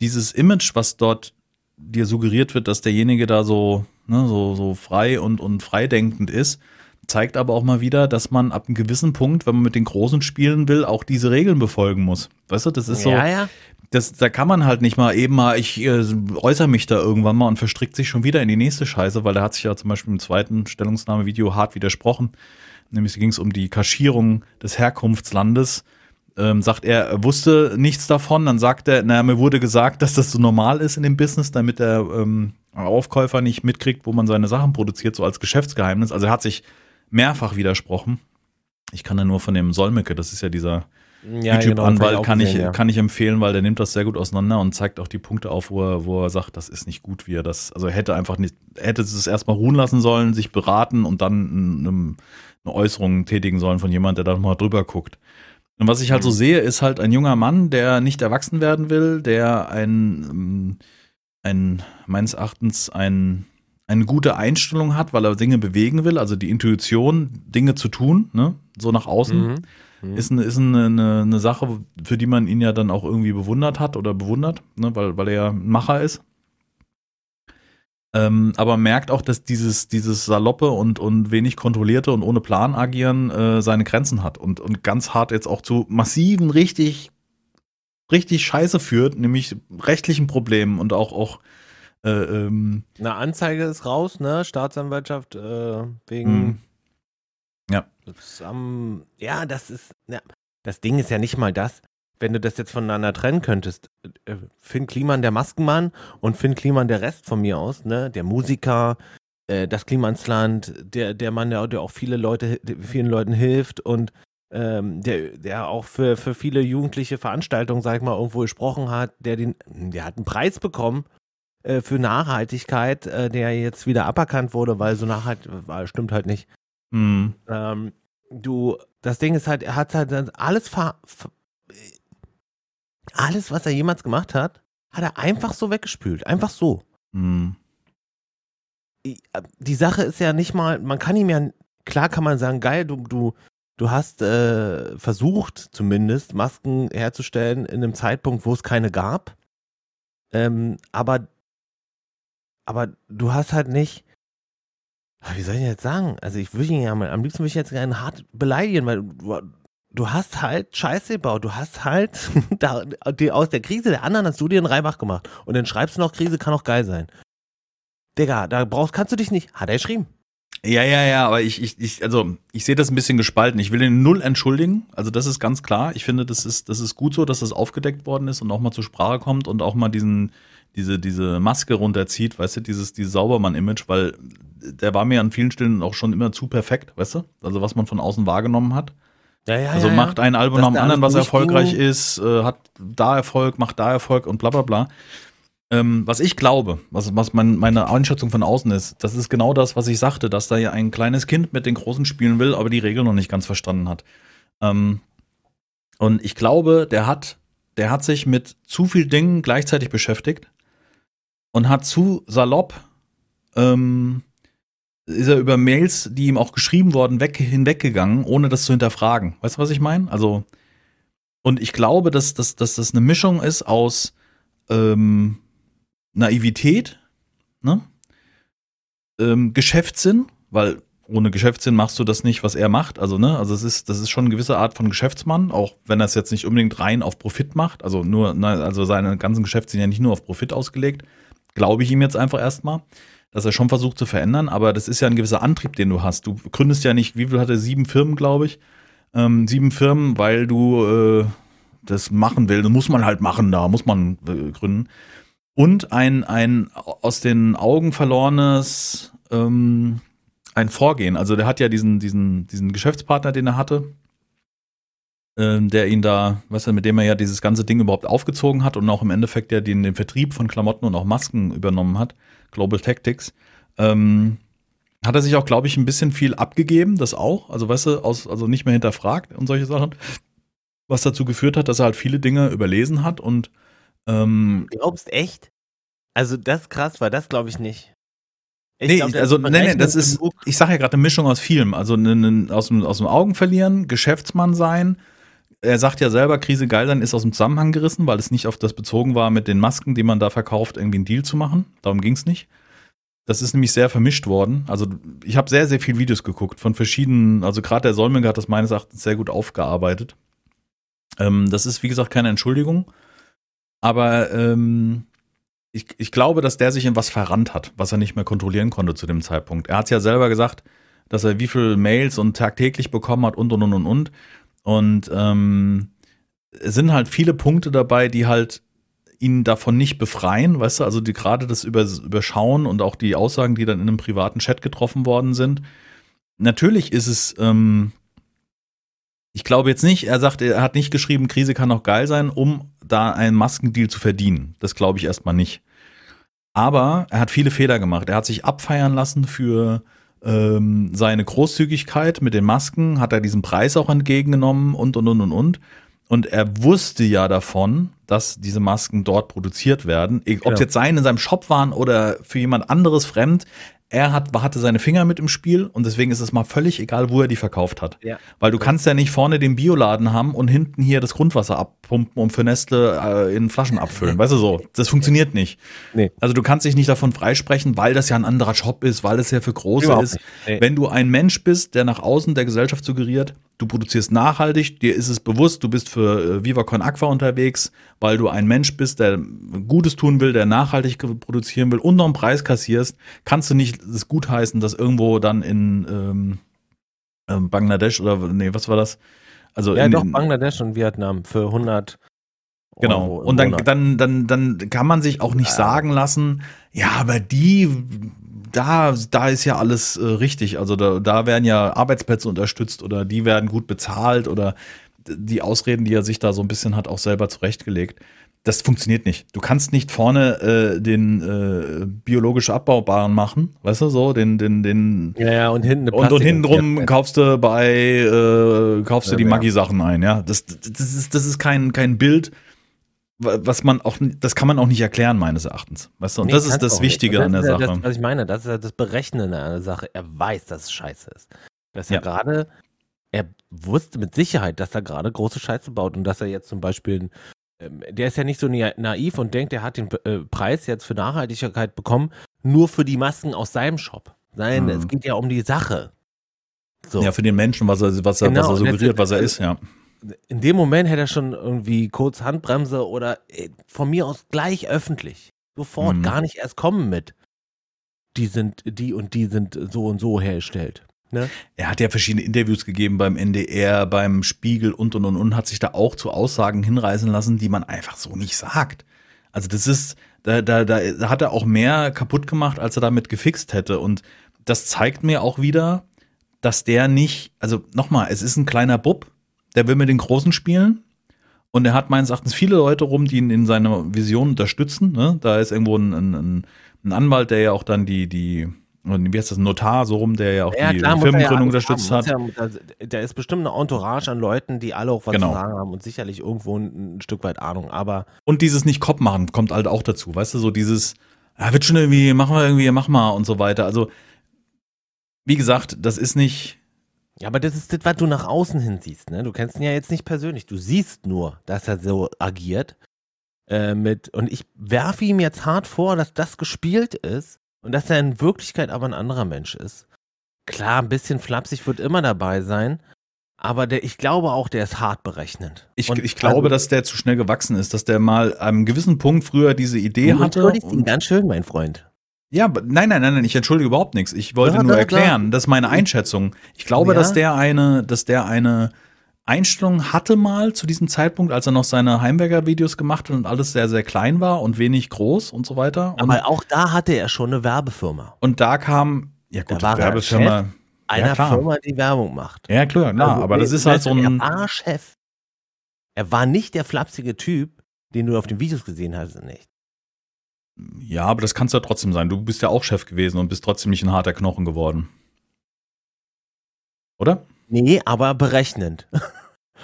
dieses Image, was dort dir suggeriert wird, dass derjenige da so, ne, so, so frei und, und freidenkend ist, zeigt aber auch mal wieder, dass man ab einem gewissen Punkt, wenn man mit den Großen spielen will, auch diese Regeln befolgen muss. Weißt du, das ist so. Ja, ja. Das, da kann man halt nicht mal eben mal, ich äh, äußere mich da irgendwann mal und verstrickt sich schon wieder in die nächste Scheiße, weil der hat sich ja zum Beispiel im zweiten Stellungnahmevideo hart widersprochen. Nämlich ging es um die Kaschierung des Herkunftslandes. Ähm, sagt er, er wusste nichts davon. Dann sagt er, naja, mir wurde gesagt, dass das so normal ist in dem Business, damit der ähm, Aufkäufer nicht mitkriegt, wo man seine Sachen produziert, so als Geschäftsgeheimnis. Also er hat sich mehrfach widersprochen. Ich kann da nur von dem Solmecke, das ist ja dieser ja, YouTube-Anwalt, genau, kann, ich, ja. kann ich empfehlen, weil der nimmt das sehr gut auseinander und zeigt auch die Punkte auf, wo er, wo er sagt, das ist nicht gut, wie er das, also er hätte einfach nicht, hätte es erstmal ruhen lassen sollen, sich beraten und dann eine, eine Äußerung tätigen sollen von jemand, der da mal drüber guckt. Und was ich halt so mhm. sehe, ist halt ein junger Mann, der nicht erwachsen werden will, der ein, ein meines Erachtens ein eine gute Einstellung hat, weil er Dinge bewegen will, also die Intuition, Dinge zu tun, ne? so nach außen, Mhm. Mhm. ist, eine, ist eine, eine, eine Sache, für die man ihn ja dann auch irgendwie bewundert hat oder bewundert, ne? weil, weil er ja ein Macher ist. Ähm, aber merkt auch, dass dieses, dieses saloppe und, und wenig kontrollierte und ohne Plan agieren äh, seine Grenzen hat und, und ganz hart jetzt auch zu massiven, richtig, richtig Scheiße führt, nämlich rechtlichen Problemen und auch, auch äh, ähm, Eine Anzeige ist raus, ne? Staatsanwaltschaft äh, wegen. Mhm. Ja. Ähm, ja, das ist. Ja, das Ding ist ja nicht mal das. Wenn du das jetzt voneinander trennen könntest, äh, Finn Kliman der Maskenmann und Finn Kliman der Rest von mir aus, ne? Der Musiker, äh, das Klimansland, der, der Mann, der, der auch viele Leute, vielen Leuten hilft und ähm, der, der auch für, für viele jugendliche Veranstaltungen, sag ich mal, irgendwo gesprochen hat, der den, der hat einen Preis bekommen äh, für Nachhaltigkeit, äh, der jetzt wieder aberkannt wurde, weil so nachhaltig war, stimmt halt nicht. mh, Ähm, du, das Ding ist halt, er hat halt alles alles, was er jemals gemacht hat, hat er einfach so weggespült. Einfach so. mh, I- äh, Die Sache ist ja nicht mal, man kann ihm ja, klar kann man sagen, geil, du, du, du hast äh, versucht, zumindest Masken herzustellen in einem Zeitpunkt, wo es keine gab. Ähm, aber, aber du hast halt nicht, Ah, wie soll ich denn jetzt sagen? Also ich würde ihn ja mal, am liebsten würde ich jetzt gerne hart beleidigen, weil du, du hast halt Scheiße gebaut. Du hast halt da, die, aus der Krise der anderen hast du dir einen Reibach gemacht. Und dann schreibst du noch, Krise kann auch geil sein. Digga, da brauchst, kannst du dich nicht. Hat er geschrieben. Ja, ja, ja, aber ich, ich, ich, also ich sehe das ein bisschen gespalten. Ich will den null entschuldigen. Also das ist ganz klar. Ich finde, das ist, das ist gut so, dass das aufgedeckt worden ist und auch mal zur Sprache kommt und auch mal diesen, diese, diese Maske runterzieht, weißt du, dieses, dieses Saubermann-Image, weil der war mir an vielen Stellen auch schon immer zu perfekt, weißt du? Also was man von außen wahrgenommen hat. Ja, ja, Also ja, macht ein Album nach dem anderen, was erfolgreich durchging. ist, äh, hat da Erfolg, macht da Erfolg und bla bla bla. Ähm, was ich glaube, was, was mein, meine Einschätzung von außen ist, das ist genau das, was ich sagte, dass da ja ein kleines Kind mit den Großen spielen will, aber die Regeln noch nicht ganz verstanden hat. Ähm, und ich glaube, der hat, der hat sich mit zu viel Dingen gleichzeitig beschäftigt und hat zu salopp ähm, ist er über Mails, die ihm auch geschrieben wurden, weg, hinweggegangen, ohne das zu hinterfragen. Weißt du, was ich meine? Also, und ich glaube, dass, dass, dass das eine Mischung ist aus ähm, Naivität, ne? ähm, Geschäftssinn, weil ohne Geschäftssinn machst du das nicht, was er macht. Also, ne, also es ist, das ist schon eine gewisse Art von Geschäftsmann, auch wenn er es jetzt nicht unbedingt rein auf Profit macht. Also nur, ne, also seine ganzen Geschäfte sind ja nicht nur auf Profit ausgelegt. Glaube ich ihm jetzt einfach erstmal, dass er schon versucht zu verändern, aber das ist ja ein gewisser Antrieb, den du hast. Du gründest ja nicht, wie viel hat er? Sieben Firmen, glaube ich. Ähm, sieben Firmen, weil du äh, das machen willst. Das muss man halt machen, da muss man äh, gründen. Und ein, ein aus den Augen verlorenes ähm, ein Vorgehen. Also der hat ja diesen, diesen, diesen Geschäftspartner, den er hatte, der ihn da, weißt du, mit dem er ja dieses ganze Ding überhaupt aufgezogen hat und auch im Endeffekt ja den, den Vertrieb von Klamotten und auch Masken übernommen hat, Global Tactics. Ähm, hat er sich auch, glaube ich, ein bisschen viel abgegeben, das auch. Also, weißt du, aus, also nicht mehr hinterfragt und solche Sachen. Was dazu geführt hat, dass er halt viele Dinge überlesen hat und ähm, Glaubst echt? Also das krass, weil das glaube ich nicht. Ich nee, glaub, also nee, nee, das ist, ich sage ja gerade eine Mischung aus vielem. Also ne, ne, aus, dem, aus dem Augen verlieren, Geschäftsmann sein. Er sagt ja selber, Krise geil sein ist aus dem Zusammenhang gerissen, weil es nicht auf das bezogen war, mit den Masken, die man da verkauft, irgendwie einen Deal zu machen. Darum ging es nicht. Das ist nämlich sehr vermischt worden. Also ich habe sehr, sehr viele Videos geguckt von verschiedenen, also gerade der Solminger hat das meines Erachtens sehr gut aufgearbeitet. Ähm, das ist, wie gesagt, keine Entschuldigung. Aber ähm, ich, ich glaube, dass der sich in was verrannt hat, was er nicht mehr kontrollieren konnte zu dem Zeitpunkt. Er hat ja selber gesagt, dass er wie viel Mails und tagtäglich bekommen hat und und und und und. Und ähm, es sind halt viele Punkte dabei, die halt ihn davon nicht befreien, weißt du, also die gerade das über, Überschauen und auch die Aussagen, die dann in einem privaten Chat getroffen worden sind. Natürlich ist es, ähm, ich glaube jetzt nicht, er sagt, er hat nicht geschrieben, Krise kann auch geil sein, um da einen Maskendeal zu verdienen. Das glaube ich erstmal nicht. Aber er hat viele Fehler gemacht. Er hat sich abfeiern lassen für ähm, seine Großzügigkeit mit den Masken, hat er diesen Preis auch entgegengenommen und und und und und. Und er wusste ja davon, dass diese Masken dort produziert werden. Ob es jetzt seine in seinem Shop waren oder für jemand anderes fremd, er hat, hatte seine Finger mit im Spiel und deswegen ist es mal völlig egal, wo er die verkauft hat. Ja. Weil du kannst ja nicht vorne den Bioladen haben und hinten hier das Grundwasser abpumpen und für Nestle äh, in Flaschen abfüllen. Weißt du so? Das funktioniert nicht. Nee. Also du kannst dich nicht davon freisprechen, weil das ja ein anderer Job ist, weil es ja für Große Überhaupt ist. Nee. Wenn du ein Mensch bist, der nach außen der Gesellschaft suggeriert, du produzierst nachhaltig, dir ist es bewusst, du bist für äh, Viva Con Aqua unterwegs, weil du ein Mensch bist, der Gutes tun will, der nachhaltig produzieren will und noch einen Preis kassierst, kannst du nicht es gutheißen, dass irgendwo dann in ähm, ähm, Bangladesch oder nee, was war das? Also Ja, in, doch, Bangladesch und Vietnam für 100 Genau. Und dann, dann, dann, dann kann man sich auch nicht sagen lassen, ja, aber die, da, da ist ja alles äh, richtig. Also da, da werden ja Arbeitsplätze unterstützt oder die werden gut bezahlt oder die Ausreden, die er sich da so ein bisschen hat, auch selber zurechtgelegt. Das funktioniert nicht. Du kannst nicht vorne äh, den äh, biologisch abbaubaren machen, weißt du so, den, den, den Ja, ja, und hinten eine und, und hintenrum kaufst du bei äh, kaufst du Ja, die ja. Maggi-Sachen ein, ja. Das, das ist das ist kein kein Bild, was man auch das kann man auch nicht erklären meines Erachtens, weißt du? Und Nee, das ist das. Wichtige an der Sache. Das, was ich meine, das ist ja das Berechnende an der Sache. Er weiß, dass es scheiße ist. Dass er Ja. gerade, er wusste mit Sicherheit, dass er gerade große Scheiße baut und dass er jetzt zum Beispiel, ähm, der ist ja nicht so na- naiv und denkt, er hat den äh, Preis jetzt für Nachhaltigkeit bekommen, nur für die Masken aus seinem Shop. Nein, Mhm. es geht ja um die Sache. So. Ja, für den Menschen, was er was er, Genau, was er und suggeriert, was er ist, ja. In dem Moment hätte er schon irgendwie kurz Handbremse oder äh, von mir aus gleich öffentlich. Sofort, Mhm. gar nicht erst kommen mit. Die sind, die und die sind so und so hergestellt. Ne? Er hat ja verschiedene Interviews gegeben beim NDR, beim Spiegel und und und und hat sich da auch zu Aussagen hinreißen lassen, die man einfach so nicht sagt. Also das ist, da, da, da hat er auch mehr kaputt gemacht, als er damit gefixt hätte. Und das zeigt mir auch wieder, dass der nicht, also nochmal, es ist ein kleiner Bub, der will mit den Großen spielen. Und er hat meines Erachtens viele Leute rum, die ihn in seiner Vision unterstützen. Ne? Da ist irgendwo ein, ein, ein Anwalt, der ja auch dann die, die, wie heißt das, ein Notar, so rum, der ja auch die muss er ja Firmengründung alles unterstützt haben. hat. Ja, da, ist bestimmt eine Entourage an Leuten, die alle auch was Genau. zu sagen haben und sicherlich irgendwo ein, ein Stück weit Ahnung. Aber Und dieses nicht Kopf machen kommt halt auch dazu, weißt du, so dieses, ja, wird schon irgendwie, machen wir irgendwie, mach mal und so weiter. Also, wie gesagt, das ist nicht, Ja, aber das ist das, was du nach außen hin siehst, ne? Du kennst ihn ja jetzt nicht persönlich. Du siehst nur, dass er so agiert. Äh, mit, und ich werfe ihm jetzt hart vor, dass das gespielt ist und dass er in Wirklichkeit aber ein anderer Mensch ist. Klar, ein bisschen flapsig wird immer dabei sein, aber der, ich glaube auch, der ist hart berechnend. ich, ich glaube, also, dass der zu schnell gewachsen ist, dass der mal an einem gewissen Punkt früher diese Idee du hatte. entschuldigst ihn ganz schön, mein Freund. Ja, nein, nein, nein, nein, ich entschuldige überhaupt nichts. Ich wollte Ja, nur da- erklären, das ist meine Einschätzung. Ich glaube, Ja. dass der eine, dass der eine Einstellung hatte mal zu diesem Zeitpunkt, als er noch seine Heimwerker-Videos gemacht hat und alles sehr, sehr klein war und wenig groß und so weiter. Und, Aber auch da hatte er schon eine Werbefirma. und da kam, ja gut, Da er Werbefirma. Einer klar. Firma, die Werbung macht. Ja, klar, klar, Also, aber das ist halt so ein. Er war Chef. Er war nicht der flapsige Typ, den du auf den Videos gesehen hast, nicht. Ja, aber das kannst du ja trotzdem sein. Du bist ja auch Chef gewesen und bist trotzdem nicht ein harter Knochen geworden. Oder? Nee, aber berechnend.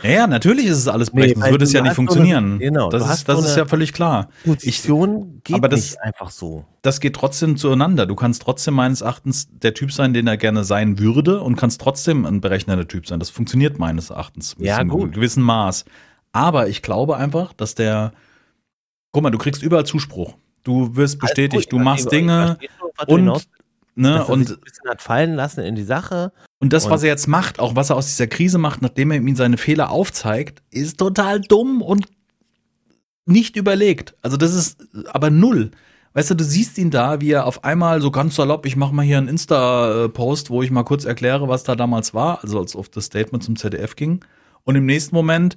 Ja, natürlich ist es alles Nee, brechen, sonst weil würde es ja nicht so eine- funktionieren. genau, das ist, das ist ja völlig klar. Position geht aber das- nicht einfach so. Das geht trotzdem zueinander. Du kannst trotzdem meines Erachtens der Typ sein, den er gerne sein würde und kannst trotzdem ein berechnender Typ sein. Das funktioniert meines Erachtens Ja, zu einem gut. gewissen Maß. Aber ich glaube einfach, dass der, guck mal, du kriegst überall Zuspruch. Du wirst bestätigt, du machst Dinge und, ne, und und ein bisschen hat fallen lassen in die Sache. Und das, Und- was er jetzt macht, auch was er aus dieser Krise macht, nachdem er ihm seine Fehler aufzeigt, ist total dumm und nicht überlegt. Also das ist aber null. Weißt du, du siehst ihn da, wie er auf einmal so ganz salopp, ich mache mal hier einen Insta-Post, wo ich mal kurz erkläre, was da damals war, also als auf das Statement zum ZDF ging. Und im nächsten Moment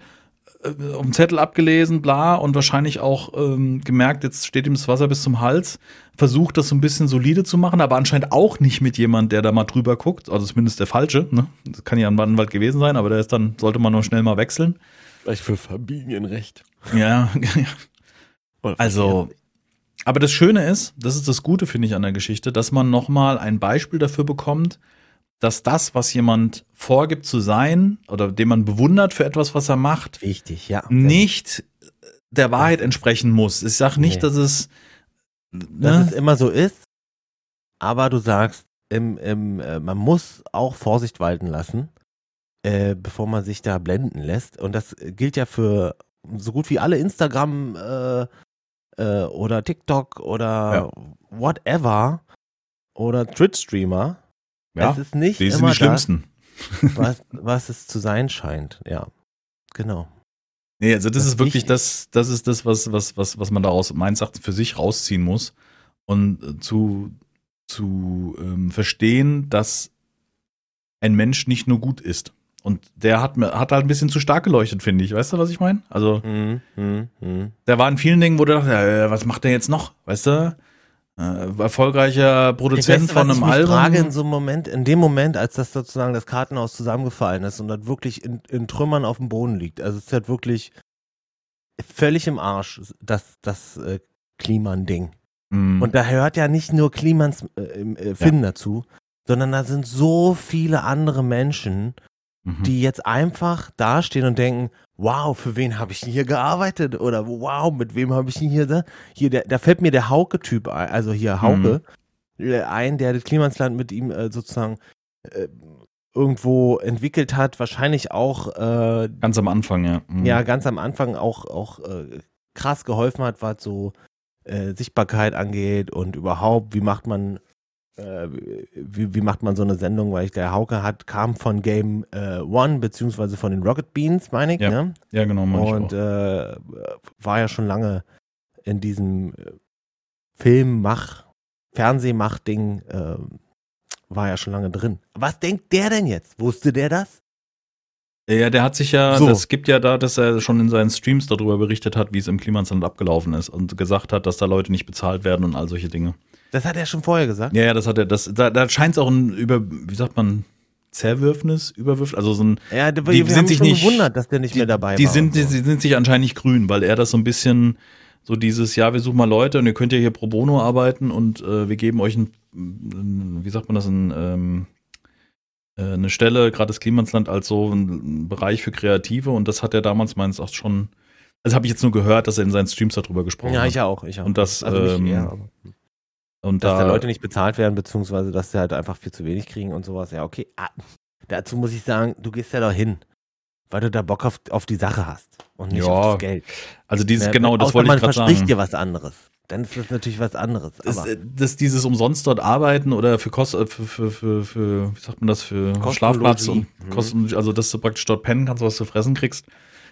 äh, auf dem Zettel abgelesen, bla, und wahrscheinlich auch ähm, gemerkt, jetzt steht ihm das Wasser bis zum Hals, versucht das so ein bisschen solide zu machen, aber anscheinend auch nicht mit jemand, der da mal drüber guckt, also zumindest der Falsche, ne? Das kann ja ein Anwalt gewesen sein, aber der ist dann, sollte man nur schnell mal wechseln. Vielleicht für Familienrecht. Ja, also, aber das Schöne ist, das ist das Gute, finde ich, an der Geschichte, dass man nochmal ein Beispiel dafür bekommt, dass das, was jemand vorgibt zu sein oder den man bewundert für etwas, was er macht, Wichtig, ja. nicht der Wahrheit entsprechen muss. Ich sage nicht, Nee. dass es Dass ne? es immer so ist. aber du sagst, im, im, äh, man muss auch Vorsicht walten lassen, äh, bevor man sich da blenden lässt. Und das gilt ja für so gut wie alle Instagram äh, äh oder TikTok oder ja. whatever oder Twitch-Streamer. Ja, es ist nicht die sind immer die schlimmsten. Das, was, was es zu sein scheint. Ja, genau. Nee, also das, das ist wirklich das, das ist das, was, was, was, was man daraus meines Erachtens für sich rausziehen muss und äh, zu, zu ähm, verstehen, dass ein Mensch nicht nur gut ist. Und der hat, hat halt ein bisschen zu stark geleuchtet, finde ich. Weißt du, was ich meine? Also, mm, mm, mm. der war in vielen Dingen, wo du dachtest, äh, was macht der jetzt noch? Weißt du? Äh, erfolgreicher Produzent weiß, von einem ich Album. Frage in so einem Moment, in dem Moment, als das sozusagen das Kartenhaus zusammengefallen ist und dann wirklich in, in Trümmern auf dem Boden liegt. Also es ist halt wirklich völlig im Arsch, das, das äh, Kliman-Ding. Mm. Und da hört ja nicht nur Klimans äh, äh, Finn ja. dazu, sondern da sind so viele andere Menschen, mhm. die jetzt einfach dastehen und denken, wow, für wen habe ich denn hier gearbeitet? Oder wow, mit wem habe ich denn hier da? Hier, der, da fällt mir der Hauke-Typ ein, also hier Hauke mhm. ein, der das Klimansland mit ihm äh, sozusagen äh, irgendwo entwickelt hat, wahrscheinlich auch äh, ganz am Anfang, ja. Mhm. Ja, ganz am Anfang auch, auch äh, krass geholfen hat, was so äh, Sichtbarkeit angeht und überhaupt, wie macht man äh, wie, wie macht man so eine Sendung, weil ich der Hauke hat, kam von Game äh, One, beziehungsweise von den Rocket Beans, meine ich, ja. ne? Ja, genau, Und äh, war ja schon lange in diesem äh, Filmmach, Fernsehmach-Ding, äh, war ja schon lange drin. Was denkt der denn jetzt? Wusste der das? Ja, der hat sich ja, so. das gibt ja da, dass er schon in seinen Streams darüber berichtet hat, wie es im Klimasland abgelaufen ist und gesagt hat, dass da Leute nicht bezahlt werden und all solche Dinge. Das hat er schon vorher gesagt? Ja, ja, das hat er, das, da, da scheint es auch ein über, wie sagt man, Zerwürfnis, Überwürf, also so ein. Ja, die, die sind sich nicht gewundert, dass der nicht die, mehr dabei die war. Sind, so. die, sind sich anscheinend nicht grün, weil er das so ein bisschen so dieses, ja, wir suchen mal Leute und ihr könnt ja hier pro bono arbeiten und äh, wir geben euch ein, wie sagt man das, ein, ähm, äh, eine Stelle, gerade das Klimansland als so ein Bereich für Kreative und das hat er damals meines auch schon, also habe ich jetzt nur gehört, dass er in seinen Streams darüber gesprochen ja, hat. Ja, ich auch, ich auch. Und das, also ähm, eher, und dass da, da Leute nicht bezahlt werden, beziehungsweise dass sie halt einfach viel zu wenig kriegen und sowas. Ja, okay. Ah, dazu muss ich sagen, du gehst ja da hin, weil du da Bock auf, auf die Sache hast und nicht ja, auf das Geld. Also dieses, ja, genau, das wollte ich gerade sagen. man verspricht dir was anderes. Dann ist das natürlich was anderes. Das, äh, das, dieses umsonst dort arbeiten oder für Kost, äh, für, für, für, für, wie sagt man das, für Schlafplatz und mhm. Kosten, also dass du praktisch dort pennen kannst, was du fressen kriegst,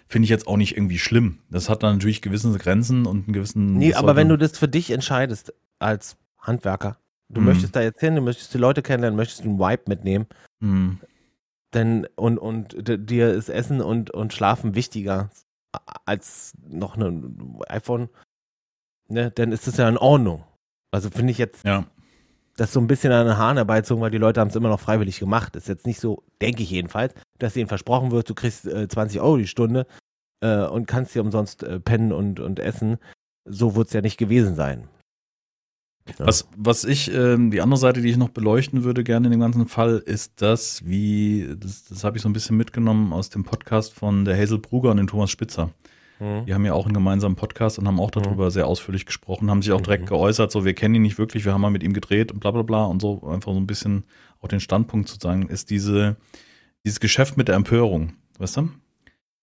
finde ich jetzt auch nicht irgendwie schlimm. Das hat dann natürlich gewisse Grenzen und einen gewissen. Nee, aber wenn du das für dich entscheidest, als Handwerker. Du mhm. möchtest da jetzt hin, du möchtest die Leute kennenlernen, möchtest einen Vibe mitnehmen. Mhm. Denn, und, und dir ist Essen und, und Schlafen wichtiger als noch ein iPhone. Ne, dann ist das ja in Ordnung. Also finde ich jetzt, ja. das so ein bisschen an den Haaren herbeizogen, weil die Leute haben es immer noch freiwillig gemacht. Ist jetzt nicht so, denke ich jedenfalls, dass ihnen versprochen wird, du kriegst äh, 20 Euro die Stunde äh, und kannst dir umsonst äh, pennen und, und essen. So wird es ja nicht gewesen sein. Ja. Was, was ich, ähm, die andere Seite, die ich noch beleuchten würde gerne in dem ganzen Fall, ist das, wie, das, das habe ich so ein bisschen mitgenommen aus dem Podcast von der Hazel Bruger und dem Thomas Spitzer. Mhm. Die haben ja auch einen gemeinsamen Podcast und haben auch darüber mhm. sehr ausführlich gesprochen, haben sich auch direkt mhm. geäußert, so wir kennen ihn nicht wirklich, wir haben mal mit ihm gedreht und bla bla bla und so einfach so ein bisschen auch den Standpunkt zu sagen, ist diese, dieses Geschäft mit der Empörung, weißt du?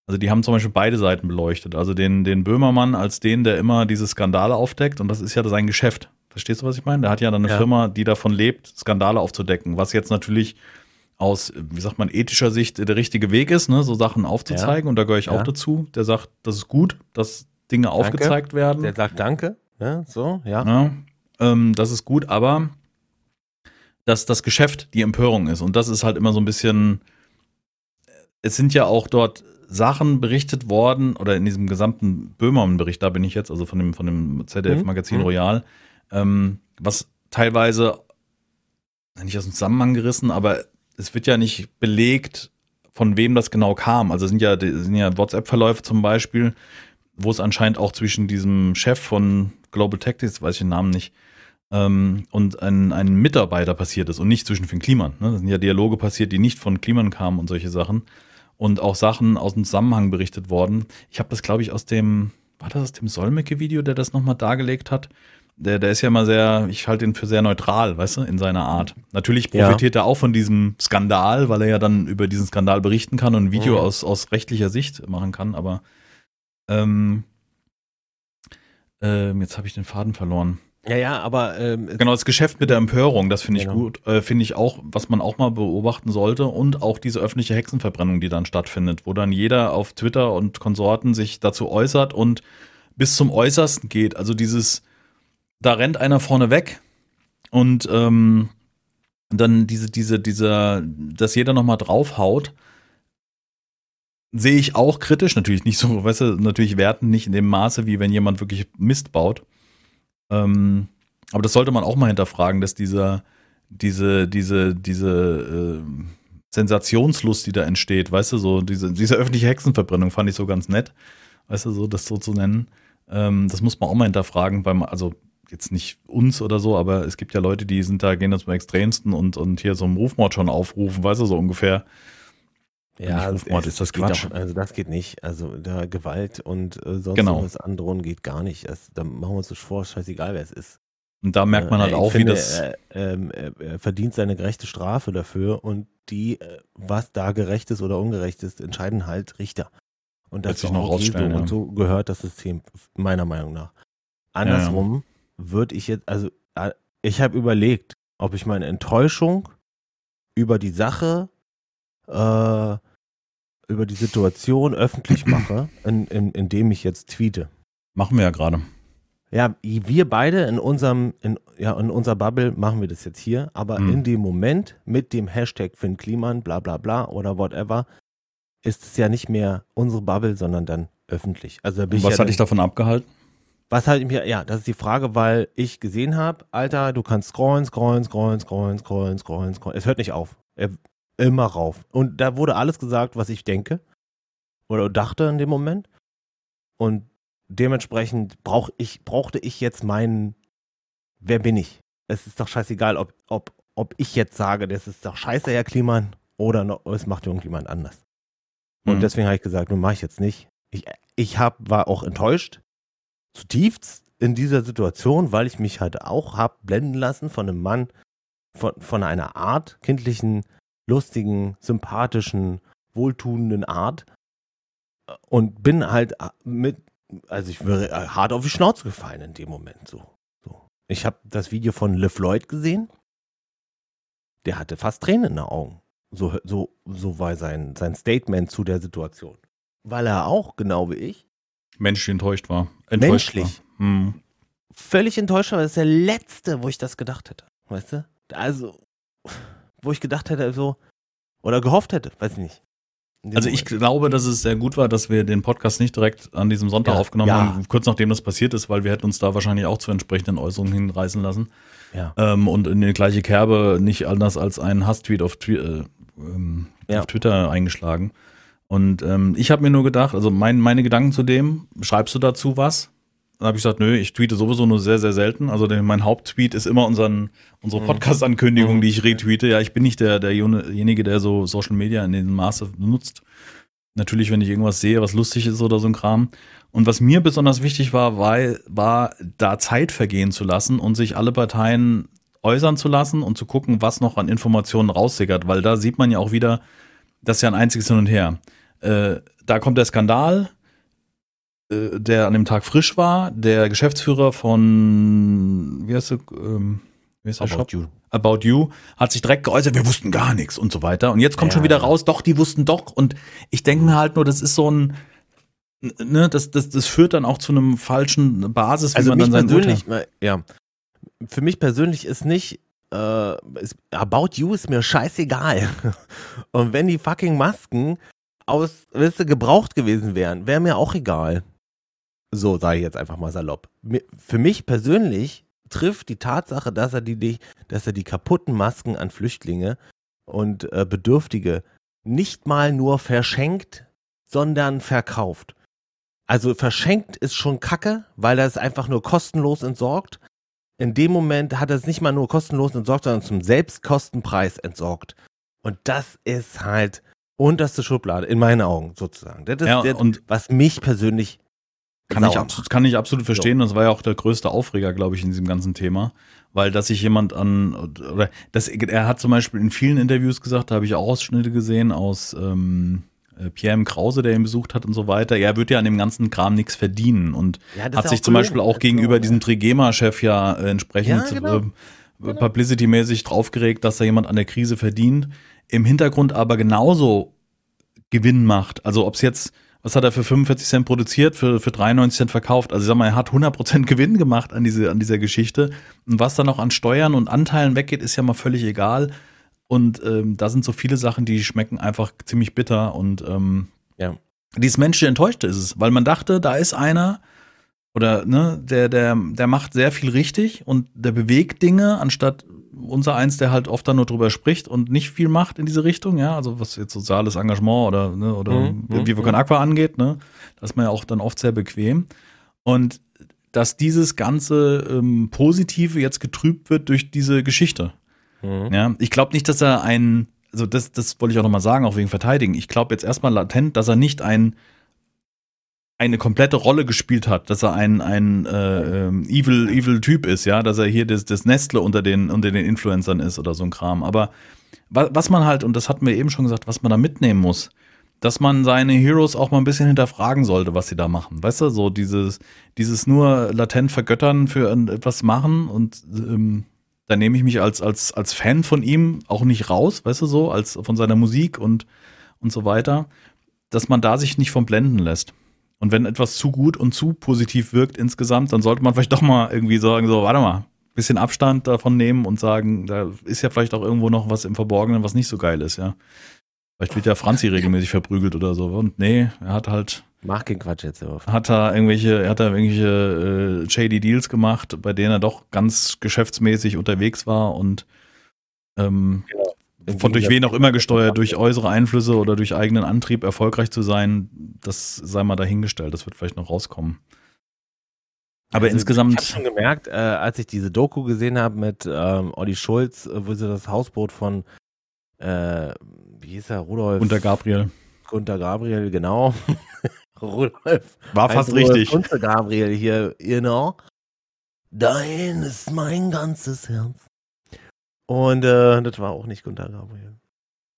Also die haben zum Beispiel beide Seiten beleuchtet. Also den, den Böhmermann als den, der immer diese Skandale aufdeckt und das ist ja sein Geschäft. Verstehst du, was ich meine? Der hat ja dann eine ja. Firma, die davon lebt, Skandale aufzudecken, was jetzt natürlich aus, wie sagt man, ethischer Sicht der richtige Weg ist, ne, so Sachen aufzuzeigen. Ja. Und da gehöre ich ja. auch dazu. Der sagt, das ist gut, dass Dinge danke. aufgezeigt werden. Der sagt Danke, ne? so, ja. ja ähm, das ist gut, aber dass das Geschäft die Empörung ist. Und das ist halt immer so ein bisschen, es sind ja auch dort Sachen berichtet worden, oder in diesem gesamten Böhmermann-Bericht, da bin ich jetzt, also von dem, von dem ZDF-Magazin mhm. Royal, ähm, was teilweise nicht aus dem Zusammenhang gerissen, aber es wird ja nicht belegt, von wem das genau kam. Also sind ja, sind ja WhatsApp-Verläufe zum Beispiel, wo es anscheinend auch zwischen diesem Chef von Global Tactics, weiß ich den Namen nicht, ähm, und ein, ein Mitarbeiter passiert ist und nicht zwischen Finn Kliman. Ne? Das sind ja Dialoge passiert, die nicht von Kliman kamen und solche Sachen. Und auch Sachen aus dem Zusammenhang berichtet worden. Ich habe das, glaube ich, aus dem, war das aus dem Solmecke-Video, der das nochmal dargelegt hat? Der, der ist ja immer sehr, ich halte ihn für sehr neutral, weißt du, in seiner Art. Natürlich profitiert ja. er auch von diesem Skandal, weil er ja dann über diesen Skandal berichten kann und ein Video mhm. aus, aus rechtlicher Sicht machen kann, aber ähm, ähm, jetzt habe ich den Faden verloren. Ja, ja, aber ähm, genau das Geschäft mit der Empörung, das finde ich genau. gut, äh, finde ich auch, was man auch mal beobachten sollte und auch diese öffentliche Hexenverbrennung, die dann stattfindet, wo dann jeder auf Twitter und Konsorten sich dazu äußert und bis zum Äußersten geht. Also dieses, da rennt einer vorne weg und ähm, dann diese, diese, dieser, dass jeder nochmal draufhaut, sehe ich auch kritisch, natürlich nicht so, weißt du, natürlich werten nicht in dem Maße, wie wenn jemand wirklich Mist baut. Ähm, aber das sollte man auch mal hinterfragen, dass dieser, diese, diese, diese äh, Sensationslust, die da entsteht, weißt du, so diese, diese öffentliche Hexenverbrennung fand ich so ganz nett, weißt du, so das so zu nennen. Ähm, das muss man auch mal hinterfragen, beim, also jetzt nicht uns oder so, aber es gibt ja Leute, die sind da, gehen das zum Extremsten und, und hier so einen Rufmord schon aufrufen, weißt du, so ungefähr. Ja, Rufmord ist das Quatsch. Auch, also das geht nicht. Also da Gewalt und äh, sonst genau. was androhen geht gar nicht. Das, da machen wir uns das vor, scheißegal wer es ist. Und da merkt man halt äh, auch, finde, wie das. Er, ähm, er, er, verdient seine gerechte Strafe dafür und die, äh, was da gerecht ist oder ungerecht ist, entscheiden halt Richter. Und das ist noch rausstellen, so, ja. und so gehört das System, meiner Meinung nach. Andersrum. Würde ich jetzt, also ich habe überlegt, ob ich meine Enttäuschung über die Sache äh, über die Situation öffentlich mache, in, in, indem ich jetzt tweete. Machen wir ja gerade. Ja, wir beide in unserem, in, ja, in unserer Bubble machen wir das jetzt hier, aber hm. in dem Moment mit dem Hashtag Finn Kliman, bla bla bla oder whatever, ist es ja nicht mehr unsere Bubble, sondern dann öffentlich. Also was ja hat dich davon abgehalten? Was halt mir, ja, das ist die Frage, weil ich gesehen habe, Alter, du kannst scrollen, scrollen, scrollen, scrollen, scrollen, scrollen, scrollen. Es hört nicht auf. Er, immer rauf. Und da wurde alles gesagt, was ich denke oder dachte in dem Moment. Und dementsprechend brauch ich, brauchte ich jetzt meinen, wer bin ich? Es ist doch scheißegal, ob, ob, ob ich jetzt sage, das ist doch scheiße, Herr Kliman, oder noch, es macht irgendjemand anders. Und mhm. deswegen habe ich gesagt, nun mache ich jetzt nicht. Ich, ich hab, war auch enttäuscht, zutiefst in dieser Situation, weil ich mich halt auch habe blenden lassen von einem Mann, von, von einer Art kindlichen lustigen, sympathischen, wohltuenden Art und bin halt mit, also ich wäre hart auf die Schnauze gefallen in dem Moment so. so. Ich habe das Video von Le Floyd gesehen. Der hatte fast Tränen in den Augen. So, so, so war sein, sein Statement zu der Situation. Weil er auch, genau wie ich, menschlich enttäuscht war. Enttäuscht menschlich. War. Hm. Völlig enttäuscht war. Das ist der letzte, wo ich das gedacht hätte. Weißt du? Also, wo ich gedacht hätte, so, oder gehofft hätte, weiß ich nicht. Also ich glaube, dass es sehr gut war, dass wir den Podcast nicht direkt an diesem Sonntag ja, aufgenommen ja. haben, kurz nachdem das passiert ist, weil wir hätten uns da wahrscheinlich auch zu entsprechenden Äußerungen hinreißen lassen. Ja. Ähm, und in die gleiche Kerbe nicht anders als einen Hasstweet auf, äh, ähm, ja. auf Twitter eingeschlagen. Und ähm, ich habe mir nur gedacht, also mein, meine Gedanken zu dem, schreibst du dazu was? Dann habe ich gesagt, nö, ich tweete sowieso nur sehr, sehr selten. Also mein Haupttweet ist immer unseren, unsere mhm. Podcast-Ankündigung, die ich retweete. Ja, ich bin nicht der, derjenige, der so Social Media in dem Maße nutzt. Natürlich, wenn ich irgendwas sehe, was lustig ist oder so ein Kram. Und was mir besonders wichtig war, war, war da Zeit vergehen zu lassen und sich alle Parteien äußern zu lassen und zu gucken, was noch an Informationen raussickert, weil da sieht man ja auch wieder, das ist ja ein einziges Hin und Her. Äh, da kommt der Skandal, äh, der an dem Tag frisch war, der Geschäftsführer von, wie heißt du, ähm, wie heißt der About Shop? You. About You, hat sich direkt geäußert, wir wussten gar nichts und so weiter. Und jetzt kommt ja, schon wieder raus, doch, die wussten doch. Und ich denke mir halt nur, das ist so ein, ne, das, das, das führt dann auch zu einem falschen Basis, wie also man dann sein persönlich, ja. Für mich persönlich ist nicht, äh, ist, About You ist mir scheißegal. Und wenn die fucking Masken aus, weißt du, gebraucht gewesen wären, wäre mir auch egal. So sage ich jetzt einfach mal salopp. Für mich persönlich trifft die Tatsache, dass er die, dass er die kaputten Masken an Flüchtlinge und äh, Bedürftige nicht mal nur verschenkt, sondern verkauft. Also verschenkt ist schon Kacke, weil er es einfach nur kostenlos entsorgt. In dem Moment hat er es nicht mal nur kostenlos entsorgt, sondern zum Selbstkostenpreis entsorgt. Und das ist halt unterste Schublade, in meinen Augen sozusagen. Das ist ja, das, was mich persönlich Kann ich, absolut, kann ich absolut verstehen. Das war ja auch der größte Aufreger, glaube ich, in diesem ganzen Thema. Weil, dass sich jemand an, oder das, er hat zum Beispiel in vielen Interviews gesagt, da habe ich auch Ausschnitte gesehen aus ähm, äh, Pierre M. Krause, der ihn besucht hat und so weiter. Er wird ja an dem ganzen Kram nichts verdienen und ja, hat sich zum Beispiel auch gegenüber diesem Trigema-Chef ja äh, entsprechend ja, genau. äh, genau. publicity-mäßig draufgeregt, dass da jemand an der Krise verdient. Im Hintergrund aber genauso Gewinn macht. Also ob es jetzt was hat er für 45 Cent produziert, für, für 93 Cent verkauft. Also ich sag mal, er hat 100% Gewinn gemacht an, diese, an dieser Geschichte. Und was dann noch an Steuern und Anteilen weggeht, ist ja mal völlig egal. Und ähm, da sind so viele Sachen, die schmecken einfach ziemlich bitter. Und ähm, ja. dieses menschliche Enttäuschte ist es, weil man dachte, da ist einer, oder ne, der, der, der macht sehr viel richtig und der bewegt Dinge, anstatt unser eins, der halt oft dann nur drüber spricht und nicht viel macht in diese Richtung, ja, also was jetzt soziales Engagement oder, ne, oder mhm, wie Vulkan. Aqua angeht, ne, da ist man ja auch dann oft sehr bequem. Und dass dieses ganze ähm, Positive jetzt getrübt wird durch diese Geschichte. Mhm. Ja, ich glaube nicht, dass er ein, also das, das wollte ich auch nochmal sagen, auch wegen Verteidigen. Ich glaube jetzt erstmal latent, dass er nicht ein eine komplette Rolle gespielt hat, dass er ein, ein äh, ähm, evil, evil Typ ist, ja, dass er hier das, das Nestle unter den, unter den Influencern ist oder so ein Kram. Aber was, man halt, und das hatten wir eben schon gesagt, was man da mitnehmen muss, dass man seine Heroes auch mal ein bisschen hinterfragen sollte, was sie da machen. Weißt du, so dieses, dieses nur latent vergöttern für etwas machen und ähm, da nehme ich mich als, als, als Fan von ihm auch nicht raus, weißt du so, als von seiner Musik und, und so weiter, dass man da sich nicht vom Blenden lässt. Und wenn etwas zu gut und zu positiv wirkt insgesamt, dann sollte man vielleicht doch mal irgendwie sagen, so, warte mal, bisschen Abstand davon nehmen und sagen, da ist ja vielleicht auch irgendwo noch was im Verborgenen, was nicht so geil ist, ja. Vielleicht wird ja Franzi regelmäßig verprügelt oder so. Und nee, er hat halt. Mach keinen Quatsch jetzt auf. Hat er irgendwelche, hat er irgendwelche äh, shady Deals gemacht, bei denen er doch ganz geschäftsmäßig unterwegs war und ähm, genau. Von durch wen auch immer gesteuert, durch äußere Einflüsse oder durch eigenen Antrieb erfolgreich zu sein, das sei mal dahingestellt. Das wird vielleicht noch rauskommen. Aber also insgesamt. Ich habe schon gemerkt, äh, als ich diese Doku gesehen habe mit ähm, Olli Schulz, äh, wo sie das Hausboot von, äh, wie hieß er, Rudolf? Unter Gabriel. Unter Gabriel, genau. Rudolf. War fast richtig. Unter Gabriel hier, genau. Dein ist mein ganzes Herz. Und äh, das war auch nicht Gunter Gabriel.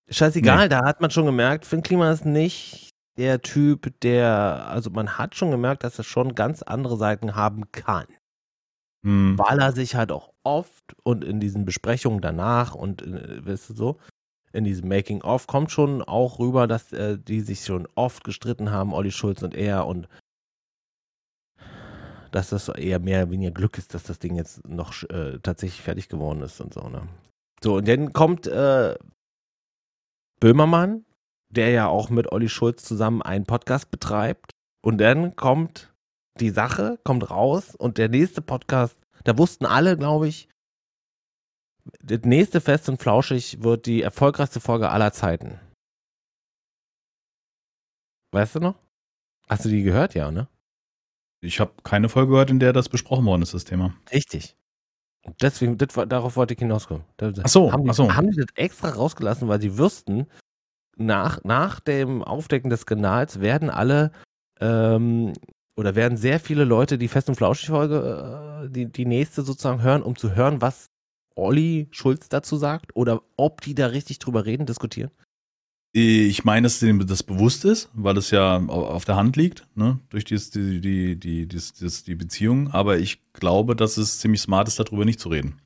Scheißegal, nee. da hat man schon gemerkt, Finn Klima ist nicht der Typ, der, also man hat schon gemerkt, dass er schon ganz andere Seiten haben kann. Hm. Weil er sich halt auch oft und in diesen Besprechungen danach und, äh, weißt du so, in diesem Making-of kommt schon auch rüber, dass äh, die sich schon oft gestritten haben, Olli Schulz und er und dass das eher mehr weniger Glück ist, dass das Ding jetzt noch äh, tatsächlich fertig geworden ist und so, ne? So, und dann kommt äh, Böhmermann, der ja auch mit Olli Schulz zusammen einen Podcast betreibt. Und dann kommt die Sache, kommt raus und der nächste Podcast, da wussten alle, glaube ich, das nächste Fest und Flauschig wird die erfolgreichste Folge aller Zeiten. Weißt du noch? Hast du die gehört, ja, ne? Ich habe keine Folge gehört, in der das besprochen worden ist, das Thema. Richtig. Deswegen, das, darauf wollte ich hinauskommen. Ach so, haben, ach so. haben die das extra rausgelassen, weil sie wüssten, nach, nach dem Aufdecken des Skandals werden alle ähm, oder werden sehr viele Leute die Fest- und Flauschig-Folge, äh, die, die nächste sozusagen hören, um zu hören, was Olli Schulz dazu sagt oder ob die da richtig drüber reden, diskutieren? Ich meine, dass dem das bewusst ist, weil es ja auf der Hand liegt, ne? durch dies, die, die, die, die, die Beziehung. Aber ich glaube, dass es ziemlich smart ist, darüber nicht zu reden.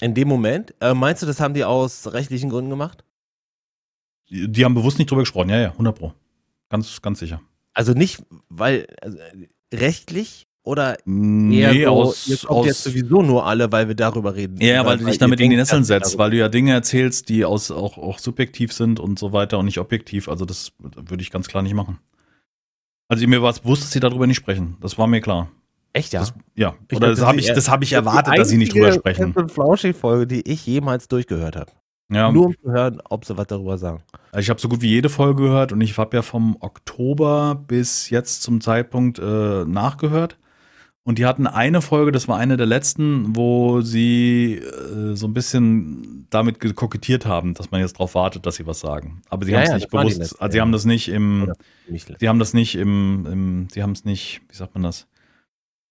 In dem Moment? Äh, meinst du, das haben die aus rechtlichen Gründen gemacht? Die, die haben bewusst nicht drüber gesprochen, ja, ja, 100 Pro. Ganz, ganz sicher. Also nicht, weil also rechtlich oder nee, so, aus, ihr kommt aus, jetzt sowieso nur alle, weil wir darüber reden. Ja, weil du dich damit in die Nesseln setzt, weil du ja Dinge erzählst, die aus, auch, auch subjektiv sind und so weiter und nicht objektiv. Also das würde ich ganz klar nicht machen. Also mir war es bewusst, dass sie darüber nicht sprechen. Das war mir klar. Echt, ja? Das, ja. Ich Oder das habe ich, das hab ich erwartet, dass sie nicht drüber sprechen. Das ist eine Flauschig-Folge, die ich jemals durchgehört habe. Ja. Nur um zu hören, ob sie was darüber sagen. Also ich habe so gut wie jede Folge gehört und ich habe ja vom Oktober bis jetzt zum Zeitpunkt äh, nachgehört. Und die hatten eine Folge, das war eine der letzten, wo sie äh, so ein bisschen damit kokettiert haben, dass man jetzt drauf wartet, dass sie was sagen. Aber sie Ja, haben es ja, nicht bewusst, letzte, also sie ja. haben das nicht im, sie haben das nicht im, im sie haben es nicht, wie sagt man das,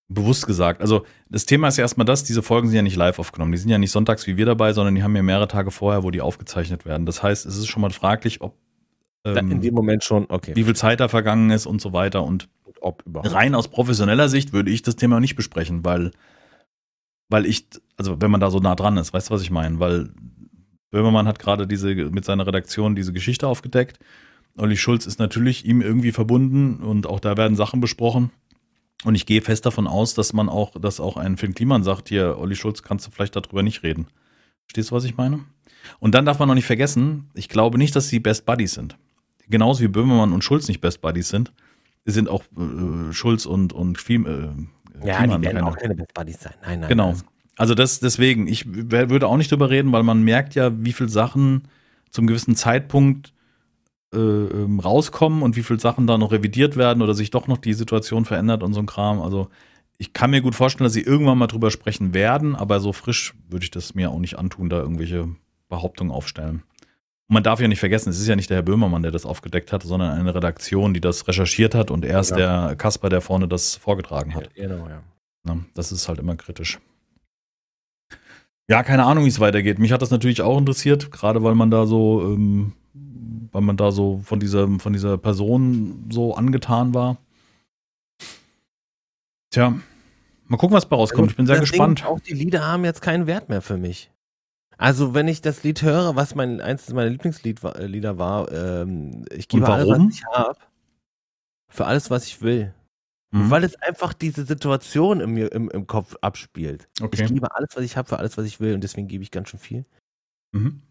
bewusst gesagt. Also das Thema ist ja erstmal das, diese Folgen sind ja nicht live aufgenommen. Die sind ja nicht sonntags wie wir dabei, sondern die haben ja mehrere Tage vorher, wo die aufgezeichnet werden. Das heißt, es ist schon mal fraglich, ob ähm, In dem Moment schon, okay. wie viel Zeit da vergangen ist und so weiter. Und ob überhaupt. rein aus professioneller Sicht würde ich das Thema nicht besprechen, weil, weil ich, also wenn man da so nah dran ist, weißt du, was ich meine? Weil Böhmermann hat gerade diese, mit seiner Redaktion diese Geschichte aufgedeckt. Olli Schulz ist natürlich ihm irgendwie verbunden und auch da werden Sachen besprochen. Und ich gehe fest davon aus, dass man auch, dass auch ein Finn Kliman sagt, hier, Olli Schulz, kannst du vielleicht darüber nicht reden. Verstehst du, was ich meine? Und dann darf man noch nicht vergessen, ich glaube nicht, dass sie Best Buddies sind. Genauso wie Böhmermann und Schulz nicht Best Buddies sind, sind auch äh, Schulz und, und Kliem, äh, Ja, die werden auch keine Best Buddies sein. Nein, nein. Genau. Also das deswegen, ich würde auch nicht drüber reden, weil man merkt ja, wie viel Sachen zum gewissen Zeitpunkt äh, ähm, rauskommen und wie viel Sachen da noch revidiert werden oder sich doch noch die Situation verändert und so ein Kram. Also ich kann mir gut vorstellen, dass sie irgendwann mal drüber sprechen werden, aber so frisch würde ich das mir auch nicht antun, da irgendwelche Behauptungen aufstellen. Und man darf ja nicht vergessen, es ist ja nicht der Herr Böhmermann, der das aufgedeckt hat, sondern eine Redaktion, die das recherchiert hat und er ist Ja. der Kasper, der vorne das vorgetragen hat. Genau, ja. Das ist halt immer kritisch. Ja, keine Ahnung, wie es weitergeht. Mich hat das natürlich auch interessiert, gerade weil man da so, ähm, weil man da so von dieser, von dieser Person so angetan war. Tja, mal gucken, was bei rauskommt. Ich bin sehr Das gespannt. Ding, auch die Lieder haben jetzt keinen Wert mehr für mich. Also wenn ich das Lied höre, was mein eins meiner Lieblingslieder war, ähm, ich gebe alles, was ich habe, für alles, was ich will. Mhm. Weil es einfach diese Situation in mir im, im Kopf abspielt. Okay. Ich gebe alles, was ich habe, für alles, was ich will und deswegen gebe ich ganz schön viel. Mhm.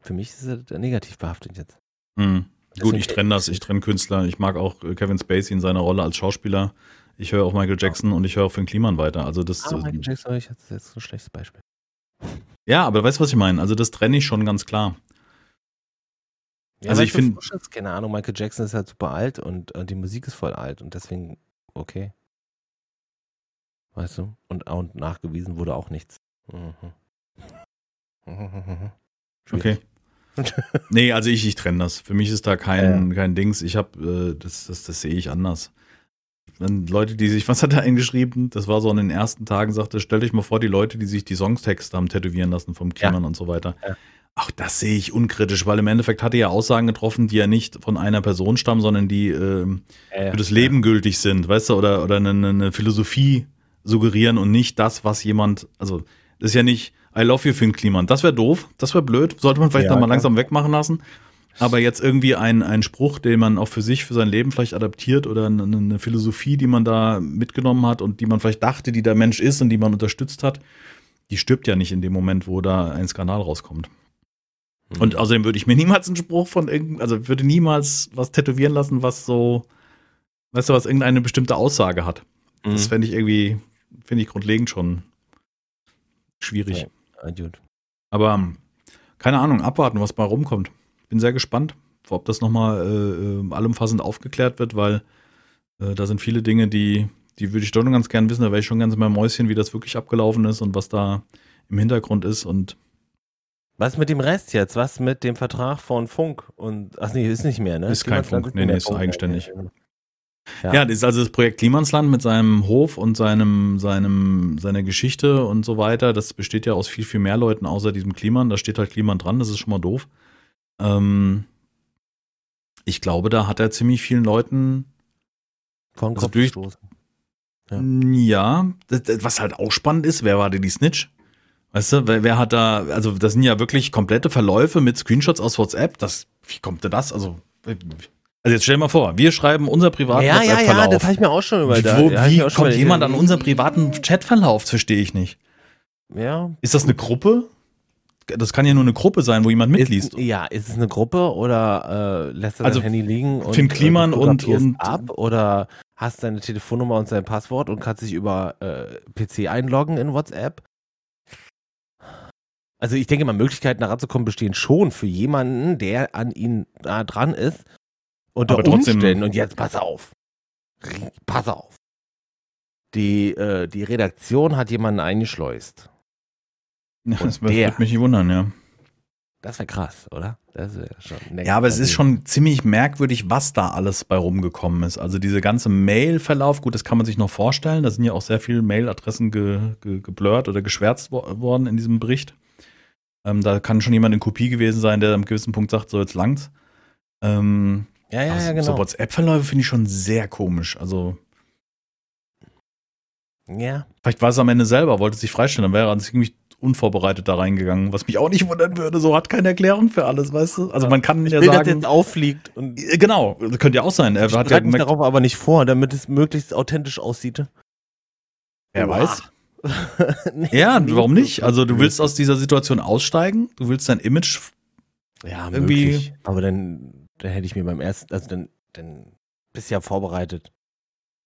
Für mich ist es negativ behaftet jetzt. Mhm. Gut, ich trenne das. Ich trenne Künstler. Ich mag auch äh, Kevin Spacey in seiner Rolle als Schauspieler. Ich höre auch Michael Jackson und ich höre auch Finn Kliman weiter. Also das, Ah, Michael äh, Jackson, ich hatte jetzt ein schlechtes Beispiel. Ja, aber weißt du, was ich meine? Also das trenne ich schon ganz klar. Ja, Also ich so find- frisch ist, keine Ahnung, Michael Jackson ist halt super alt und, und die Musik ist voll alt und deswegen okay. Weißt du? Und, und nachgewiesen wurde auch nichts. Mhm. Okay. nee, also ich, ich trenne das. Für mich ist da kein, kein Dings. Ich habe, äh, das, das, das sehe ich anders. Wenn Leute, die sich, was hat er eingeschrieben? Das war so in den ersten Tagen, sagte, stellt euch mal vor, die Leute, die sich die Songstexte haben tätowieren lassen vom Kliman und so weiter. Ja. Auch das sehe ich unkritisch, weil im Endeffekt hat er ja Aussagen getroffen, die ja nicht von einer Person stammen, sondern die ähm, für das Leben gültig sind, weißt du, oder, oder eine, eine Philosophie suggerieren und nicht das, was jemand, also das ist ja nicht I love you Finn Kliman. Das wäre doof, das wäre blöd, sollte man vielleicht Ja, dann mal langsam wegmachen lassen. Aber jetzt irgendwie ein, ein Spruch, den man auch für sich, für sein Leben vielleicht adaptiert oder eine, eine Philosophie, die man da mitgenommen hat und die man vielleicht dachte, die der Mensch ist und die man unterstützt hat, die stirbt ja nicht in dem Moment, wo da ein Skandal rauskommt. Mhm. Und außerdem würde ich mir niemals einen Spruch von irgend, also würde niemals was tätowieren lassen, was so, weißt du, was irgendeine bestimmte Aussage hat. Das Mhm. fände ich irgendwie, finde ich grundlegend schon schwierig. Ja. Gut. Aber keine Ahnung, abwarten, was bei rumkommt. Bin sehr gespannt, ob das nochmal äh, allumfassend aufgeklärt wird, weil äh, da sind viele Dinge, die, die würde ich doch noch ganz gern wissen. Da wäre ich schon ganz in meinem Mäuschen, wie das wirklich abgelaufen ist und was da im Hintergrund ist. Und Was mit dem Rest jetzt? Was mit dem Vertrag von Funk? Und ach nee, ist nicht mehr, ne? Ist kein Funk. Nee, nee, ist Funk. eigenständig. Ja. Ja, das ist also das Projekt Klimansland mit seinem Hof und seinem, seinem, seiner Geschichte und so weiter. Das besteht ja aus viel, viel mehr Leuten außer diesem Kliman. Da steht halt Kliman dran, das ist schon mal doof. Ähm, ich glaube, da hat er ziemlich vielen Leuten, Von Also Kopf durch- gestoßen. ja, das, was halt auch spannend ist, wer war denn die Snitch? Weißt du, wer, wer hat da, also das sind ja wirklich komplette Verläufe mit Screenshots aus WhatsApp. Das, wie kommt denn das? Also, also jetzt stell dir mal vor, wir schreiben unser privaten Ja, ja, ja, WhatsApp-Verlauf. das habe ich mir auch schon Wie, überlegt. wo, Ja, wie kommt jemand an unseren privaten Chatverlauf? Das verstehe ich nicht. Ja. Ist das eine Gruppe? Das kann ja nur eine Gruppe sein, wo jemand mitliest. Ist, ja, ist es eine Gruppe oder äh, lässt er Also, dein Handy liegen und Finn Kliman äh, du und- und- ab oder hast deine Telefonnummer und sein Passwort und kannst dich über äh, PC einloggen in WhatsApp? Also ich denke mal, Möglichkeiten da ranzukommen bestehen schon für jemanden, der an ihn da dran ist. Unter Aber trotzdem- Umständen, und jetzt pass auf. Pass auf. die, äh, die Redaktion hat jemanden eingeschleust. Und das würde der- mich nicht wundern, ja. Das wäre krass, oder? Das wär schon Ja, aber es ist schon ziemlich merkwürdig, was da alles bei rumgekommen ist. Also diese ganze Mail-Verlauf, gut, das kann man sich noch vorstellen. Da sind ja auch sehr viele Mailadressen ge, ge, geblurrt oder geschwärzt wo worden in diesem Bericht. Ähm, da kann schon jemand in Kopie gewesen sein, der am gewissen Punkt sagt, so jetzt langt's. Ähm, Ja, ja, ja, so- genau. So WhatsApp-Verläufe finde ich schon sehr komisch. Also ja. vielleicht war es am Ende selber, wollte sich freistellen, dann wäre er ziemlich unvorbereitet da reingegangen, was mich auch nicht wundern würde. So hat keine Erklärung für alles, weißt du? Also man kann ja Will, dass jetzt sagen, auffliegt und Äh, genau, das könnte ja auch sein. Er ich hat ja mich darauf aber nicht vor, damit es möglichst authentisch aussieht. wer Oha. weiß. Nee, Ja, nee. warum nicht? Also du willst aus dieser Situation aussteigen, du willst dein Image. Ja, irgendwie- möglich. Aber dann, dann hätte ich mir beim ersten, also dann, dann bist du ja vorbereitet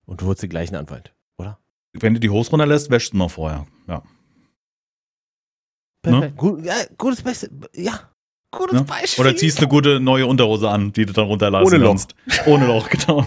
und du holst den gleichen Anwalt, oder? Wenn du die Hose runterlässt, wäschst du noch vorher. Ja. Perfekt. Gut, ja, gutes Beispiel. Ja, gutes Ja. Beispiel. Oder ziehst eine gute neue Unterhose an, die du dann runterlassen Ohne Loch. kannst. Ohne Loch, genau.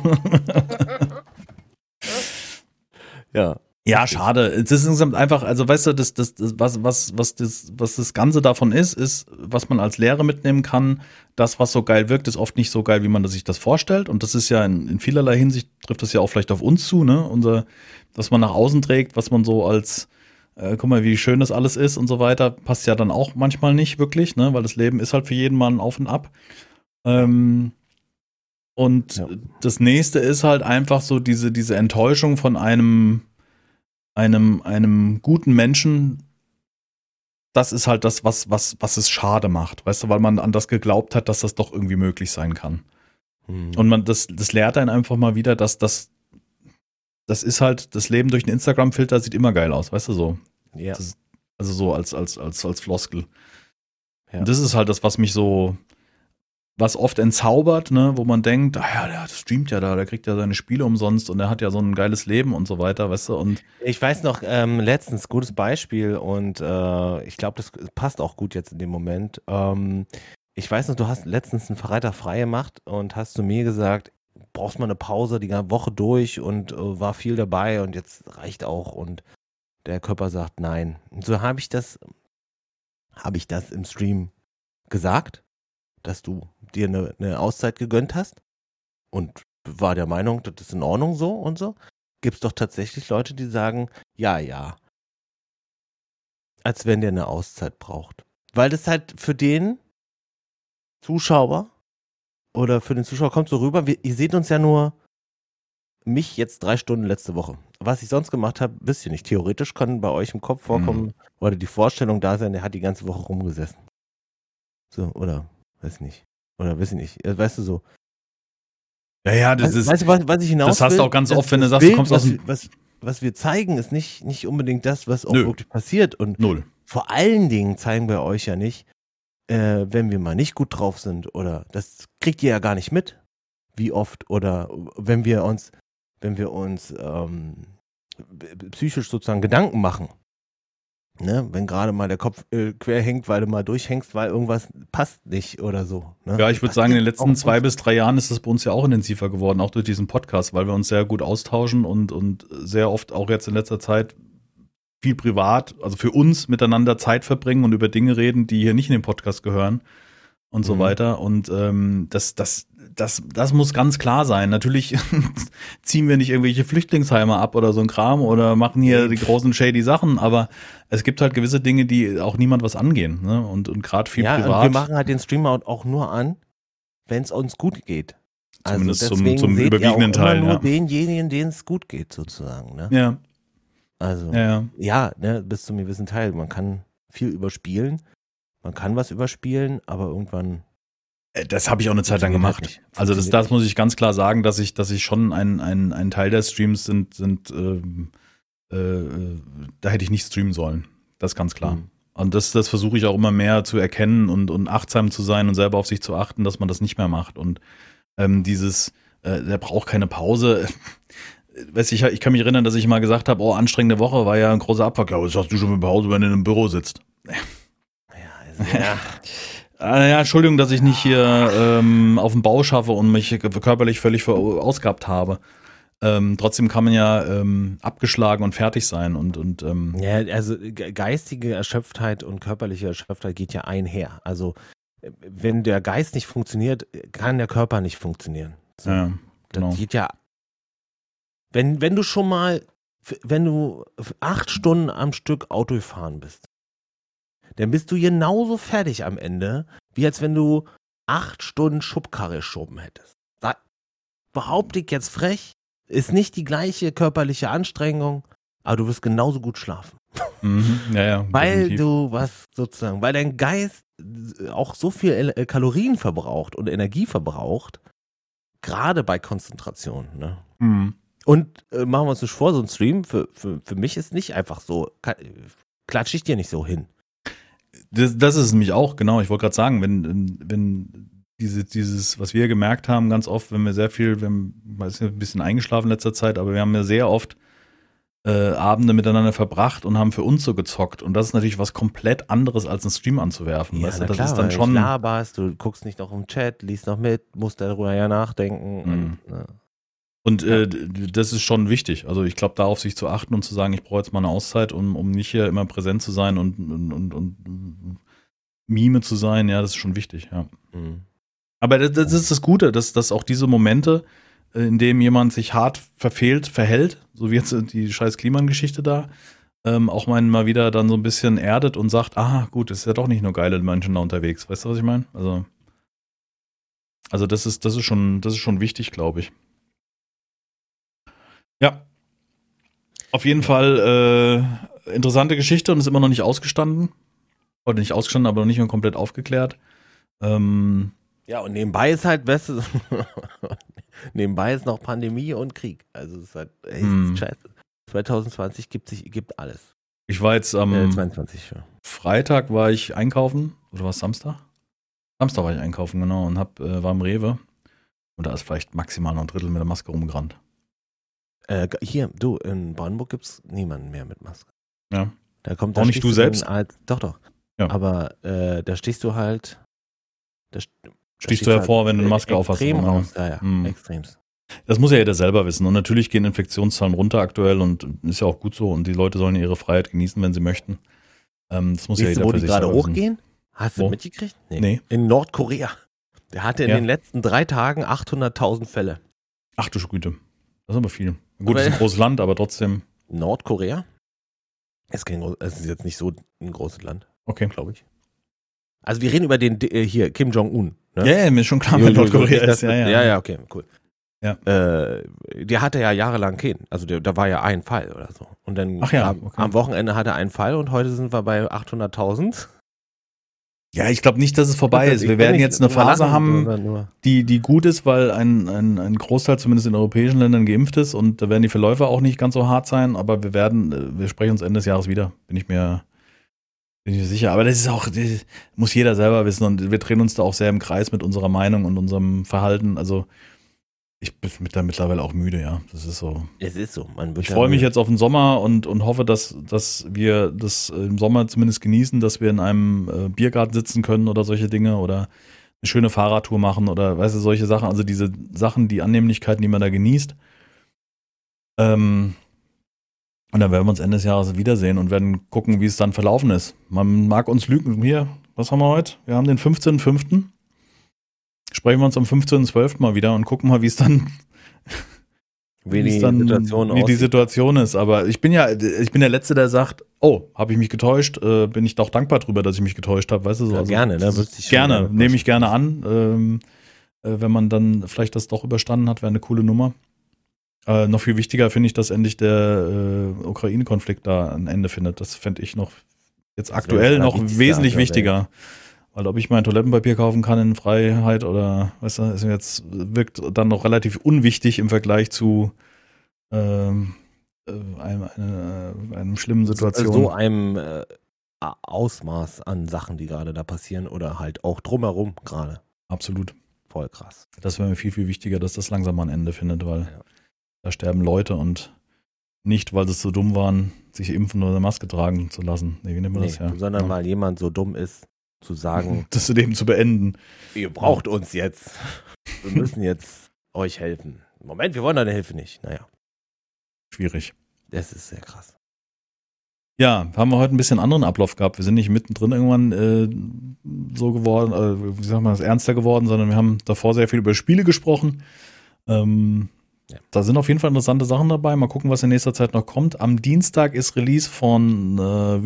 Ja. Ja, schade. Es ist insgesamt einfach, also weißt du, das, das, das, was, was, was, das, was das Ganze davon ist, ist, was man als Lehre mitnehmen kann, das, was so geil wirkt, ist oft nicht so geil, wie man sich das vorstellt. Und das ist ja in, in vielerlei Hinsicht, trifft das ja auch vielleicht auf uns zu, ne? Unser, was man nach außen trägt, was man so als, äh, guck mal, wie schön das alles ist und so weiter, passt ja dann auch manchmal nicht wirklich, ne? Weil das Leben ist halt für jeden mal ein Auf und Ab. Ähm, und Ja. das nächste ist halt einfach so diese, diese Enttäuschung von einem, einem, einem guten Menschen, das ist halt das, was, was, was es schade macht, weißt du, weil man an das geglaubt hat, dass das doch irgendwie möglich sein kann. Hm. Und man, das, das lehrt einen einfach mal wieder, dass das, das ist halt, das Leben durch einen Instagram-Filter sieht immer geil aus, weißt du so. Ja. das- Also so als, als, als, als Floskel. Ja. Und das ist halt das, was mich so, was oft entzaubert, ne, wo man denkt, ah ja, der streamt ja da, der kriegt ja seine Spiele umsonst und der hat ja so ein geiles Leben und so weiter, weißt du, und Ich weiß noch, ähm, letztens, gutes Beispiel und äh, ich glaube, das passt auch gut jetzt in dem Moment. Ähm, ich weiß noch, du hast letztens einen Freitag frei gemacht und hast zu mir gesagt, brauchst mal eine Pause die ganze Woche durch und äh, war viel dabei und jetzt reicht auch und der Körper sagt nein. So habe ich das, habe ich das im Stream gesagt, dass du dir eine, eine Auszeit gegönnt hast und war der Meinung, das ist in Ordnung so und so. Gibt es doch tatsächlich Leute, die sagen, ja, ja. Als wenn der eine Auszeit braucht. Weil das halt für den Zuschauer oder für den Zuschauer kommt so rüber, wir, ihr seht uns ja nur mich jetzt drei Stunden letzte Woche. Was ich sonst gemacht habe, wisst ihr nicht. Theoretisch kann bei euch im Kopf vorkommen oder die Vorstellung da sein, der hat die ganze Woche rumgesessen. So, oder, weiß nicht. Oder weiß ich nicht. Weißt du so. ja, ja, das weißt, ist, weißt du, was, was ich hinaus das hast du auch ganz oft, wenn du sagst, du Bild, kommst aus was, dem- wir- was, was wir zeigen, ist nicht, nicht unbedingt das, was auch Nö. wirklich passiert. Und null. vor allen Dingen zeigen wir euch ja nicht, äh, wenn wir mal nicht gut drauf sind oder das kriegt ihr ja gar nicht mit, wie oft oder wenn wir uns, wenn wir uns ähm, psychisch sozusagen Gedanken machen. Ne? Wenn gerade mal der Kopf äh, quer hängt, weil du mal durchhängst, weil irgendwas passt nicht oder so. Ne? Ja, ich würde sagen, in den letzten zwei bis drei Jahren ist das bei uns ja auch intensiver geworden, auch durch diesen Podcast, weil wir uns sehr gut austauschen und, und sehr oft auch jetzt in letzter Zeit viel privat, also für uns miteinander Zeit verbringen und über Dinge reden, die hier nicht in den Podcast gehören und so Mhm. weiter. Und ähm, das, das, das, das muss ganz klar sein. Natürlich ziehen wir nicht irgendwelche Flüchtlingsheime ab oder so ein Kram oder machen hier die großen shady Sachen, aber es gibt halt gewisse Dinge, die auch niemand was angehen. Ne? Und, und gerade viel ja, und privat. wir machen halt den Streamer auch nur an, wenn es uns gut geht. Also Zumindest zum- deswegen zum seht überwiegenden Teil, nur ja. denjenigen, denen es gut geht, sozusagen. Ne? ja, Also ja, ja. ja, ne, bis zum gewissen Teil. Man kann viel überspielen, man kann was überspielen, aber irgendwann. Äh, Das habe ich auch eine Zeit lang gemacht. also das, das muss ich ganz klar sagen, dass ich, dass ich schon ein, ein, ein Teil der Streams sind, sind ähm, äh, da hätte ich nicht streamen sollen. Das ist ganz klar. Mhm. Und das, das versuche ich auch immer mehr zu erkennen und, und achtsam zu sein und selber auf sich zu achten, dass man das nicht mehr macht. Und ähm, dieses, äh, der braucht keine Pause. Weiß ich, ich kann mich erinnern, dass ich mal gesagt habe, oh, anstrengende Woche war ja ein großer Abfuck. Ja, was hast du schon mit Pause, wenn du in einem Büro sitzt? Ja, also, ja. Ah, ja, Entschuldigung, dass ich nicht hier ähm, auf dem Bau schaffe und mich körperlich völlig verausgabt habe. ähm, trotzdem kann man ja ähm, abgeschlagen und fertig sein und, und ähm, Ja, also ge- geistige Erschöpftheit und körperliche Erschöpftheit geht ja einher. Also äh, wenn der Geist nicht funktioniert, kann der Körper nicht funktionieren. So, ja, das genau. geht ja. Wenn, wenn du schon mal, wenn du acht Stunden am Stück Auto gefahren bist, dann bist du genauso fertig am Ende, wie als wenn du acht Stunden Schubkarre geschoben hättest. Da behaupte ich jetzt frech, ist nicht die gleiche körperliche Anstrengung, aber du wirst genauso gut schlafen. Mhm, ja, ja, Weil definitiv. du was sozusagen, weil dein Geist auch so viel El- äh, Kalorien verbraucht und Energie verbraucht, gerade bei Konzentration. Ne? Mhm. Und äh, machen wir uns nicht vor, so ein Stream, für, für, für mich ist nicht einfach so, klatsche ich dir nicht so hin. Das, das ist nämlich auch, genau, ich wollte gerade sagen, wenn, wenn diese, dieses, was wir gemerkt haben, ganz oft, wenn wir sehr viel, wir haben, ich weiß nicht, ein bisschen eingeschlafen in letzter Zeit, aber wir haben ja sehr oft äh, Abende miteinander verbracht und haben für uns so gezockt. Und das ist natürlich was komplett anderes, als einen Stream anzuwerfen. weißt du, das klar, ist dann schon. du laberst, du guckst nicht noch im Chat, liest noch mit, musst darüber ja nachdenken. Mhm. Und, ne. Und äh, das ist schon wichtig. Also ich glaube, da auf sich zu achten und zu sagen, ich brauche jetzt mal eine Auszeit, um, um nicht hier immer präsent zu sein und, und, und, und Mime zu sein, ja, das ist schon wichtig, ja. Mhm. Aber das, das ist das Gute, dass, dass auch diese Momente, äh, in dem jemand sich hart verfehlt, verhält, so wie jetzt die scheiß Kliman-Geschichte da, ähm, auch mal, mal wieder dann so ein bisschen erdet und sagt, ah, gut, es ist ja doch nicht nur geile Menschen da unterwegs. Weißt du, was ich meine? Also, also das ist, das ist schon, das ist schon wichtig, glaube ich. Ja. Auf jeden Fall äh, interessante Geschichte und ist immer noch nicht ausgestanden. Oder nicht ausgestanden, aber noch nicht mal komplett aufgeklärt. Ähm, Ja, und nebenbei ist halt, du, nebenbei ist noch Pandemie und Krieg. Also es ist halt, ey, Hm. scheiße. 2020 gibt sich, gibt alles. ich war jetzt am äh, 22, ja. Freitag war ich einkaufen. Oder war es Samstag? Samstag war ich einkaufen, genau. Und hab, äh, war im Rewe. Und da ist vielleicht maximal noch ein Drittel mit der Maske rumgerannt. Äh, hier, du, in Brandenburg gibt's niemanden mehr mit Maske. Ja. Da kommt Auch da nicht du selbst? Als, doch, doch. Ja. Aber äh, da stehst du halt. Da, da du hervor, wenn du eine Maske äh, aufhast. Extrem oder? raus, ja, ja, Hm. extremst. Das muss ja jeder selber wissen. Und natürlich gehen Infektionszahlen runter aktuell und ist ja auch gut so. Und die Leute sollen ihre Freiheit genießen, wenn sie möchten. Ähm, das muss ja Weißt du, jeder wo die gerade selber wissen. hochgehen? Hast du Wo? mitgekriegt? Nee. In Nordkorea. Der hatte in Ja. den letzten drei Tagen 800.000 Fälle. Ach du Güte. Das ist aber viel. Gut, das ist Aber- ein großes Land, aber trotzdem. Nordkorea? Es ist jetzt nicht so ein großes Land, Okay. glaube ich. Also wir reden über den äh, hier Kim Jong Un. Ja, Ne? ja, mir ist schon klar, wer Nordkorea ist. Ja, ja. ja, ja, okay, cool. Ja. Äh, der hatte ja jahrelang keinen. Also der, da war ja ein Fall oder so. Und dann Ach ja, am, okay. am Wochenende hatte er einen Fall und heute sind wir bei 800.000. Ja, ich glaube nicht, dass es vorbei ist. Wir werden jetzt eine Phase haben, die, die gut ist, weil ein, ein, ein Großteil zumindest in europäischen Ländern geimpft ist und da werden die Verläufe auch nicht ganz so hart sein, aber wir werden, äh, wir sprechen uns Ende des Jahres wieder, bin ich mir, bin ich mir sicher. Aber das ist auch, das muss jeder selber wissen und wir drehen uns da auch sehr im Kreis mit unserer Meinung und unserem Verhalten. Also ich bin mit- da mittlerweile auch müde, ja. Das ist so. Es ist so. Man wird Ich freue mich jetzt auf den Sommer und, und hoffe, dass, dass wir das im Sommer zumindest genießen, dass wir in einem äh, Biergarten sitzen können oder solche Dinge oder eine schöne Fahrradtour machen oder weißt du, solche Sachen. Also diese Sachen, die Annehmlichkeiten, die man da genießt. Ähm, und dann werden wir uns Ende des Jahres wiedersehen und werden gucken, wie es dann verlaufen ist. Man mag uns lügen. Hier, was haben wir heute? Wir haben den 15.05. Sprechen wir uns am 15.12. mal wieder und gucken mal, wie es dann wie die dann, Situation wie die. Situation ist. Aber ich bin ja, ich bin der Letzte, der sagt, oh, habe ich mich getäuscht, äh, bin ich doch dankbar drüber, dass ich mich getäuscht habe, weißt du so. Ja, gerne, ne? Gerne, nehme ich gerne an. Ähm, äh, wenn man dann vielleicht das doch überstanden hat, wäre eine coole Nummer. Äh, noch viel wichtiger finde ich, dass endlich der äh, Ukraine-Konflikt da ein Ende findet. Das fände ich noch jetzt aktuell noch wesentlich wichtiger. Weil ob ich mein Toilettenpapier kaufen kann in Freiheit oder, weißt du, ist mir jetzt, wirkt dann noch relativ unwichtig im Vergleich zu ähm, äh, einem, eine, einem schlimmen Situation. So einem äh, Ausmaß an Sachen, die gerade da passieren oder halt auch drumherum gerade. Absolut. Voll krass. Das wäre mir viel, viel wichtiger, dass das langsam mal ein Ende findet, weil Ja. da sterben Leute und nicht, weil sie so dumm waren, sich impfen oder eine Maske tragen zu lassen. Nee, wie nennt man Nee, das ja? sondern weil jemand so dumm ist, zu sagen, Das Leben zu beenden. ihr braucht uns jetzt. Wir müssen jetzt euch helfen. Moment, wir wollen deine Hilfe nicht. Naja, Schwierig. das ist sehr krass. Ja, haben wir heute ein bisschen anderen Ablauf gehabt. Wir sind nicht mittendrin irgendwann äh, so geworden, äh, wie sagt man das, ernster geworden, sondern wir haben davor sehr viel über Spiele gesprochen. Ähm, Ja. Da sind auf jeden Fall interessante Sachen dabei. Mal gucken, was in nächster Zeit noch kommt. Am Dienstag ist Release von äh,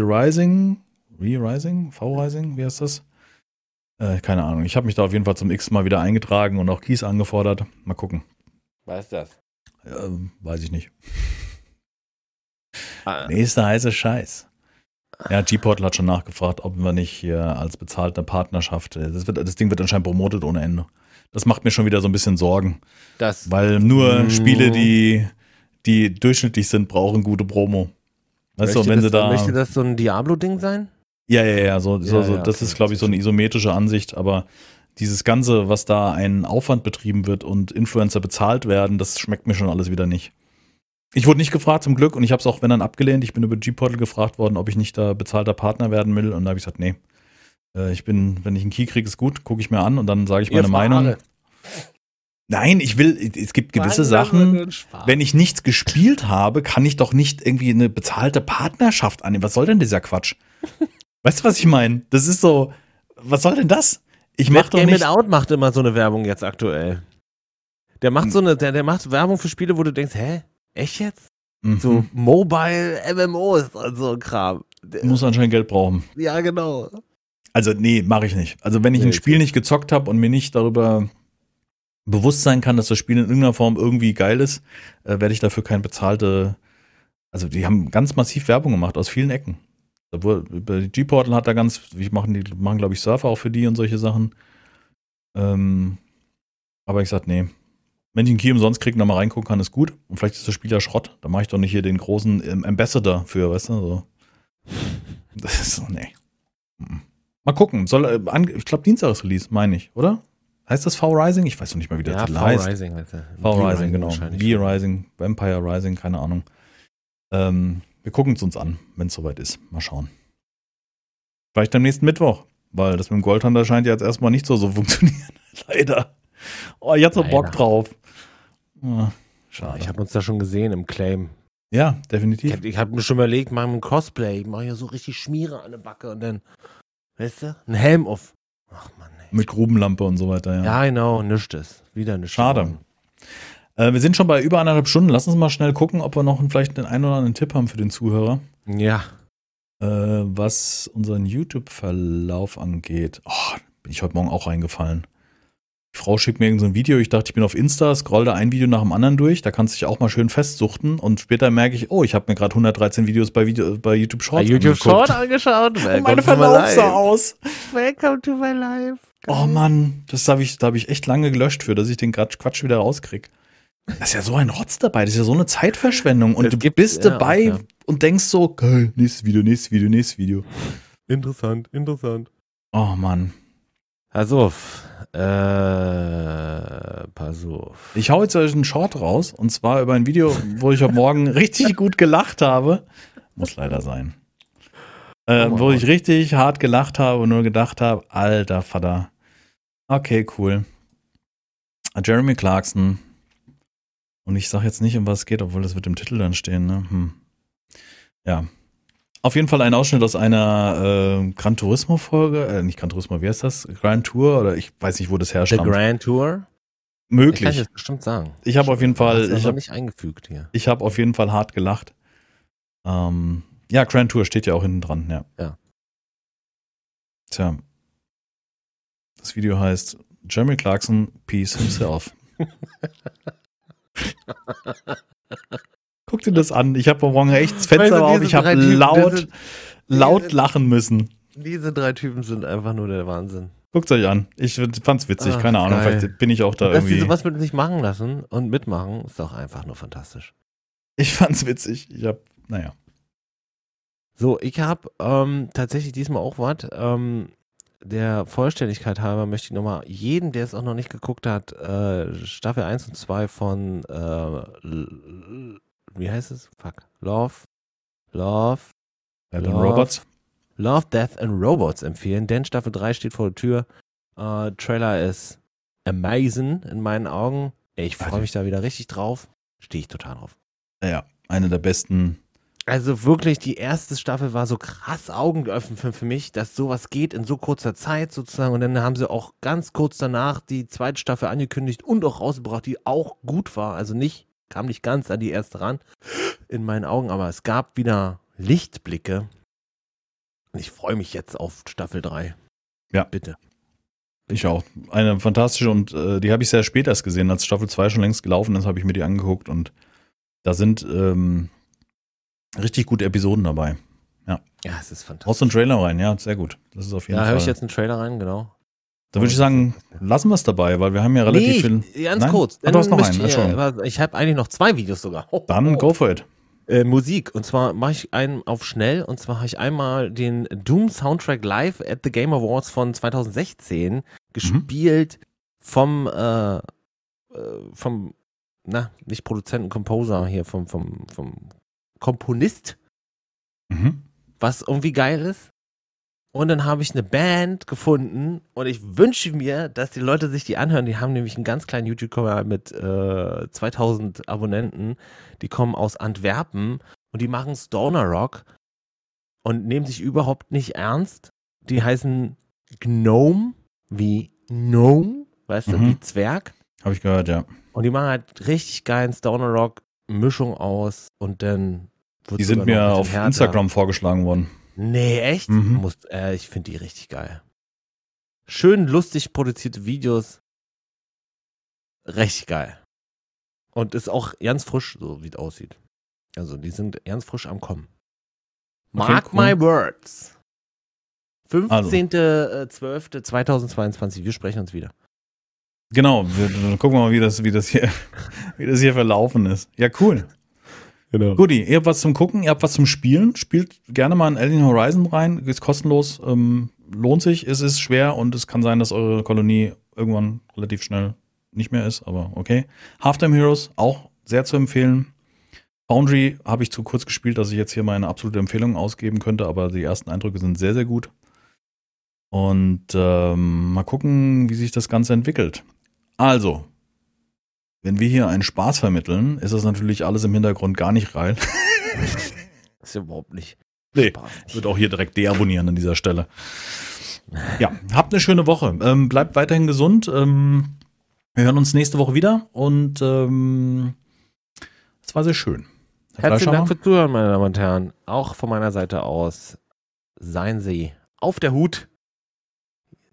V-Rising. V-Rising? V-Rising? Wie heißt das? Äh, keine Ahnung. Ich habe mich da auf jeden Fall zum x Mal wieder eingetragen und auch Keys angefordert. Mal gucken. Was ist das? Ähm, weiß ich nicht. Ah, Nächster heiße Scheiß. Ja, G-Portal hat schon nachgefragt, ob wir nicht hier als bezahlte Partnerschaft, äh, das, wird, das Ding wird anscheinend promotet ohne Ende. Das macht mir schon wieder so ein bisschen Sorgen, das, weil nur Mhm. Spiele, die, die durchschnittlich sind, brauchen gute Promo. Weißt du, möchte wenn das, sie da. Möchte das so ein Diablo-Ding sein? Ja, ja, ja, so, so, Ja, ja, das okay, ist, glaube ich, so eine isometrische Ansicht, aber dieses Ganze, was da ein Aufwand betrieben wird und Influencer bezahlt werden, das schmeckt mir schon alles wieder nicht. Ich wurde nicht gefragt zum Glück und ich habe es auch, wenn dann abgelehnt. Ich bin über G-Portal gefragt worden, ob ich nicht da bezahlter Partner werden will und da habe ich gesagt, nee. Äh, Ich bin, wenn ich einen Key kriege, ist gut, gucke ich mir an und dann sage ich meine Meinung. Nein, ich will, es gibt gewisse Mann, Sachen, wenn ich nichts gespielt habe, kann ich doch nicht irgendwie eine bezahlte Partnerschaft annehmen. Was soll denn dieser Quatsch? Weißt du, was ich meine? Das ist so, was soll denn das? Ich mach Matt doch Game nicht. Out macht immer so eine Werbung jetzt aktuell. Der macht so eine, der, der macht Werbung für Spiele, wo du denkst, hä? Echt jetzt? Mhm. So Mobile MMOs und so ein Kram. Muss anscheinend Geld brauchen. Ja, genau. Also nee, mache ich nicht. Also wenn ich Nee, ein Spiel nicht gezockt habe und mir nicht darüber bewusst sein kann, dass das Spiel in irgendeiner Form irgendwie geil ist, äh, werde ich dafür kein bezahlte. Also die haben ganz massiv Werbung gemacht aus vielen Ecken. Die G-Portal hat da ganz, wie machen die, machen glaube ich Surfer auch für die und solche Sachen. Ähm, aber ich sag nee. Wenn ich einen Key umsonst kriege und da mal reingucken kann, ist gut. Und vielleicht ist das Spiel ja Schrott. Da mache ich doch nicht hier den großen ähm, Ambassador für, weißt du? So. Das ist so, nee. Mhm. Mal gucken. Soll, äh, ich glaube, Dienstag ist Release, meine ich, oder? Heißt das V-Rising? Ich weiß noch nicht mal, wie der Ja, Titel heißt. V-Rising. V-Rising, genau. V-Rising, Vampire Rising, keine Ahnung. Ähm, wir gucken es uns an, wenn es soweit ist. Mal schauen. Vielleicht am nächsten Mittwoch, weil das mit dem Goldhunter scheint ja jetzt erstmal nicht so so funktionieren. Leider. Oh, ich hatte so Bock drauf. Ja, schade. ich habe uns da schon gesehen im Claim. ja, Ich, definitiv. hab- ich habe mir schon überlegt, machen wir ein Cosplay, ich mache ja so richtig Schmiere an der Backe und dann, weißt du, ein Helm auf. Ach man, ey. Mit Grubenlampe und so weiter, ja. Ja, genau, nichts ist. Wieder nichts. Schade. Äh, wir sind schon bei über anderthalb Stunden. Lass uns mal schnell gucken, ob wir noch vielleicht den einen oder anderen Tipp haben für den Zuhörer. Ja. Äh, was unseren YouTube-Verlauf angeht. Oh, bin ich heute Morgen auch reingefallen. Die Frau schickt mir irgendein so ein Video. Ich dachte, ich bin auf Insta, scroll da ein Video nach dem anderen durch. Da kannst du dich auch mal schön festsuchten. Und später merke ich, oh, ich habe mir gerade 113 Videos bei, Video, bei YouTube Bei Shorts YouTube angeguckt. Short angeschaut. Welcome meine Verlauf sah aus. Welcome to my life. Oh Mann, das habe ich, da habe ich echt lange gelöscht für, dass ich den Quatsch, wieder rauskrieg. Da ist ja so ein Rotz dabei, das ist ja so eine Zeitverschwendung. Und Es du gibt- bist ja, dabei ja. und denkst so, geil, nächstes Video, nächstes Video, nächstes Video. Interessant, interessant. Oh Mann. Pass auf. Äh, pass auf. Ich hau jetzt euch einen Short raus und zwar über ein Video, wo ich heute Morgen richtig gut gelacht habe. Muss leider sein. Äh, Oh wo Gott. ich richtig hart gelacht habe und nur gedacht habe, alter Vater. Okay, cool. Jeremy Clarkson. Und ich sag jetzt nicht, um was es geht, obwohl das wird im Titel dann stehen. Ne? Hm. Ja. Auf jeden Fall ein Ausschnitt aus einer äh, Gran Turismo-Folge. Äh, nicht Gran Turismo, wie heißt das? Grand Tour oder ich weiß nicht, wo das The herstammt. Grand Tour? Ich kann Möglich. das bestimmt sagen. Ich habe auf jeden Fall, du ich habe nicht eingefügt hier. ich habe auf jeden Fall hart gelacht. Ähm, ja, Grand Tour steht ja auch hinten dran, ja. Ja. Tja. Das Video heißt Jeremy Clarkson, Peace himself. Guck dir das an. Ich habe Morgen echt das Fenster du, auf. Ich habe laut, diese- laut diese- lachen müssen. Diese drei Typen sind einfach nur der Wahnsinn. Guckt euch an. Ich fand's witzig. Ach, Keine Ahnung. geil. Vielleicht bin ich auch da Dass die irgendwie. sowas mit sich machen lassen und mitmachen, ist doch einfach nur fantastisch. Ich fand's witzig. Ich hab, naja. So, ich habe ähm, tatsächlich diesmal auch was. Ähm, der Vollständigkeit halber möchte ich nochmal jeden, der es auch noch nicht geguckt hat, äh, Staffel 1 und 2 von, äh, wie heißt es? Fuck. Love. Love. Alan Love. Roberts. Love, Death and Robots empfehlen, denn Staffel 3 steht vor der Tür. Äh, Trailer ist amazing in meinen Augen. Ich freue mich da wieder richtig drauf. Stehe ich total drauf. Ja, eine der besten. Also wirklich, die erste Staffel war so krass augenöffnend für, für mich, dass sowas geht in so kurzer Zeit sozusagen. Und dann haben sie auch ganz kurz danach die zweite Staffel angekündigt und auch rausgebracht, die auch gut war. Also nicht, kam nicht ganz an die erste ran in meinen Augen, aber es gab wieder Lichtblicke. Und ich freue mich jetzt auf Staffel 3. Ja. Bitte. Ich auch. Eine fantastische und äh, die habe ich sehr spät erst gesehen, als Staffel 2 schon längst gelaufen ist, habe ich mir die angeguckt und da sind ähm, richtig gute Episoden dabei. Ja. Ja, es ist fantastisch. Haust du einen Trailer rein, ja, sehr gut. Das ist auf jeden Da Fall. höre ich jetzt einen Trailer rein, genau. da würde ich sagen, lassen wir es dabei, weil wir haben ja relativ viel. nee, ganz Nein? kurz. Ah, du hast noch einen, ich, Entschuldigung. äh, ich habe eigentlich noch zwei Videos sogar. Oh, Dann oh. go for it. Äh, Musik. Und zwar mache ich einen auf schnell. Und zwar habe ich einmal den Doom Soundtrack live at the Game Awards von 2016 gespielt vom, äh, äh, vom, na, nicht Produzenten, Composer hier, vom, vom, vom Komponist, Mhm. was irgendwie geil ist. Und dann habe ich eine Band gefunden und ich wünsche mir, dass die Leute sich die anhören. Die haben nämlich einen ganz kleinen YouTube-Kanal mit äh, 2000 Abonnenten. Die kommen aus Antwerpen und die machen Stoner Rock und nehmen sich überhaupt nicht ernst. Die heißen Gnome, wie Gnome, weißt du, Mhm. wie Zwerg. Habe ich gehört, ja. Und die machen halt richtig geilen Stoner Rock, Mischung aus und dann Die sind mir auf härter. Instagram vorgeschlagen worden. Nee, echt? Mhm. Muss, äh, ich finde die richtig geil. Schön lustig produzierte Videos. Richtig geil. Und ist auch ganz frisch, so wie es aussieht. Also, die sind ganz frisch am Kommen. Okay, Mark cool. my words. Also. 15.12.2022. Wir sprechen uns wieder. Genau, wir, dann gucken wir mal, wie das, wie das hier, wie das hier verlaufen ist. Ja, cool. Genau. Guti, ihr habt was zum Gucken, ihr habt was zum Spielen. Spielt gerne mal in Alien Horizon rein. Ist kostenlos, ähm, lohnt sich. Es ist schwer und es kann sein, dass eure Kolonie irgendwann relativ schnell nicht mehr ist, aber okay. Halftime Heroes auch sehr zu empfehlen. Foundry habe ich zu kurz gespielt, dass ich jetzt hier meine absolute Empfehlung ausgeben könnte, aber die ersten Eindrücke sind sehr, sehr gut. Und ähm, mal gucken, wie sich das Ganze entwickelt. Also, wenn wir hier einen Spaß vermitteln, ist das natürlich alles im Hintergrund gar nicht rein. Das ist ja überhaupt nicht. Nee. Spaß. Ich würde auch hier direkt deabonnieren an dieser Stelle. Ja, habt eine schöne Woche. Ähm, bleibt weiterhin gesund. Ähm, wir hören uns nächste Woche wieder und ähm, es war sehr schön. Herr Herzlichen? Dank fürs Zuhören, meine Damen und Herren. Auch von meiner Seite aus. Seien Sie auf der Hut.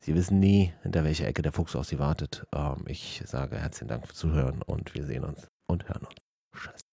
Sie wissen nie, hinter welcher Ecke der Fuchs auf Sie wartet. Ähm, ich sage herzlichen Dank fürs Zuhören und wir sehen uns und hören uns. Tschüss.